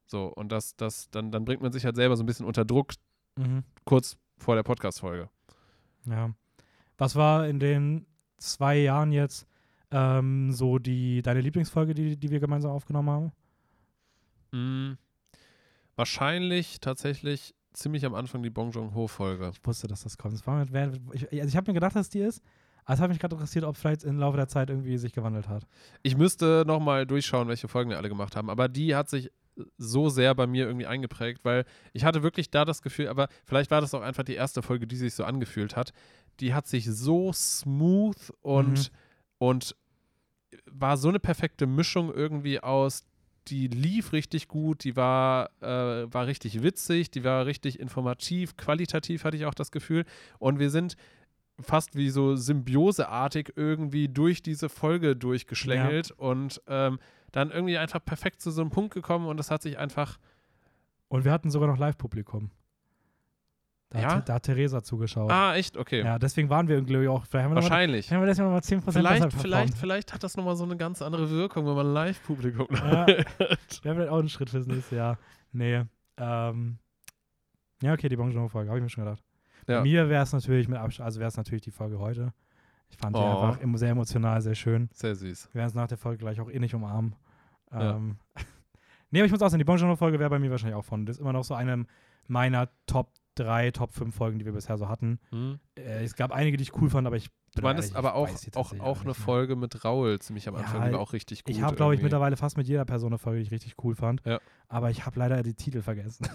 Speaker 1: So, und das, das, dann, dann bringt man sich halt selber so ein bisschen unter Druck,
Speaker 2: Mhm.
Speaker 1: kurz vor der Podcast-Folge.
Speaker 2: Ja. Was war in den zwei Jahren jetzt ähm, so die deine Lieblingsfolge, die, die wir gemeinsam aufgenommen haben?
Speaker 1: Mm, wahrscheinlich tatsächlich ziemlich am Anfang die Bong Joon-ho-Folge.
Speaker 2: Ich wusste, dass das kommt. Das war mit, wer, ich, also ich habe mir gedacht, dass die ist. Aber es hat mich gerade interessiert, ob vielleicht im Laufe der Zeit irgendwie sich gewandelt hat.
Speaker 1: Ich müsste nochmal durchschauen, welche Folgen wir alle gemacht haben. Aber die hat sich so sehr bei mir irgendwie eingeprägt, weil ich hatte wirklich da das Gefühl, aber vielleicht war das auch einfach die erste Folge, die sich so angefühlt hat. Die hat sich so smooth und,
Speaker 2: Mhm.
Speaker 1: und war so eine perfekte Mischung irgendwie aus, die lief richtig gut, die war, äh, war richtig witzig, die war richtig informativ, qualitativ hatte ich auch das Gefühl. Und wir sind fast wie so symbioseartig irgendwie durch diese Folge durchgeschlängelt und ähm, dann irgendwie einfach perfekt zu so einem Punkt gekommen und das hat sich einfach,
Speaker 2: Und wir hatten sogar noch Live-Publikum. Da,
Speaker 1: Ja?
Speaker 2: hat, da hat Theresa zugeschaut.
Speaker 1: ah, echt, okay,
Speaker 2: Ja, deswegen waren wir irgendwie auch. Wir noch mal,
Speaker 1: wahrscheinlich.
Speaker 2: vielleicht haben wir das ja nochmal 10% besser
Speaker 1: Vielleicht, vielleicht, vielleicht hat das nochmal so eine ganz andere Wirkung, wenn man Live-Publikum
Speaker 2: Ja.
Speaker 1: hat.
Speaker 2: Wir haben vielleicht auch einen Schritt fürs nächste Jahr. Nee. Ähm, ja, okay, die Bong Joon-Folge, habe ich mir schon gedacht.
Speaker 1: Ja.
Speaker 2: Mir wäre es natürlich mit Abstand, also wäre es natürlich die Folge heute. Ich fand die
Speaker 1: Oh.
Speaker 2: einfach sehr emotional, sehr schön.
Speaker 1: Sehr süß.
Speaker 2: Wir werden es nach der Folge gleich auch eh nicht umarmen.
Speaker 1: Ja.
Speaker 2: Ähm, nee, aber ich muss auch sagen, die Bon Joon-Folge wäre bei mir wahrscheinlich auch von. Das ist immer noch so eine meiner Top 3, Top 5 Folgen, die wir bisher so hatten.
Speaker 1: Hm?
Speaker 2: Äh, es gab einige, die ich cool fand, aber ich
Speaker 1: Du meinst aber auch, auch, auch eine. Folge mit Raul ziemlich am
Speaker 2: Ja,
Speaker 1: Anfang, die war auch richtig gut.
Speaker 2: Ich habe, glaube ich, mittlerweile fast mit jeder Person eine Folge, die ich richtig cool fand.
Speaker 1: Ja.
Speaker 2: Aber ich habe leider die Titel vergessen.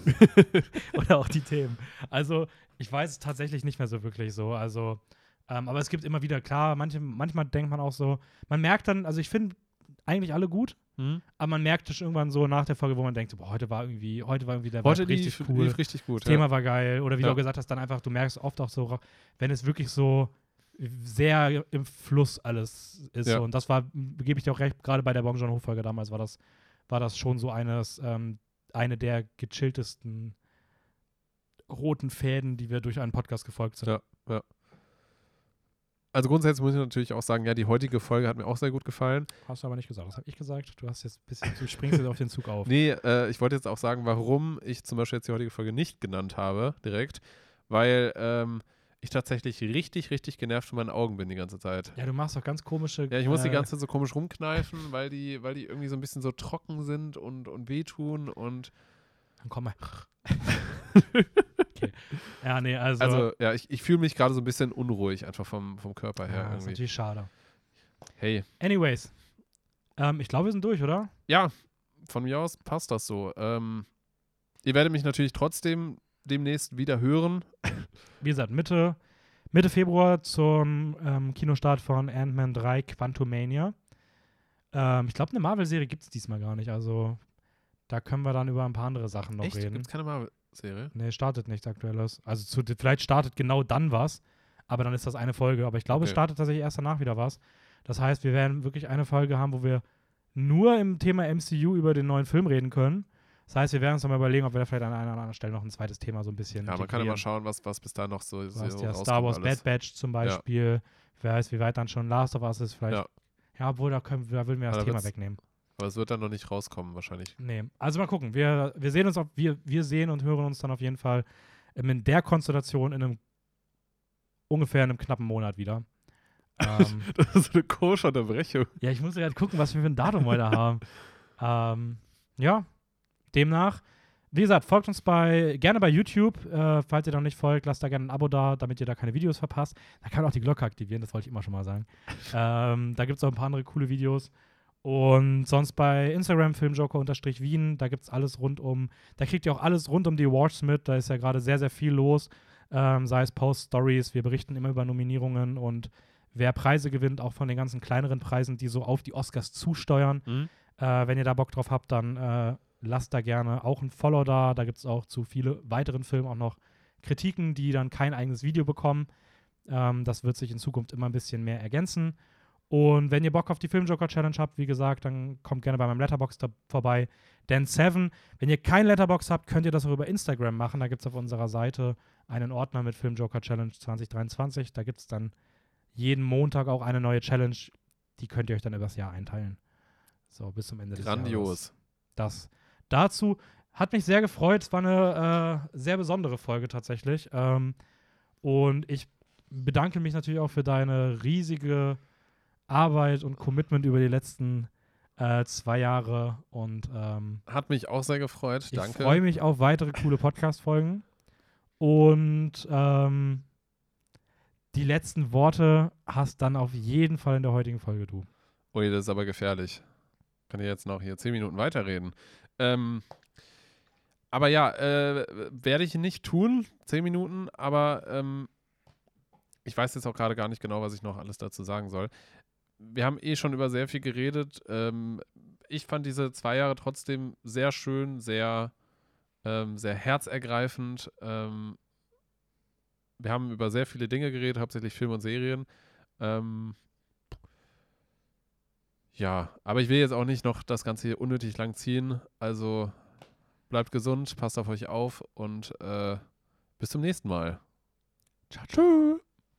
Speaker 2: Oder auch die Themen. Also, ich weiß es tatsächlich nicht mehr so wirklich so. Also, ähm, aber es gibt immer wieder, klar, manche, manchmal denkt man auch so, man merkt dann, also ich finde eigentlich alle gut,
Speaker 1: Hm?
Speaker 2: aber man merkt es irgendwann so nach der Folge, wo man denkt, boah, heute war irgendwie, heute war irgendwie der
Speaker 1: Heute
Speaker 2: Vibe richtig
Speaker 1: lief,
Speaker 2: cool.
Speaker 1: lief richtig gut.
Speaker 2: Das Thema war geil. Oder wie
Speaker 1: Ja.
Speaker 2: du auch gesagt hast, dann einfach, du merkst oft auch so, wenn es wirklich so sehr im Fluss alles ist.
Speaker 1: Ja.
Speaker 2: Und das war, gebe ich dir auch recht, gerade bei der Bong Joon-ho-Folge damals war das, war das schon so eines, ähm, eine der gechilltesten roten Fäden, die wir durch einen Podcast gefolgt sind.
Speaker 1: Ja. Also grundsätzlich muss ich natürlich auch sagen, ja, die heutige Folge hat mir auch sehr gut gefallen.
Speaker 2: Hast du aber nicht gesagt. Das habe ich gesagt. Du hast jetzt ein bisschen, du springst jetzt auf den Zug auf.
Speaker 1: Nee, äh, ich wollte jetzt auch sagen, warum ich zum Beispiel jetzt die heutige Folge nicht genannt habe, direkt, weil ähm, ich tatsächlich richtig, richtig genervt von meinen Augen bin die ganze Zeit.
Speaker 2: Ja, du machst doch ganz komische.
Speaker 1: Ja, ich muss die
Speaker 2: äh,
Speaker 1: ganze Zeit so komisch rumkneifen, weil die, weil die irgendwie so ein bisschen so trocken sind und, und wehtun und
Speaker 2: Dann komm mal. okay. Ja, nee, also.
Speaker 1: Also, ja, ich, ich fühle mich gerade so ein bisschen unruhig, einfach vom, vom Körper her.
Speaker 2: ja, ist
Speaker 1: irgendwie.
Speaker 2: natürlich schade.
Speaker 1: Hey,
Speaker 2: Anyways. Ähm, ich glaube, wir sind durch, oder?
Speaker 1: ja, von mir aus passt das so. Ähm, ihr werdet mich natürlich trotzdem demnächst wieder hören.
Speaker 2: Wie gesagt, Mitte, Mitte Februar zum ähm, Kinostart von Ant-Man 3 Quantumania. Ähm, ich glaube, eine Marvel-Serie gibt es diesmal gar nicht. Also, da können wir dann über ein paar andere Sachen noch
Speaker 1: Echt?
Speaker 2: reden.
Speaker 1: Gibt's keine Marvel-Serie?
Speaker 2: Nee, startet nichts Aktuelles. Also, zu, vielleicht startet genau dann was, aber dann ist das eine Folge. Aber ich glaube, es
Speaker 1: Okay.
Speaker 2: startet tatsächlich erst danach wieder was. Das heißt, wir werden wirklich eine Folge haben, wo wir nur im Thema MCU über den neuen Film reden können. Das heißt, wir werden uns dann mal überlegen, ob wir da vielleicht an einer oder anderen Stelle noch ein zweites Thema so ein bisschen.
Speaker 1: Ja, man kann immer schauen, was, was bis da noch so, so
Speaker 2: ja Star Wars
Speaker 1: alles.
Speaker 2: Bad Batch zum Beispiel. Wer weiß, wie weit dann schon Last of Us ist. Vielleicht.
Speaker 1: Ja.
Speaker 2: Ja, obwohl, da, können, da würden wir das Thema wegnehmen.
Speaker 1: Aber es wird dann noch nicht rauskommen, wahrscheinlich.
Speaker 2: Nee. Also mal gucken. Wir, wir sehen uns auf, wir, wir sehen und hören uns dann auf jeden Fall ähm, in der Konstellation in einem ungefähr in einem knappen Monat wieder. ähm,
Speaker 1: Das ist eine kosche Unterbrechung.
Speaker 2: ja, ich muss gerade gucken, was wir für ein Datum heute haben. Ähm, ja, demnach. Wie gesagt, folgt uns bei, gerne bei YouTube. Äh, falls ihr noch nicht folgt, lasst da gerne ein Abo da, damit ihr da keine Videos verpasst. Da kann man auch die Glocke aktivieren, das wollte ich immer schon mal sagen. ähm, da gibt es auch ein paar andere coole Videos. Und sonst bei Instagram Filmjoker-Wien, da gibt es alles rund um, da kriegt ihr auch alles rund um die Awards mit. Da ist ja gerade sehr, sehr viel los. Ähm, sei es Post-Stories, wir berichten immer über Nominierungen und wer Preise gewinnt, auch von den ganzen kleineren Preisen, die so auf die Oscars zusteuern.
Speaker 1: Mhm.
Speaker 2: Äh, wenn ihr da Bock drauf habt, dann äh, lasst da gerne auch ein Follow da. Da gibt es auch zu viele weiteren Filmen auch noch Kritiken, die dann kein eigenes Video bekommen. Ähm, das wird sich in Zukunft immer ein bisschen mehr ergänzen. Und wenn ihr Bock auf die Filmjoker Challenge habt, wie gesagt, dann kommt gerne bei meinem Letterbox vorbei. Dan 7. Wenn ihr kein Letterbox habt, könnt ihr das auch über Instagram machen. Da gibt es auf unserer Seite einen Ordner mit Filmjoker Challenge 2023. Da gibt es dann jeden Montag auch eine neue Challenge. Die könnt ihr euch dann übers Jahr einteilen. So, bis zum Ende des Jahres.
Speaker 1: Grandios.
Speaker 2: Das dazu hat mich sehr gefreut. Es war eine äh, sehr besondere Folge tatsächlich. Ähm, und ich bedanke mich natürlich auch für deine riesige Arbeit und Commitment über die letzten äh, zwei Jahre. Und ähm,
Speaker 1: Hat mich auch sehr gefreut.
Speaker 2: ich
Speaker 1: Danke.
Speaker 2: freue mich auf weitere coole Podcast-Folgen. Und ähm, die letzten Worte hast dann auf jeden Fall in der heutigen Folge du.
Speaker 1: Ui, das ist aber gefährlich. Kann ich jetzt noch hier zehn Minuten weiterreden. Ähm, aber ja, äh, werde ich nicht tun, zehn Minuten, aber ähm, ich weiß jetzt auch gerade gar nicht genau, was ich noch alles dazu sagen soll. Wir haben eh schon über sehr viel geredet. Ähm, ich fand diese zwei Jahre trotzdem sehr schön, sehr, ähm, sehr herzergreifend. Ähm, wir haben über sehr viele Dinge geredet, hauptsächlich Film und Serien. Ähm, ja, aber ich will jetzt auch nicht noch das Ganze hier unnötig lang ziehen. Also bleibt gesund, passt auf euch auf und äh, bis zum nächsten Mal.
Speaker 2: Ciao, ciao.